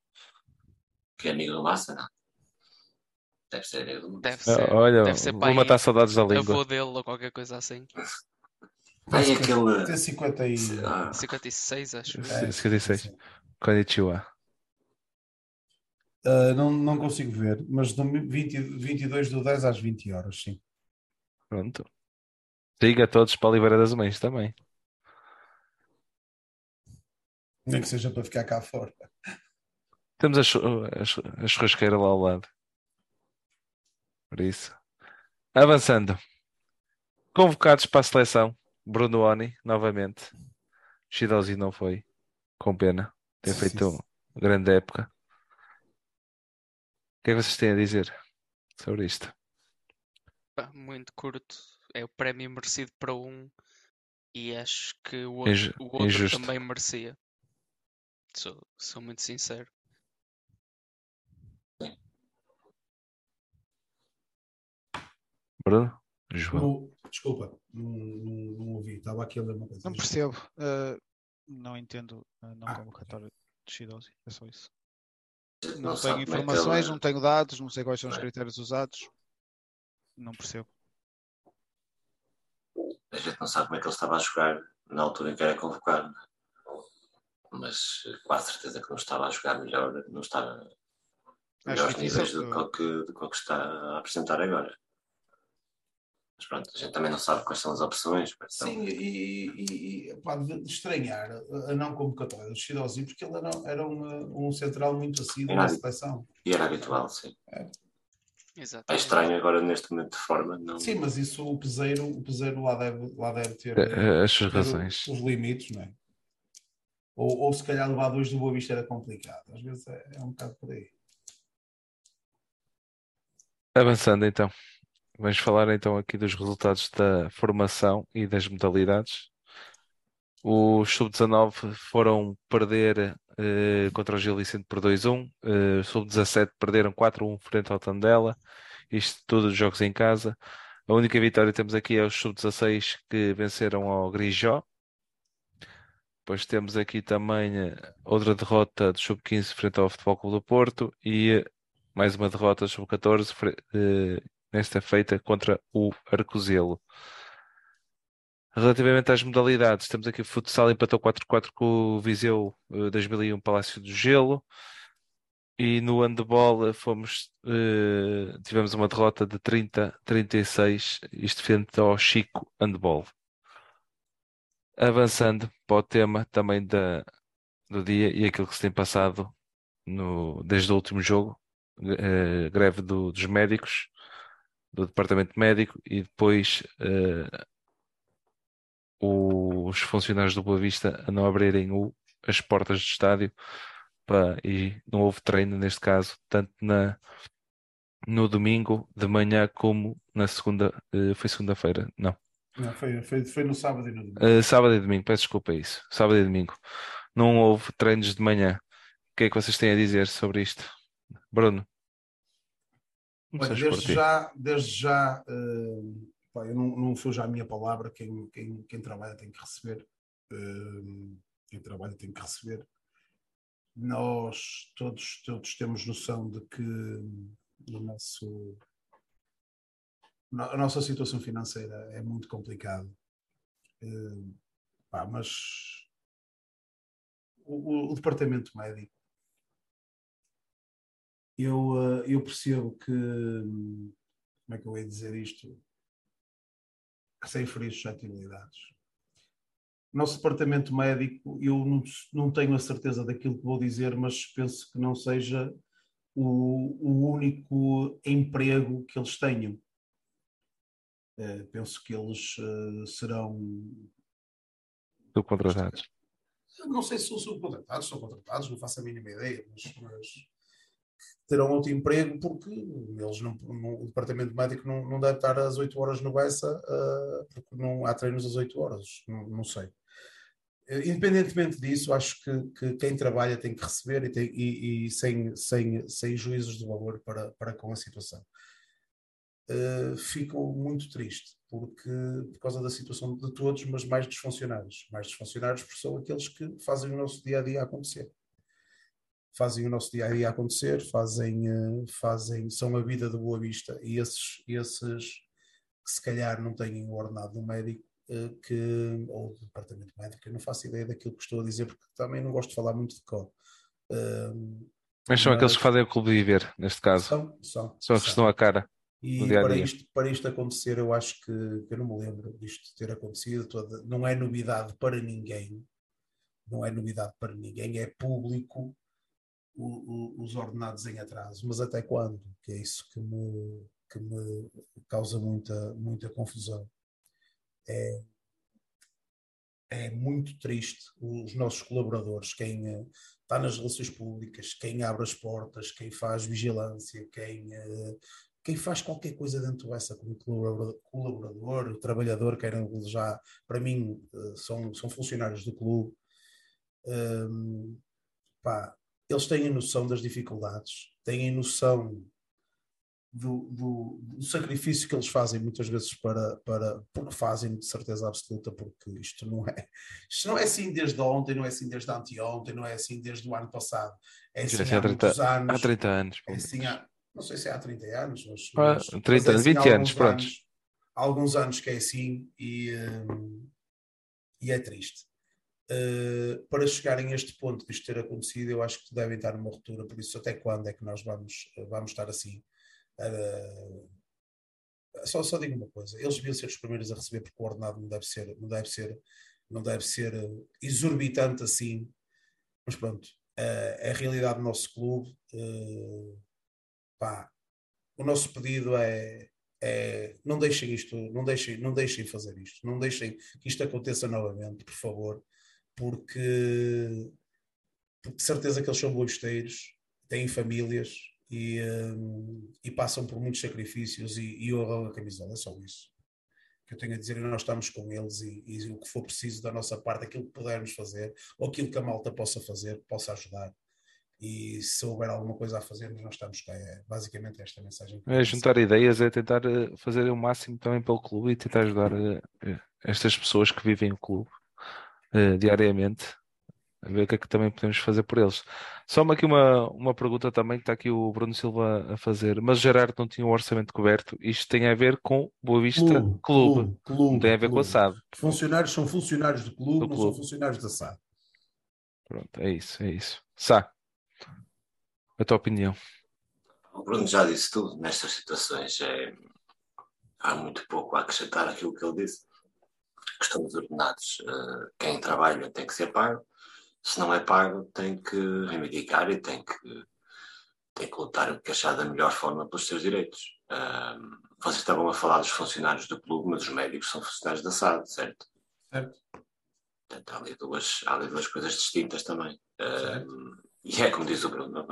Que é amigo do Massa, não? Deve ser amigo do Massa. Deve Ah, ser, Olha, deve ser vou pai, matar saudades da avô língua. dele ou qualquer coisa assim. Ai, aquele. Tem 50 e. Ah, 56, acho. É, 56. sim. Konnichiwa. Uh, não, não consigo ver, mas do 20, 22 do 10 às 20 horas, sim. Pronto. Siga todos para a Oliveira das Mães também. Nem que seja para ficar cá fora. Temos a, a a churrasqueira lá ao lado. Por isso. Avançando. Convocados para a seleção. Bruno Oni, novamente. Shidozi não foi. Com pena. Tem Sim, feito sim. uma grande época. O que é que vocês têm a dizer sobre isto? Muito curto. É o prémio merecido para um e acho que o outro, Inju- o outro injusto. também merecia. Sou, sou muito sincero. Bruno? João? Desculpa, não, não, não ouvi, estava aqui a ler uma coisa. Não percebo. uh, não entendo a não Ah. convocatória de Shidozi. É só isso. Não Não tenho é informações, ele- não tenho dados, não sei quais são os Bem. critérios usados. Não percebo. A gente não sabe como é que ele estava a jogar na altura em que era convocado. Mas eh, quase certeza que não estava a jogar melhor, não estava a melhores níveis do que, o que, do que o que está a apresentar agora. Mas pronto, a gente também não sabe quais são as opções. mas então, Sim, e, e, e pá, de, de estranhar a- não convocatória do Shidozi, porque ele era, era um, um central muito assíduo na seleção. E era habitual, sim. É Exatamente. estranho agora neste momento de forma. Não... Sim, mas isso o peseiro, o peseiro lá, deve, lá deve ter, Eh, As suas ter razões. os limites, não é? Ou, ou se calhar levar dois do Boa Vista era complicado. Às vezes é, é um bocado por aí. Avançando então. Vamos falar então aqui dos resultados da formação e das modalidades. Os sub-19 foram perder eh, contra o Gil Vicente por 2-1. Eh, sub-17 perderam 4-1 frente ao Tandela. Isto tudo jogos em casa. A única vitória que temos aqui é os sub-16 que venceram ao Grijó. Depois temos aqui também eh, outra derrota do sub-15 frente ao Futebol Clube do Porto e eh, mais uma derrota do sub-14 fre- eh, nesta feita contra o Arcozelo. Relativamente às modalidades, temos aqui o futsal empatou 4-4 com o Viseu eh, 2001 Palácio do Gelo e no handball eh, fomos, eh, tivemos uma derrota de 30-36, isto frente ao Chico Handball. Avançando para o tema também da, do dia e aquilo que se tem passado no, desde o último jogo, eh, greve do- dos médicos, do departamento médico e depois eh, os funcionários do Boa Vista a não abrirem o- as portas do estádio para, e não houve treino neste caso, tanto na, no domingo de manhã como na segunda, eh, foi segunda-feira, não, Não, foi, foi, foi no sábado e no domingo. eh, sábado e domingo, peço desculpa, é isso, sábado e domingo, não houve treinos de manhã. O que é que vocês têm a dizer sobre isto? Bruno? Olha, desde já, desde já eh, pá, eu não, não fujo à minha palavra, quem, quem, quem trabalha tem que receber. eh, quem trabalha tem que receber. Nós todos, todos temos noção de que o nosso, no- a nossa situação financeira é muito complicada. Pá, mas o, o- o departamento médico eu, eh, eu percebo que, como é que eu ia dizer isto, sem ferir suscetibilidades. Nosso departamento médico, eu não, não tenho a certeza daquilo que vou dizer, mas penso que não seja o, o único emprego que eles tenham. Eh, penso que eles eh, serão Subcontratados. não sei se são subcontratados, são contratados, não faço a mínima ideia, mas, mas terão outro emprego porque eles não, não- o departamento médico não, não deve estar às 8 horas no Bessa ah, porque não há treinos às 8 horas, não, não sei. Eh, Independentemente disso, acho que, que quem trabalha tem que receber e, tem- e- e sem, sem, sem juízos de valor para, para com a situação. Uh, fico muito triste porque por causa da situação de todos, mas mais dos funcionários. Mais dos funcionários porque são aqueles que fazem o nosso dia a dia acontecer. Fazem o nosso dia a dia acontecer, fazem, uh, fazem, são a vida do Boa Vista e esses, esses que se calhar não têm o ordenado do médico, uh, que, ou do departamento médico, eu não faço ideia daquilo que estou a dizer, porque também não gosto de falar muito de cor. Mas são mas... aqueles que fazem o clube viver, neste caso. São, são. São os que estão à cara. E para isto, para isto acontecer, eu acho que eu não me lembro disto ter acontecido. Toda, não é novidade para ninguém. Não é novidade para ninguém. É público o, o, os ordenados em atraso. Mas até quando? Que é isso que me, que me causa muita, muita confusão. É, é muito triste os nossos colaboradores, quem eh, está nas relações públicas, quem abre as portas, quem faz vigilância, quem, eh, quem faz qualquer coisa dentro dessa como colaborador, trabalhador, queiram já, para mim, eh, são, são funcionários do clube. Um, pá, eles têm noção das dificuldades, têm noção do, do, do, sacrifício que eles fazem muitas vezes para, para porque fazem de certeza absoluta porque isto não é isto não é assim desde ontem não é assim desde anteontem não é assim desde o ano passado. É assim há, há 30, anos. há 30 anos é assim há, não sei se é há 30 anos mas, ah, mas 30 mas é assim 20 anos pronto. há alguns anos que é assim e, um, e é triste uh, para chegarem a este ponto de isto ter acontecido eu acho que devem estar numa ruptura por isso até quando é que nós vamos, vamos estar assim só, só digo uma coisa, eles deviam ser os primeiros a receber porque o ordenado não deve ser, não deve ser, não deve ser eh, exorbitante assim, mas pronto, é a realidade do nosso clube. Eh, pá, o nosso pedido é, é, não deixem isto, não deixem, não deixem fazer isto, não deixem que isto aconteça novamente, por favor, porque, porque de certeza que eles são boisteiros, têm famílias, e, um, e passam por muitos sacrifícios e, e honram a camisola, é só isso que eu tenho a dizer e nós estamos com eles e, e, o que for preciso da nossa parte, aquilo que pudermos fazer, ou aquilo que a malta possa fazer, possa ajudar. E se houver alguma coisa a fazer, nós estamos cá. É basicamente esta mensagem. É juntar ideias, é tentar eh, fazer o máximo também pelo clube e tentar ajudar uh, estas pessoas que vivem o clube uh, diariamente a ver o que é que também podemos fazer por eles. Só aqui uma, uma pergunta também que está aqui o Bruno Silva a fazer. Mas Gerardo não tinha o orçamento coberto. Isto tem a ver com Boa Vista Clube. clube. clube não tem a ver clube. com a SAD. Funcionários são funcionários do clube, do não clube. são funcionários da SAD. Pronto, é isso, é isso. Sá, a tua opinião. O Bruno já disse tudo nestas situações. É... Há muito pouco a acrescentar aquilo que ele disse. Questão dos ordenados. Eh, quem trabalha tem que ser pago se não é pago, tem que reivindicar e tem que, tem que lutar o que achar da melhor forma pelos seus direitos. Vocês estavam a falar dos funcionários do clube, mas os médicos são funcionários da SAD, certo? Certo. Portanto, há ali duas, há ali duas coisas distintas também. Um, e é como diz o Bruno,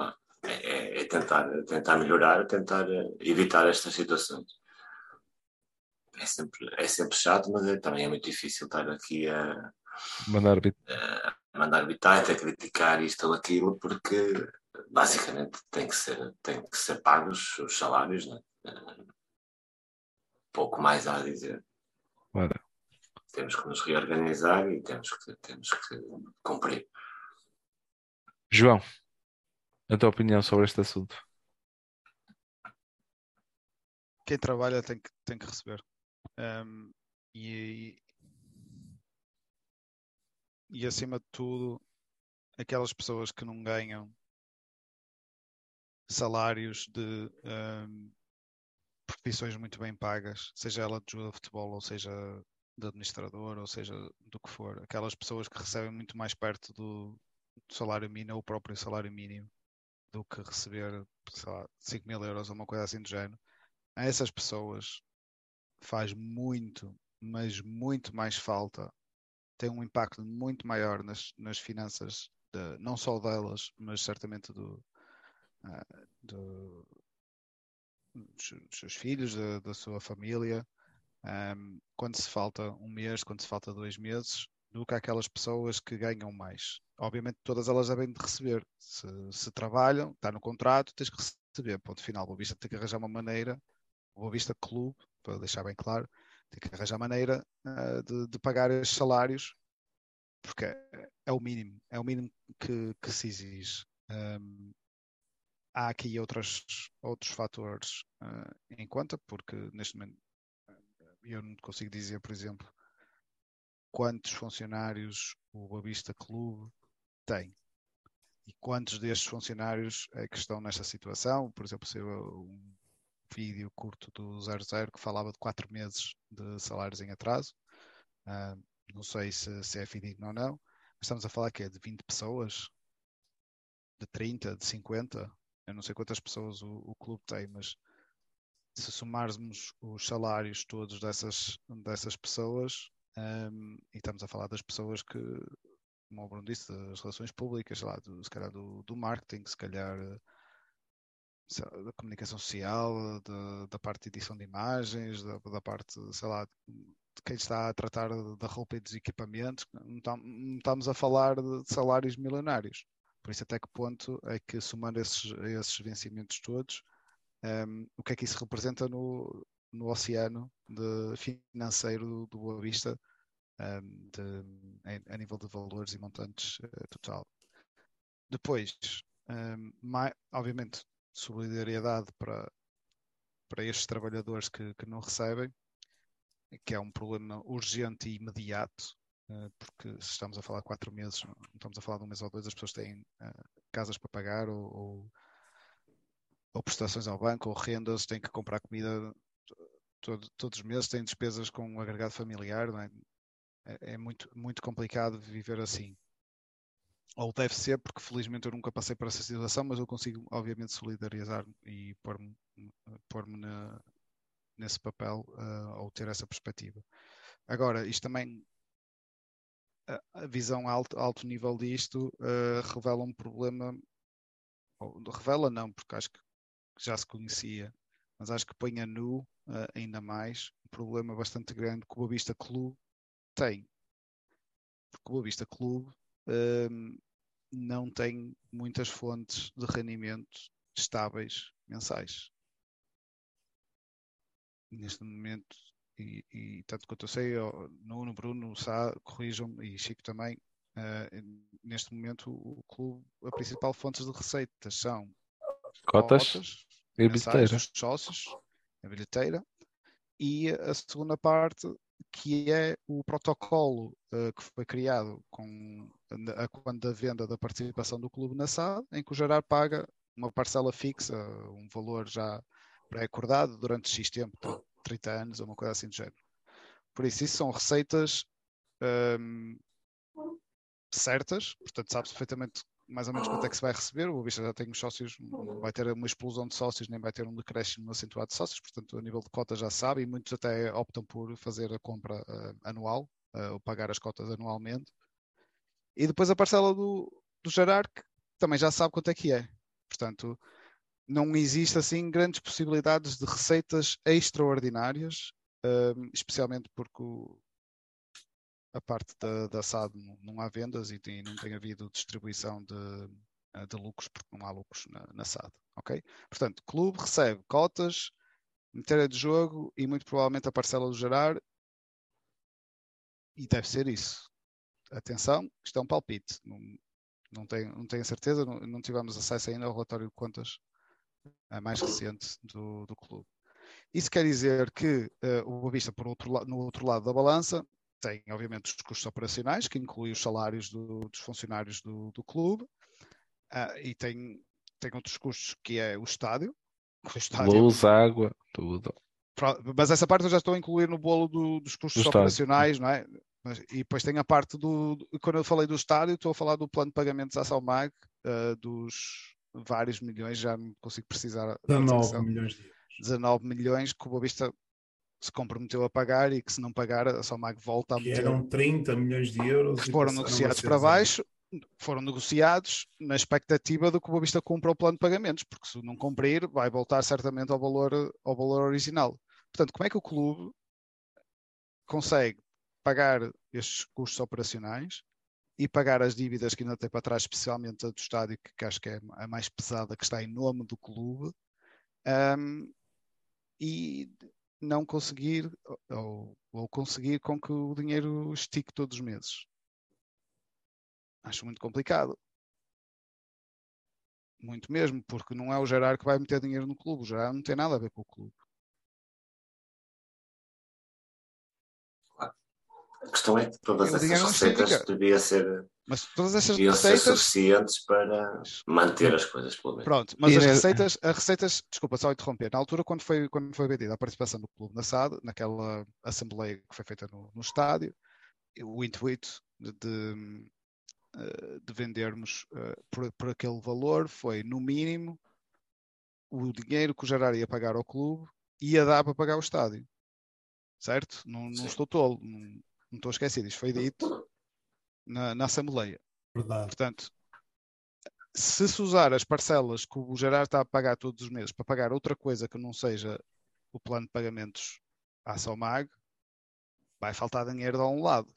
é, é, é, tentar, tentar melhorar, tentar evitar estas situações. É sempre, é sempre chato, mas é, também é muito difícil estar aqui a, mandar, a, mandar bitite, a criticar isto ou aquilo, porque basicamente tem que ser, tem que ser pagos os salários, né? pouco mais há a dizer. Ora. Temos que nos reorganizar e temos que, temos que cumprir. João, a tua opinião sobre este assunto? Quem trabalha tem que, tem que receber. Um, e, e acima de tudo, aquelas pessoas que não ganham salários de um, profissões muito bem pagas, seja ela de jogador de futebol, ou seja de administrador, ou seja do que for, aquelas pessoas que recebem muito mais perto do, do salário mínimo, ou o próprio salário mínimo, do que receber, sei lá, 5 mil euros ou uma coisa assim do género, a essas pessoas faz muito, mas muito mais falta tem um impacto muito maior nas, nas finanças, de, não só delas, mas certamente do, uh, do dos, seus filhos, da, da sua família, um, quando se falta um mês, quando se falta dois meses, do que aquelas pessoas que ganham mais. Obviamente todas elas devem de receber. Se, se trabalham, está no contrato, tens que receber. Ponto final. Boa Vista tem que arranjar uma maneira, o Boa Vista Clube, para deixar bem claro, tem que arranjar maneira uh, de, de, pagar esses salários, porque é, é, o mínimo, é o mínimo que, que se exige. Um, há aqui outros, outros fatores uh, em conta, porque neste momento eu não consigo dizer, por exemplo, quantos funcionários o Boavista Clube tem e quantos destes funcionários é que estão nesta situação. Por exemplo, se um vídeo curto do 00 que falava de quatro meses de salários em atraso. Uh, não sei se, se é fidedigno ou não, estamos a falar que é de 20 pessoas, de 30, de 50. Eu não sei quantas pessoas o, o clube tem, mas se somarmos os salários todos dessas, dessas pessoas, um, e estamos a falar das pessoas que, como o Bruno disse, das relações públicas, lá, do, se calhar do, do marketing, se calhar da comunicação social, da, da parte de edição de imagens, da, da, parte, sei lá, de quem está a tratar da roupa e dos equipamentos, não, não estamos a falar de salários milionários. Por isso, até que ponto é que, somando esses, esses vencimentos todos, um, o que é que isso representa no, no oceano de financeiro do Boa Vista um, de, a, nível de valores e montantes uh, total. Depois, um, mais, obviamente, solidariedade para, para estes trabalhadores que, que não recebem, que é um problema urgente e imediato, uh, porque se estamos a falar quatro meses, não estamos a falar de um mês ou dois, as pessoas têm uh, casas para pagar ou, ou, ou, prestações ao banco ou rendas, têm que comprar comida todo, todos os meses, têm despesas com um agregado familiar, é? É, é muito, muito complicado viver assim ou deve ser, porque felizmente eu nunca passei por essa situação, mas eu consigo, obviamente, solidarizar-me e pôr-me pôr nesse papel uh, ou ter essa perspectiva. Agora, isto também, a, visão alto, alto nível disto uh, revela um problema, ou, revela não, porque acho que já se conhecia, mas acho que põe a nu uh, ainda mais um problema bastante grande que o Boavista Clube tem. Porque o Boavista Clube não tem muitas fontes de rendimento estáveis mensais. Neste momento, e, e tanto quanto eu sei, Nuno, Bruno, Sá, corrijam-me, e Chico também, uh, neste momento o clube, a principal fonte de receitas são cotas, cotas e bilheteira. sócios, a bilheteira, e a segunda parte que é o protocolo uh, que foi criado com a, quando da venda da participação do clube na SAD, em que o gerar paga uma parcela fixa, um valor já pré-acordado durante X tempo, 30 anos ou uma coisa assim do género. Por isso, isso são receitas um, certas, portanto, sabe-se perfeitamente mais ou menos quanto é que se vai receber. O Vista já tem os sócios, não vai ter uma explosão de sócios, nem vai ter um decréscimo acentuado de sócios, portanto, a nível de cotas já sabe, e muitos até optam por fazer a compra uh, anual, uh, ou pagar as cotas anualmente. E depois a parcela do, do Gerard, que também já sabe quanto é que é. Portanto, não existe assim grandes possibilidades de receitas extraordinárias, uh, especialmente porque o, a parte da, da SAD não, há vendas e tem, não tem havido distribuição de, de lucros porque não há lucros na, na SAD. Ok? Portanto, clube recebe cotas, inteira de jogo e muito provavelmente a parcela do gerar e deve ser isso. Atenção, isto é um palpite. Não, não, tenho, não tenho certeza, não, não tivemos acesso ainda ao relatório de contas mais recente do, do clube. Isso quer dizer que uh, o Boavista, por outro no outro lado da balança, tem, obviamente, os custos operacionais, que inclui os salários do, dos funcionários do, do clube, uh, e tem, tem outros custos, que é o estádio. O estádio Luz, água, tudo. Mas essa parte eu já estou a incluir no bolo do, dos custos do operacionais, não é? Mas, e depois tem a parte do. Quando eu falei do estádio, estou a falar do plano de pagamentos à Salmag, uh, dos vários milhões, já não consigo precisar. 19 milhões de euros. 19 milhões que o Boavista se comprometeu a pagar e que se não pagar a Salmag volta a meter. eram 30 milhões de euros. Que foram negociados para baixo, foram negociados na expectativa de que o Boavista cumpra o plano de pagamentos, porque se não cumprir, vai voltar certamente ao valor, ao valor original. Portanto, como é que o clube consegue pagar estes custos operacionais e pagar as dívidas que ainda tem para trás, especialmente a do estádio, que, que acho que é a mais pesada, que está em nome do clube, um, e não conseguir ou, ou, conseguir com que o dinheiro estique todos os meses. Acho muito complicado. Muito mesmo, porque não é o Gerard que vai meter dinheiro no clube. O Gerard não tem nada a ver com o clube. A questão é que todas essas receitas deviam ser, mas todas essas receitas ser suficientes para manter as coisas pelo menos. Pronto, mas e as receitas, as receitas, desculpa só interromper, na altura quando foi, quando foi vendida a participação do clube na SAD, naquela assembleia que foi feita no, no estádio, o intuito de, de, eh, de vendermos uh, por, por aquele valor foi, no mínimo, o dinheiro que o Gerard ia pagar ao clube ia dar para pagar o estádio. Certo? Não, não estou tolo, não, não, estou esquecido. Isto foi dito na, na Assembleia. Verdade. Portanto, se se usar as parcelas que o Gerard está a pagar todos os meses para pagar outra coisa que não seja o plano de pagamentos à Somag, vai faltar dinheiro de um lado.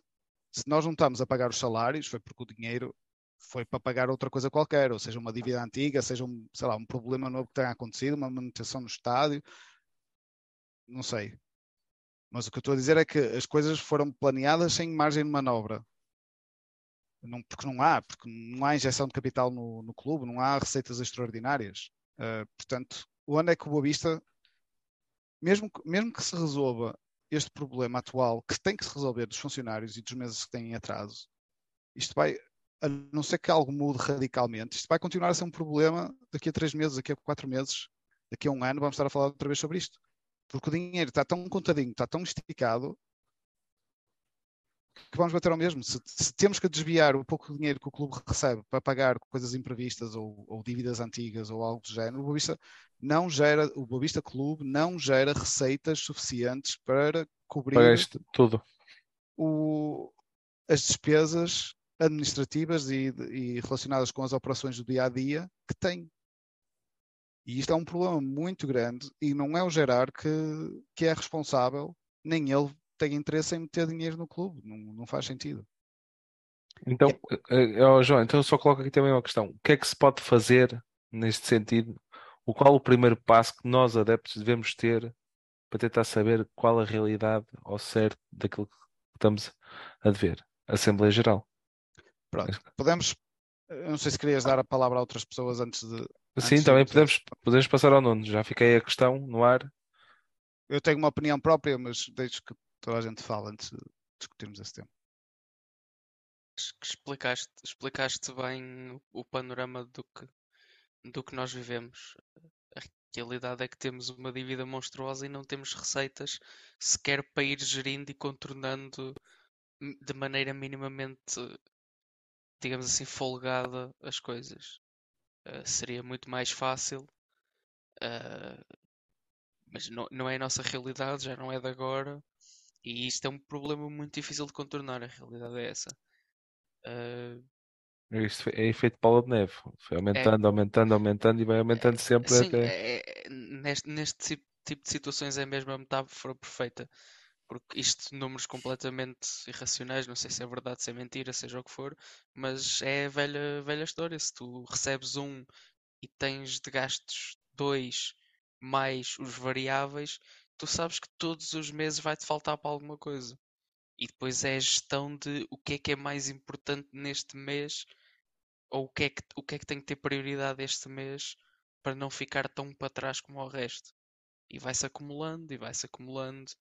Se nós não estamos a pagar os salários, foi porque o dinheiro foi para pagar outra coisa qualquer, ou seja, uma dívida antiga, seja um, sei lá, um problema novo que tenha acontecido, uma manutenção no estádio, não sei. Mas o que eu estou a dizer é que as coisas foram planeadas sem margem de manobra. Não, porque não há, porque não há injeção de capital no, no clube, não há receitas extraordinárias. Uh, portanto, onde é que o Boa Vista, mesmo, mesmo que se resolva este problema atual, que tem que se resolver dos funcionários e dos meses que têm atraso, isto vai, a não ser que algo mude radicalmente, isto vai continuar a ser um problema daqui a três meses, daqui a quatro meses, daqui a um ano, vamos estar a falar outra vez sobre isto. Porque o dinheiro está tão contadinho, está tão esticado, que vamos bater ao mesmo. Se, se, temos que desviar o pouco dinheiro que o clube recebe para pagar coisas imprevistas ou, ou dívidas antigas ou algo do género, o Boavista não gera, o Boavista Clube não gera receitas suficientes para cobrir tudo. O, as despesas administrativas e, e, relacionadas com as operações do dia a dia que tem. E isto é um problema muito grande e não é o Gerard que, que é responsável, nem ele tem interesse em meter dinheiro no clube. Não, não faz sentido. Então, é... João, então eu só coloco aqui também uma questão. O que é que se pode fazer neste sentido? O qual o primeiro passo que nós adeptos devemos ter para tentar saber qual a realidade ao certo daquilo que estamos a dever? Assembleia Geral. Pronto, podemos. Eu não sei se querias dar a palavra a outras pessoas antes de. Sim, antes também de... podemos, podemos passar ao Nuno. Já fiquei a questão no ar. Eu tenho uma opinião própria, mas deixo que toda a gente fala antes de discutirmos esse tema. Acho que explicaste, explicaste bem o panorama do que, do que nós vivemos. A realidade é que temos uma dívida monstruosa e não temos receitas sequer para ir gerindo e contornando de maneira minimamente, digamos assim, folgada as coisas. Uh, seria muito mais fácil, uh, mas não, não é a nossa realidade, já não é de agora. E isto é um problema muito difícil de contornar, a realidade é essa. Uh... Isto é efeito bola de neve, foi aumentando, é... aumentando, aumentando e vai aumentando sempre Sim, até... é, neste, neste tipo de situações é mesmo a metáfora perfeita, porque isto números completamente irracionais, não sei se é verdade, se é mentira, seja o que for, mas é a velha, velha história. Se tu recebes um e tens de gastos dois mais os variáveis, tu sabes que todos os meses vai-te faltar para alguma coisa. E depois é a gestão de o que é que é mais importante neste mês ou o que é que, o que, é que tem que ter prioridade este mês para não ficar tão para trás como o resto. E vai-se acumulando e vai-se acumulando.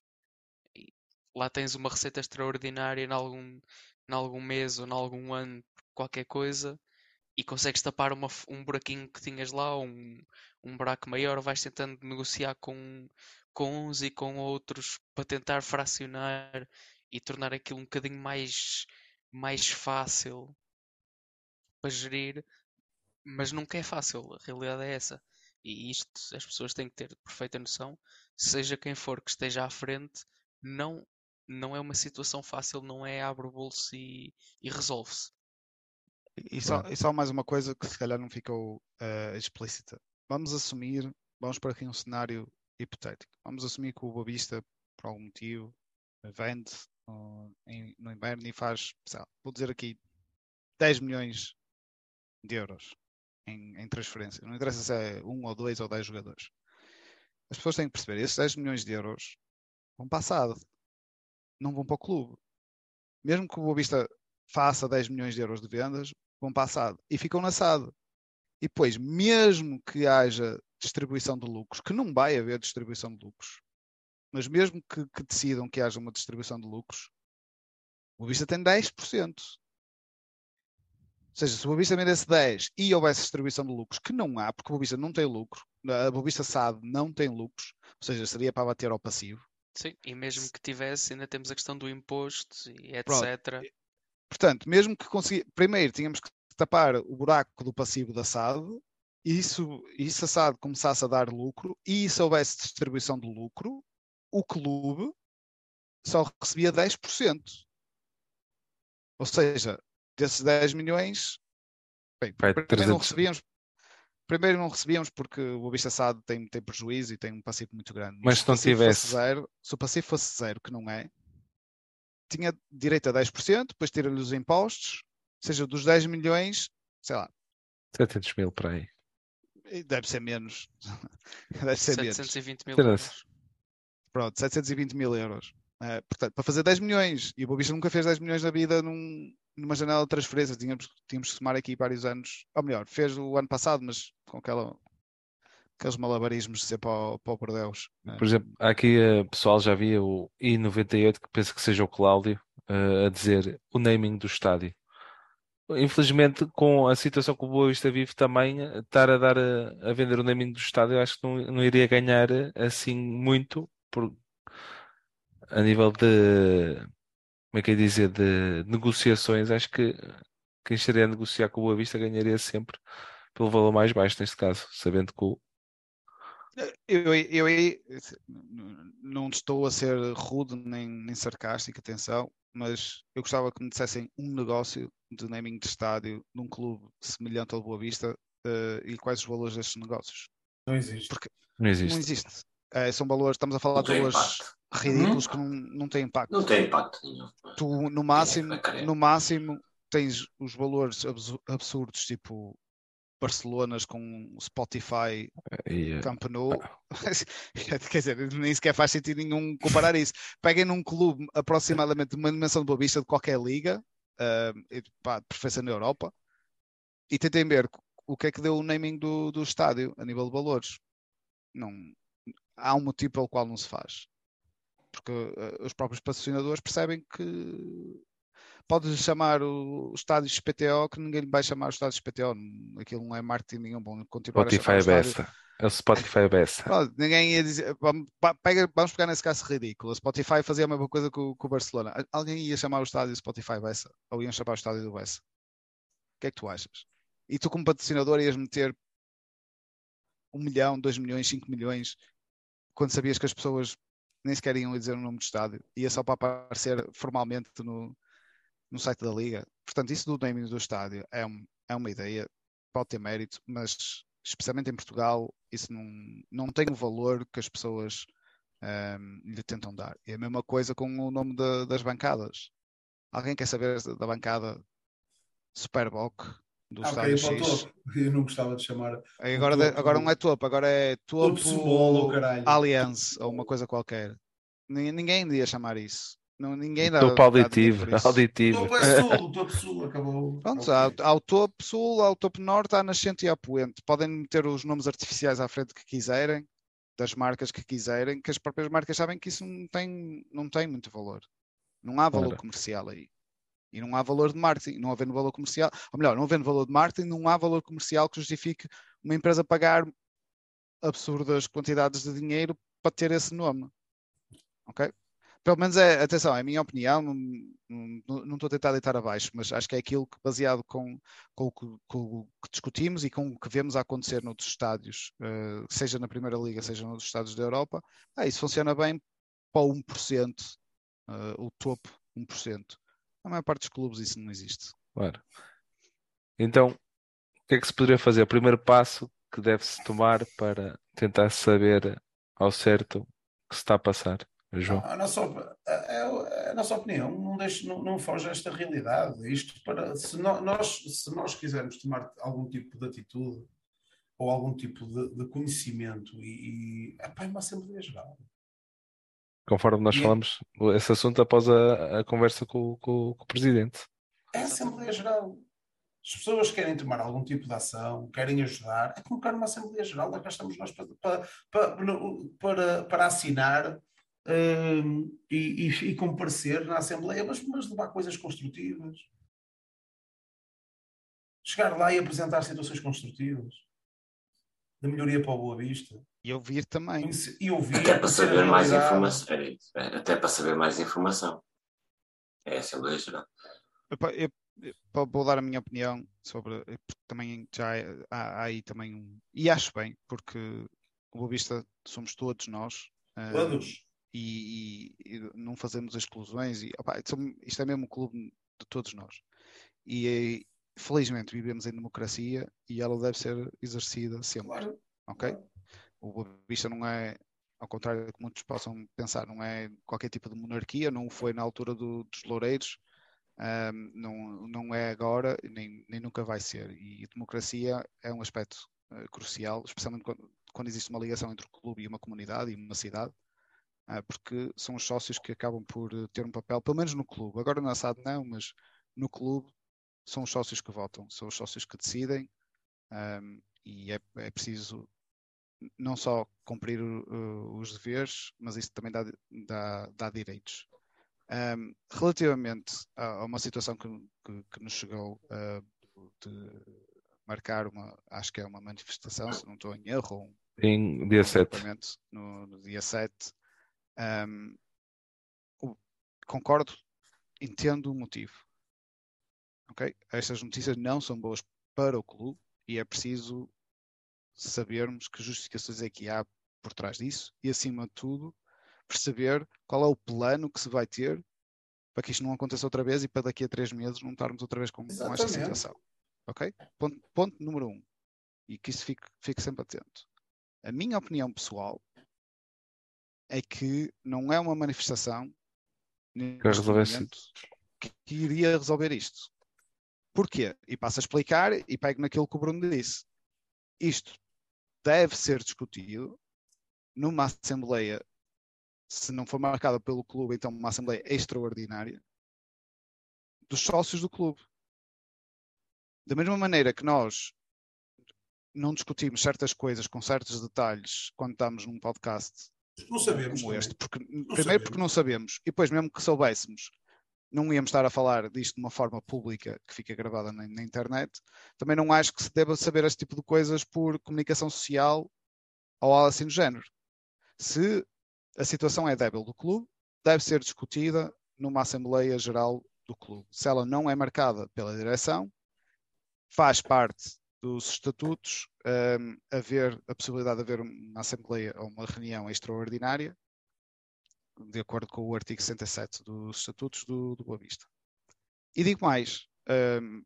Lá tens uma receita extraordinária em algum, em algum mês ou em algum ano, qualquer coisa, e consegues tapar uma, um buraquinho que tinhas lá, um, um buraco maior, vais tentando negociar com, com uns e com outros para tentar fracionar e tornar aquilo um bocadinho mais, mais fácil para gerir, mas nunca é fácil, a realidade é essa. E isto as pessoas têm que ter perfeita noção, seja quem for que esteja à frente, não, não é uma situação fácil, não é abre o bolso e, e resolve-se. E só, e só mais uma coisa que se calhar não ficou uh, explícita. Vamos assumir, vamos para aqui um cenário hipotético. Vamos assumir que o Boavista, por algum motivo, vende no, em, no inverno e faz, lá, vou dizer aqui, 10 milhões de euros em, em transferência. Não interessa se é um ou dois ou dez jogadores. As pessoas têm que perceber, esses 10 milhões de euros vão SAD, não vão para o clube. Mesmo que o Boavista faça 10 milhões de euros de vendas, vão para a SAD e ficam na SAD. E depois, mesmo que haja distribuição de lucros, que não vai haver distribuição de lucros, mas mesmo que, que decidam que haja uma distribuição de lucros, O Boa Vista tem 10%. Ou seja, se o Boa Vista vendesse 10 e houvesse distribuição de lucros, que não há, porque o Boa Vista não tem lucro, a Boa Vista SAD não tem lucros, ou seja, seria para bater ao passivo. Sim, e mesmo que tivesse, ainda temos a questão do imposto e etc. Pronto. Portanto, mesmo que conseguir, primeiro tínhamos que tapar o buraco do passivo da SAD, e isso, se a SAD começasse a dar lucro, e se houvesse distribuição de lucro, o clube só recebia 10%. Ou seja, desses 10 milhões, bem, Vai, primeiro 300. não recebíamos. Primeiro não recebíamos porque o Boavista SAD tem, tem prejuízo e tem um passivo muito grande. Mas se se não tivesse- zero, se o passivo fosse zero, que não é, tinha direito a 10%, depois tira-lhe os impostos, ou seja, dos 10 milhões, sei lá, 700 mil para aí. deve ser menos. deve ser menos. 720 mil Interessa. euros. Pronto, 720 mil euros. Eh, portanto, para fazer 10 milhões, e o Boavista nunca fez 10 milhões na vida num- numa janela de transferências, tínhamos, tínhamos que somar aqui vários anos, ou melhor, fez o ano passado, mas com aquela, aqueles malabarismos de ser para o, Bordeus. Eh, Por exemplo, aqui eh, pessoal já via o I98 que pensa que seja o Cláudio eh, a dizer o naming do estádio. Infelizmente, com a situação que o Boa Vista vive também, estar a dar a, a vender o naming do estádio, acho que não, não iria ganhar assim muito por, a nível de, como é que é dizer, de negociações. Acho que quem estaria a negociar com o Boa Vista ganharia sempre pelo valor mais baixo, neste caso, sabendo que o, Eu, eu, eu não estou a ser rude nem, nem sarcástico, atenção, mas eu gostava que me dissessem um negócio de naming de estádio num clube semelhante ao Boa Vista eh, e quais os valores destes negócios. Não existe. não existe. Não existe. Eh, são valores, estamos a falar Não de tem valores impacto. Ridículos que não, não têm impacto. Não tem impacto nenhum. Tu, no máximo, vai querer? no máximo, tens os valores absu- absurdos, tipo Barcelonas com Spotify E, eh, Camp Nou. Quer dizer, nem sequer faz sentido nenhum comparar isso. Peguem num clube aproximadamente de uma dimensão de boa vista de qualquer liga, ah, e, pá, de preferência na Europa, e tentem ver o que é que deu o naming do, do estádio a nível de valores. Não, há um motivo pelo qual não se faz. Porque ah, os próprios patrocinadores percebem que podes chamar o estádio SPTO que ninguém vai chamar o estádio SPTO. Aquilo não é marketing nenhum. Vão continuar a Spotify chamar o estádio Bessa. É o Spotify Bessa. Pronto, ninguém ia dizer. Vamos, pega- vamos pegar nesse caso ridículo. A Spotify fazia a mesma coisa que o, que o Barcelona. Al- Alguém ia chamar o estádio Spotify Bessa? Ou iam chamar o estádio do Bessa? O que é que tu achas? E tu, como patrocinador, ias meter um milhão, dois milhões, cinco milhões, quando sabias que as pessoas nem sequer iam dizer o nome do estádio, ia só para aparecer formalmente no, no site da Liga. Portanto, isso do naming do estádio é, um- é uma ideia, pode ter mérito, mas especialmente em Portugal, isso não, não tem o valor que as pessoas ahm, lhe tentam dar. E a mesma coisa com o nome da- das bancadas. Alguém quer saber da bancada Superboc do Ah, ok, estádio para o X? Eu não gostava de chamar Agora, topo agora não é topo, agora é topo topo caralho. Allianz ou uma coisa qualquer. Ni- Ninguém iria chamar isso. Não, ninguém dá, Topo dá auditivo. isso. Auditivo. Topo é sul, topo sul, acabou. Pronto, há, há o topo sul, há o topo norte, há a nascente e há a poente. Podem meter os nomes artificiais à frente que quiserem, das marcas que quiserem, que as próprias marcas sabem que isso não tem, não tem muito valor. Não há valor Claro. comercial aí. E não há valor de marketing. Não havendo valor comercial, ou melhor, não havendo valor de marketing, não há valor comercial que justifique uma empresa pagar absurdas quantidades de dinheiro para ter esse nome. Ok? Pelo menos é, atenção, é a minha opinião, não, não, não estou a tentar deitar abaixo, mas acho que é aquilo que, baseado com, com, com o que discutimos e com o que vemos a acontecer noutros estádios, eh, seja na Primeira Liga, seja noutros estádios da Europa, ah, isso funciona bem para o 1%, eh, o topo 1%. Na maior parte dos clubes isso não existe. Claro. Então, o que é que se poderia fazer? O primeiro passo que deve-se tomar para tentar saber ao certo o que se está a passar, João? A nossa, op- a, a- a nossa opinião não, deixa, não, não foge a esta realidade. Isto para, se, no- nós, se nós quisermos tomar algum tipo de atitude ou algum tipo de, de conhecimento e, e epá, é uma Assembleia Geral. Conforme nós E- falamos esse assunto após a, a conversa com, com- com o Presidente. É a Assembleia Geral. As pessoas querem tomar algum tipo de ação, querem ajudar, é convocar uma Assembleia Geral, lá cá estamos nós para, para, para, para, para assinar uh, e, e, e, comparecer na Assembleia, mas, mas levar coisas construtivas. Chegar lá e apresentar situações construtivas da melhoria para o Boa Vista. E ouvir também. E ouvir, até para saber mais informação. Até para saber mais informação. É a Assembleia Geral. Eu, eu, vou dar a minha opinião sobre. Também já há, há aí também um. E acho bem, porque o Boa Vista somos todos nós. Eh, todos. e, e, e, não fazemos exclusões. E, opa, isto é mesmo um clube de todos nós. E felizmente vivemos em democracia e ela deve ser exercida sempre. Claro. Ok? O Boa Vista não é, ao contrário do que muitos possam pensar, não é qualquer tipo de monarquia, não foi na altura do, dos Loureiros, um, não, não é agora, nem, nem nunca vai ser. E democracia é um aspecto uh, crucial, especialmente quando, quando, existe uma ligação entre o clube e uma comunidade e uma cidade, uh, porque são os sócios que acabam por uh, ter um papel, pelo menos no clube. Agora na SAD não, mas no clube são os sócios que votam, são os sócios que decidem um, e é, é, preciso não só cumprir os deveres, mas isso também dá, dá, dá direitos. Um, relativamente a, a, uma situação que, que, que nos chegou uh, de marcar uma, acho que é uma manifestação, se não estou em erro, um, em dia 7. No, no dia 7. Um, concordo, entendo o motivo. Okay? Estas notícias não são boas para o clube e é preciso sabermos que justificações é que há por trás disso e, acima de tudo, perceber qual é o plano que se vai ter para que isto não aconteça outra vez e para daqui a três meses não estarmos outra vez com, com esta situação. Ok? Ponto, ponto, número um. E que isso fique, fique sempre atento. A minha opinião pessoal é que não é uma manifestação que, que iria resolver isto. Porquê? E passo a explicar e pego naquilo que o Bruno disse. Isto deve ser discutido numa assembleia, se não for marcada pelo clube, então uma assembleia extraordinária dos sócios do clube. Da mesma maneira que nós não discutimos certas coisas com certos detalhes quando estamos num podcast não sabemos como este, porque, não primeiro sabemos. porque não sabemos, e depois mesmo que soubéssemos, não íamos estar a falar disto de uma forma pública que fica gravada na, na, internet. Também não acho que se deva saber este tipo de coisas por comunicação social ou algo assim do género. Se a situação é débil do clube, deve ser discutida numa Assembleia Geral do clube. Se ela não é marcada pela direção, faz parte dos estatutos um, haver a possibilidade de haver uma Assembleia ou uma reunião extraordinária de acordo com o artigo 67 dos Estatutos do, do Boa Vista. E digo mais, um,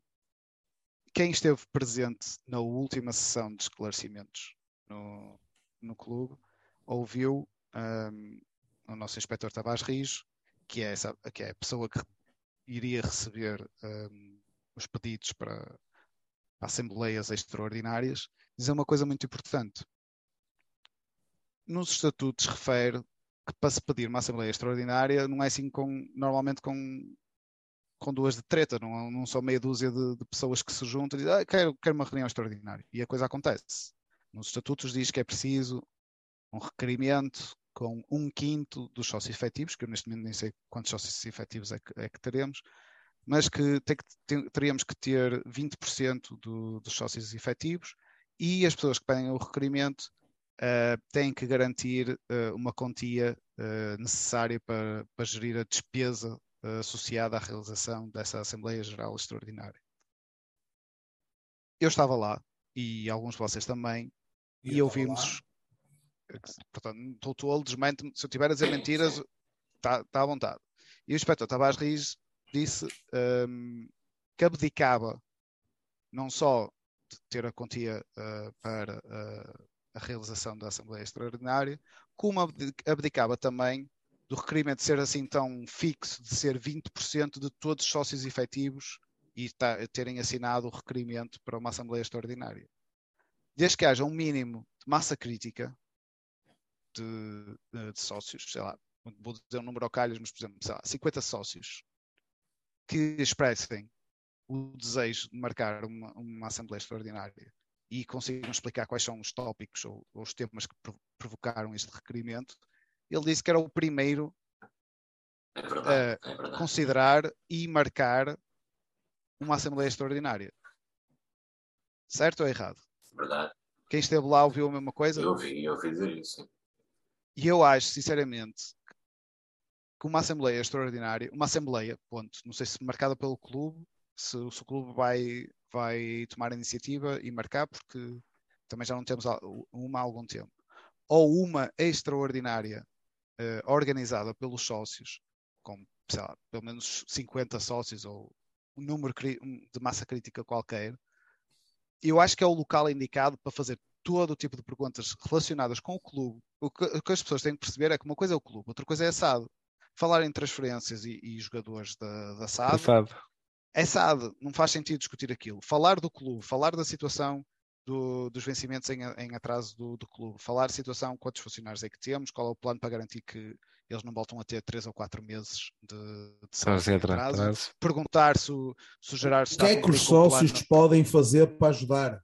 quem esteve presente na última sessão de esclarecimentos no, no clube ouviu um, o nosso inspetor Tavares Rijo, que é, essa, que é a pessoa que iria receber um, os pedidos para, para assembleias extraordinárias, dizer uma coisa muito importante. Nos estatutos refere que para se pedir uma Assembleia Extraordinária não é assim com, normalmente com, com duas de treta, não, não são meia dúzia de, de pessoas que se juntam e dizem ah, quero, quero uma reunião extraordinária. E a coisa acontece. Nos estatutos diz que é preciso um requerimento com um quinto dos sócios efetivos, que eu neste momento nem sei quantos sócios efetivos é que, é que teremos, mas que, tem que teríamos que ter 20% do, dos sócios efetivos e as pessoas que pedem o requerimento uh, têm que garantir uh, uma quantia uh, necessária para, para, gerir a despesa associada à realização dessa Assembleia Geral Extraordinária. Eu estava lá, e alguns de vocês também, e, e ouvimos. Portanto, estou tolo, desmente Se eu estiver a dizer mentiras, está tá à vontade. E o inspetor Tavares Riz disse um, que abdicava não só de ter a quantia uh, para uh, a realização da Assembleia Extraordinária, como abdicava também do requerimento de ser assim tão fixo, de ser 20% de todos os sócios efetivos e terem assinado o requerimento para uma Assembleia Extraordinária. Desde que haja um mínimo de massa crítica de, de, de sócios, sei lá, vou dizer um número ao calhas, mas por exemplo, sei lá, 50 sócios que expressem o desejo de marcar uma, uma Assembleia Extraordinária e consigam explicar quais são os tópicos ou, ou os temas que provocaram este requerimento, ele disse que era o primeiro É verdade, é a verdade. considerar e marcar uma Assembleia Extraordinária. Certo ou errado? verdade. Quem esteve lá ouviu a mesma coisa? Eu ouvi, eu ouvi dizer isso. E eu acho, sinceramente, que uma Assembleia Extraordinária, uma Assembleia, ponto, não sei se marcada pelo clube, se, se o clube vai, vai tomar a iniciativa e marcar, porque também já não temos uma há algum tempo, ou uma extraordinária eh, organizada pelos sócios, com, lá, pelo menos 50 sócios ou um número de massa crítica qualquer, eu acho que é o local indicado para fazer todo o tipo de perguntas relacionadas com o clube. O que, o que as pessoas têm que perceber é que uma coisa é o clube, outra coisa é a SAD. Falar em transferências e, e jogadores da, da SAD. É SAD, não faz sentido discutir aquilo. Falar do clube, falar da situação do- dos vencimentos em, em atraso do, do clube, falar situação, quantos funcionários é que temos, qual é o plano para garantir que eles não voltam a ter três ou quatro meses de, de atraso. atrás. Perguntar se, o- se o Gerardo O está que a é que os o sócios plano- podem fazer para ajudar?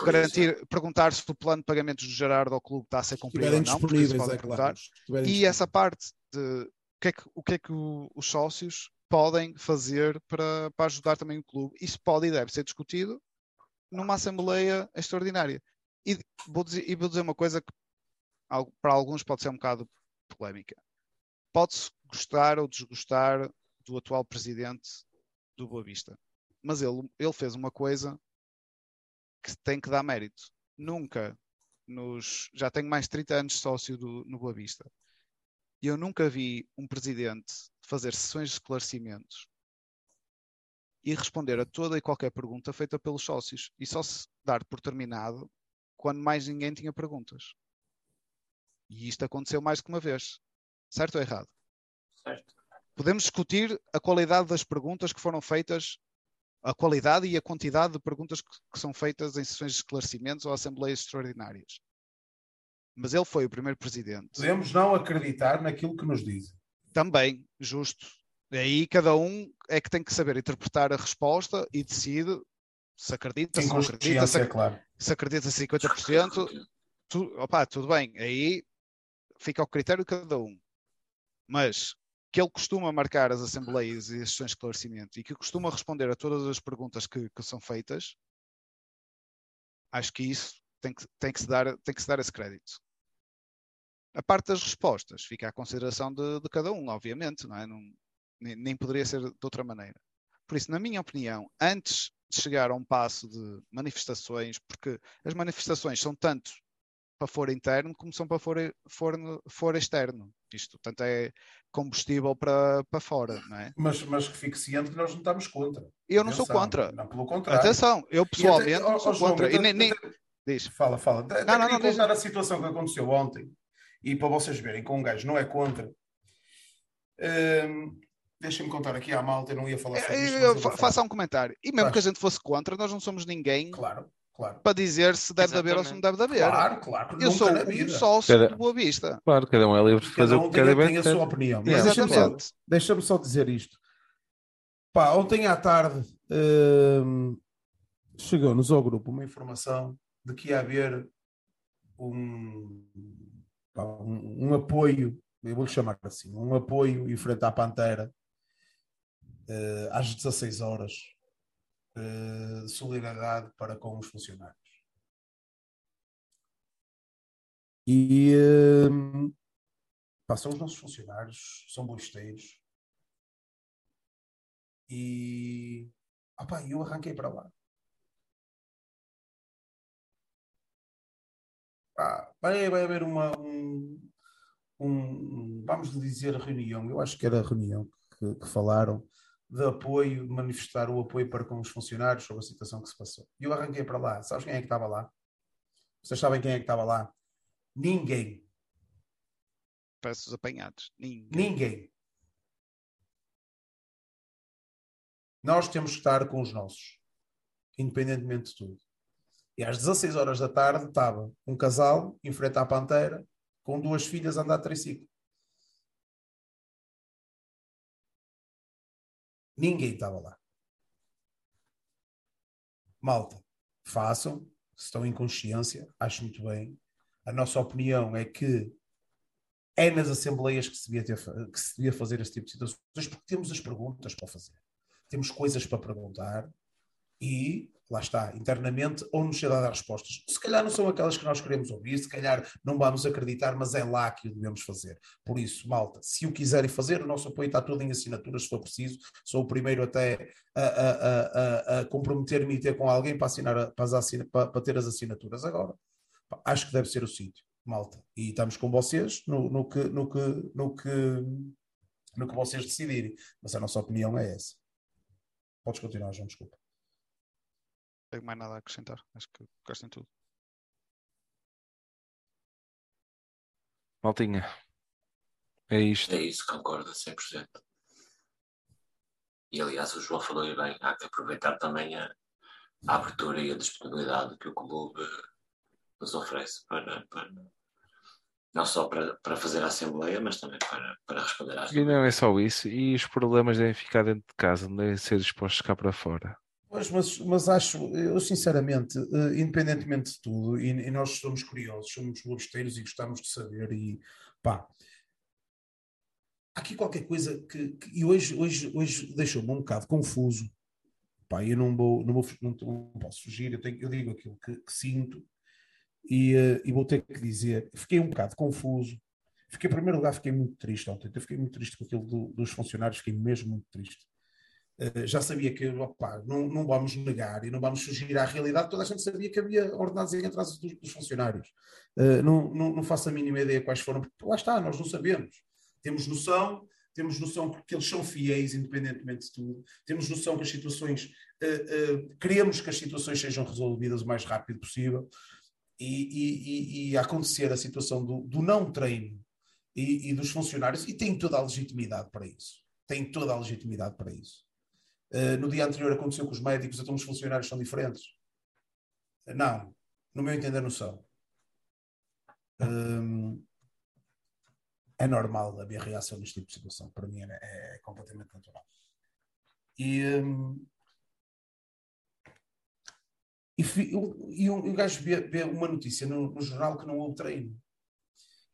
garantir, perguntar se o plano de pagamentos do Gerardo ao clube está a ser Se cumprido ou não, porque isso disponíveis, podem é perguntar. claro. E essa parte de o que é que, o que, é que o- os sócios podem fazer para, para ajudar também o clube. Isso pode e deve ser discutido numa Assembleia Extraordinária. E vou dizer, e vou dizer uma coisa que para alguns pode ser um bocado polémica. Pode-se gostar ou desgostar do atual presidente do Boa Vista. Mas ele, ele fez uma coisa que tem que dar mérito. Nunca nos. Já tenho mais de 30 anos sócio do, no Boa Vista. E eu nunca vi um presidente fazer sessões de esclarecimentos e responder a toda e qualquer pergunta feita pelos sócios e só se dar por terminado quando mais ninguém tinha perguntas. E isto aconteceu mais que uma vez. Certo ou errado? Certo. Podemos discutir a qualidade das perguntas que foram feitas, a qualidade e a quantidade de perguntas que, que são feitas em sessões de esclarecimentos ou assembleias extraordinárias. Mas ele foi o primeiro presidente. Podemos não acreditar naquilo que nos dizem. Também, justo. Aí cada um é que tem que saber interpretar a resposta e decide se acredita, Sem se não acredita, se, consciência, é ac- claro. se acredita 50%, tu, opá, tudo bem, aí fica ao critério de cada um. Mas que ele costuma marcar as assembleias e as sessões de esclarecimento e que costuma responder a todas as perguntas que, que são feitas, acho que isso tem que, tem, que se dar, tem que se dar esse crédito. A parte das respostas fica à consideração de, de cada um, obviamente, não é? Não, nem, nem poderia ser de outra maneira. Por isso, na minha opinião, antes de chegar a um passo de manifestações, porque as manifestações são tanto para fora interno como são para fora, fora, fora externo. Isto, tanto é combustível para, para fora, não é? Mas, mas que fique ciente que nós não estamos contra. Eu não sou Atenção, contra. Não, pelo contrário. Atenção, eu pessoalmente E até- não sou João, contra. E até- nem, nem- Diz. Fala, fala. Não, não, não, contar a situação que aconteceu ontem e para vocês verem que um gajo não é contra. Hum, Deixem-me contar aqui à malta, eu não ia falar sobre isto. eu vou fa- falar. Faça um comentário. E mesmo Faz. que a gente fosse contra, nós não somos ninguém Claro, claro. para dizer se deve de haver ou se não deve de haver. Claro, claro. Eu nunca sou um sócio Cada- de Boa Vista. Claro, cada um é livre de fazer Cada o um que tem, quer tem a sua opinião. Só, Exatamente. deixa-me só dizer isto. Pá, ontem à tarde hum, chegou-nos ao grupo uma informação de que ia haver um, um, um apoio, eu vou-lhe chamar assim, um apoio em frente à Pantera eh, às 16 horas de solidariedade para com os funcionários. E hum, pá, são os nossos funcionários, são boisteiros. E pá, eu arranquei para lá. Pá, vai, vai haver uma, um, um, vamos dizer, reunião. Eu acho que era a reunião que, que falaram de apoio, de manifestar o apoio para com os funcionários sobre a situação que se passou. E eu arranquei para lá. Sabes quem é que estava lá? Vocês sabem quem é que estava lá? Ninguém. Parece os apanhados. Ninguém. Ninguém. Nós temos que estar com os nossos, independentemente de tudo. E às 16 horas da tarde estava um casal em frente à Pantera com duas filhas a andar de triciclo. Ninguém estava lá. Malta, façam, se estão em consciência, acho muito bem. A nossa opinião é que é nas assembleias que se, devia ter, que se devia fazer esse tipo de situações, porque temos as perguntas para fazer. Temos coisas para perguntar e lá está, internamente, ou nos ser dar respostas. Se calhar não são aquelas que nós queremos ouvir, se calhar não vamos acreditar, mas é lá que o devemos fazer. Por isso, malta, se o quiserem fazer, o nosso apoio está todo em assinaturas, se for preciso. Sou o primeiro até a, a, a, a comprometer-me e ter com alguém para, assinar, para, para, para ter as assinaturas. Agora, acho que deve ser o sítio, malta. E estamos com vocês no, no, que, no, que, no, que, no que vocês decidirem. Mas a nossa opinião é essa. Podes continuar, João, desculpa tenho mais nada a acrescentar. Acho que gostem tudo. Maltinha. É isto. É isso, concordo 100%. E aliás, o João falou bem, há que aproveitar também a, a abertura e a disponibilidade que o clube nos oferece para, para não só para, para fazer a Assembleia, mas também para, para responder às E não é só isso, e os problemas devem ficar dentro de casa, não devem ser expostos cá para fora. Pois, mas, mas acho, eu sinceramente, uh, independentemente de tudo, e, e, nós somos curiosos, somos lobesteiros e gostamos de saber, e pá, há aqui qualquer coisa que, que e hoje, hoje, hoje deixou-me um bocado confuso, pá, eu não vou, não, vou, não, não posso fugir, eu, tenho, eu digo aquilo que, que sinto e, uh, e vou ter que dizer, fiquei um bocado confuso, fiquei, em primeiro lugar, fiquei muito triste ontem, eu fiquei muito triste com aquilo do, dos funcionários, fiquei mesmo muito triste. eh, já sabia que opa, não, não vamos negar e não vamos fugir à realidade, toda a gente sabia que havia ordenados em atraso dos, dos funcionários. Uh, não, não, não, faço a mínima ideia quais foram, porque lá está, nós não sabemos. Temos noção, temos noção que eles são fiéis, independentemente de tudo, temos noção que as situações, uh, uh, queremos que as situações sejam resolvidas o mais rápido possível e, e, e, e acontecer a situação do, do não treino e, e dos funcionários, e tem toda a legitimidade para isso. Tem toda a legitimidade para isso. Uh, no dia anterior aconteceu com os médicos, então os funcionários são diferentes. Uh, não, no meu entender não são. Um, é normal a minha reação neste tipo de situação. Para mim é, é completamente natural. E, um, e, e, um, um gajo vê, vê uma notícia no, no, jornal que não houve treino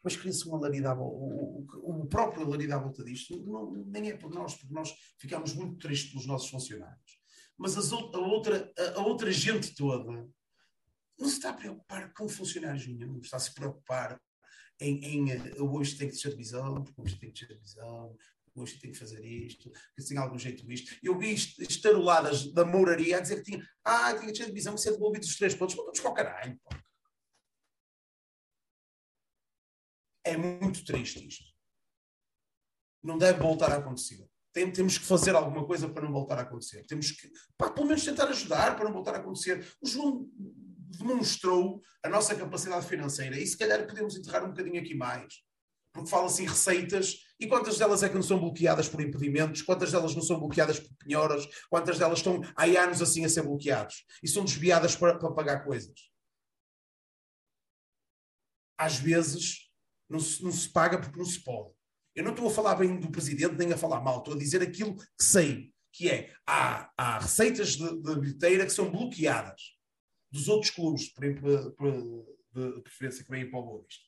mas cria-se uma o, o, o, próprio laridade à volta disto, não, nem é por nós, porque nós ficamos muito tristes pelos nossos funcionários. Mas as, a, outra, a, a, outra gente toda não se está a preocupar com funcionários nenhum, está a se preocupar em, em eh, hoje tem que ter visão, porque hoje tem que ter visão, hoje tem que fazer isto, que tem algum jeito isto. Eu vi estaroladas da mouraria a dizer que tinha, ah, tinha que ter visão, que ser devolvido os três pontos, vamos para o caralho, pô. É muito triste isto. Não deve voltar a acontecer. Tem, temos que fazer alguma coisa para não voltar a acontecer. Temos que, pá, pelo menos, tentar ajudar para não voltar a acontecer. O João demonstrou a nossa capacidade financeira e se calhar podemos enterrar um bocadinho aqui mais. Porque fala-se em receitas e quantas delas é que não são bloqueadas por impedimentos, quantas delas não são bloqueadas por penhoras, quantas delas estão há anos assim a ser bloqueadas e são desviadas para, para pagar coisas. Às vezes não se, não se paga porque não se pode. Eu não estou a falar bem do presidente nem a falar mal, estou a dizer aquilo que sei, que é há, há receitas de, de bilheteira que são bloqueadas dos outros clubes de, de, de preferência que vêm para o Boa Vista.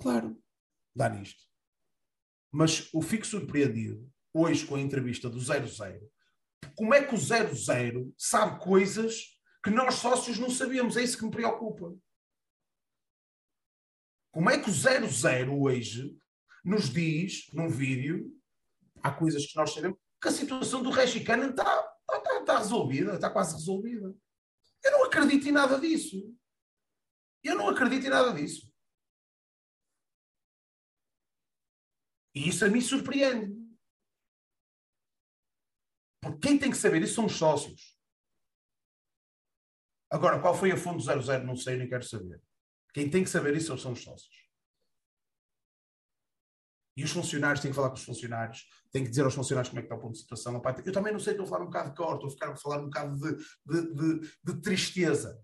Claro, dá nisto. Mas o fico surpreendido hoje com a entrevista do 00. Como é que o 00 sabe coisas que nós sócios não sabemos. É isso que me preocupa. Como é que o 00 hoje nos diz, num vídeo, há coisas que nós sabemos, que a situação do está, está, está resolvida, está quase resolvida. Eu não acredito em nada disso. Eu não acredito em nada disso. E isso a mim surpreende. Porque quem tem que saber isso são os sócios. Agora, qual foi a fundo 00? Não sei, nem quero saber. Quem tem que saber isso são os sócios. E os funcionários têm que falar com os funcionários, têm que dizer aos funcionários como é que está o ponto de situação. Eu também não sei, estou a falar um bocado de cor, estou a ficar a falar um bocado de, de, de, de tristeza.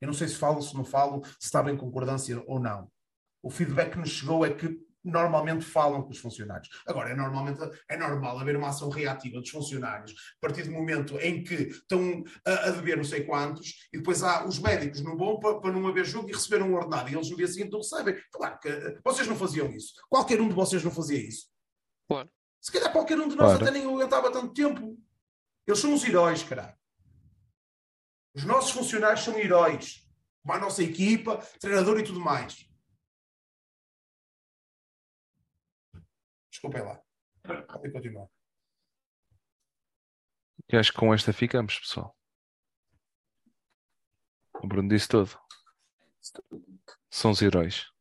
Eu não sei se falo, se não falo, se está bem concordância ou não. O feedback que nos chegou é que normalmente falam com os funcionários. Agora, é, normalmente, é normal haver uma ação reativa dos funcionários a partir do momento em que estão a, a dever não sei quantos e depois há os médicos não vão para, para não haver jogo e receber um ordenado e eles no dia seguinte não recebem. Claro que eh, vocês não faziam isso. Qualquer um de vocês não fazia isso. Claro. Se calhar qualquer um de nós Claro. até nem aguentava tanto tempo. Eles são os heróis, caralho. Os nossos funcionários são heróis. Como a nossa equipa, treinador e tudo mais. Desculpem lá. Podem continuar. E acho que com esta ficamos, pessoal. O Bruno disse tudo. São os heróis.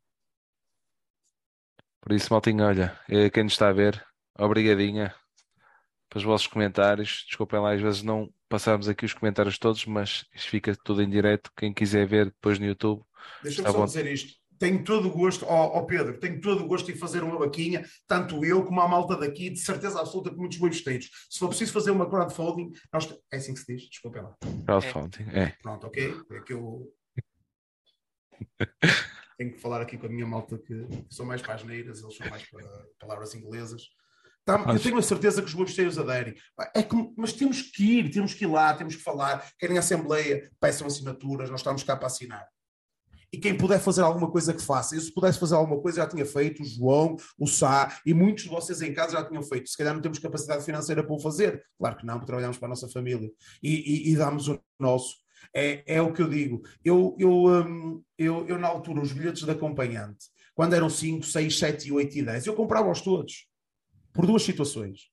Por isso, maltinha, olha, eh, quem nos está a ver, obrigadinha pelos vossos comentários. Desculpem lá, às vezes não passamos aqui os comentários todos, mas isto fica tudo em direto. Quem quiser ver depois no YouTube, Deixa-me só bom. dizer isto. Tenho todo o gosto, ó ó Pedro, tenho todo o gosto em fazer uma vaquinha, tanto eu como a malta daqui, de certeza absoluta que muitos bois teiros. Se for preciso fazer uma crowdfunding, nós... é assim que se diz, desculpem lá. crowdfunding. É. Pronto, ok? É que eu tenho que falar aqui com a minha malta que são mais pagineiras, eles são mais para palavras inglesas. Tá, eu tenho a certeza que os bobesteiros aderem. É que, mas temos que ir, temos que ir lá, temos que falar. Querem assembleia, peçam assinaturas, nós estamos cá para assinar. E quem puder fazer alguma coisa que faça. Eu, se pudesse fazer alguma coisa, já tinha feito. O João, o Sá e muitos de vocês em casa já tinham feito. Se calhar não temos capacidade financeira para o fazer. Claro que não, porque trabalhamos para a nossa família. E, e, e damos o nosso. É, é o que eu digo. Eu, eu, hum, eu, eu, na altura, os bilhetes de acompanhante, quando eram 5, 6, 7, 8 e 10, eu comprava-os todos. Por duas situações.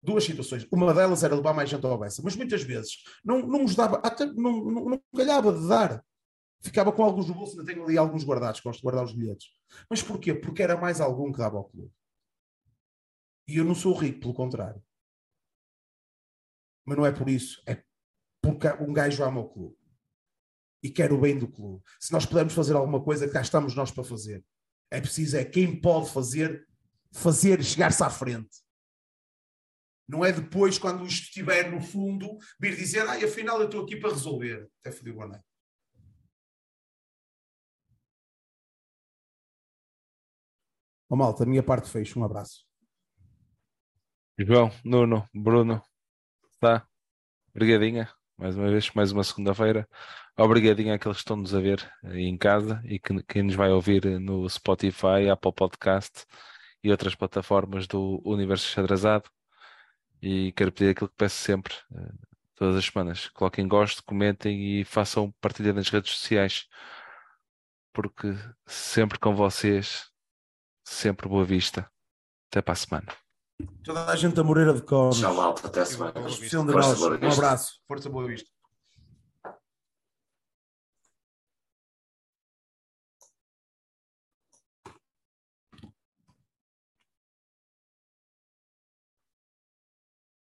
Duas situações. Uma delas era levar mais gente ao Bessa, mas muitas vezes não, não nos dava, até não, não, não calhava de dar. Ficava com alguns no bolso, ainda tenho ali alguns guardados, gosto de guardar os bilhetes. Mas porquê? Porque era mais algum que dava ao clube. E eu não sou rico, pelo contrário. Mas não é por isso, é porque um gajo ama o clube e quer o bem do clube. Se nós pudermos fazer alguma coisa, cá estamos nós para fazer. É preciso, é quem pode fazer, fazer chegar-se à frente. Não é depois, quando isto estiver no fundo, vir dizer, ah, afinal eu estou aqui para resolver. Até fodiu boa noite. Ó malta, a minha parte fecha. Um abraço. João, Nuno, Bruno, tá? Obrigadinha, mais uma vez, mais uma segunda-feira. Obrigadinha àqueles que estão-nos a ver aí em casa e que, quem nos vai ouvir no Spotify, Apple Podcast e outras plataformas do Universo Xadrezado. E quero pedir aquilo que peço sempre, eh, todas as semanas. Coloquem gosto, comentem e façam partilha nas redes sociais. Porque sempre com vocês, sempre boa vista. Até para a semana. Toda a gente da Moreira de Cobres. Tchau, malta. Até a semana. Um abraço. Força Boa Vista.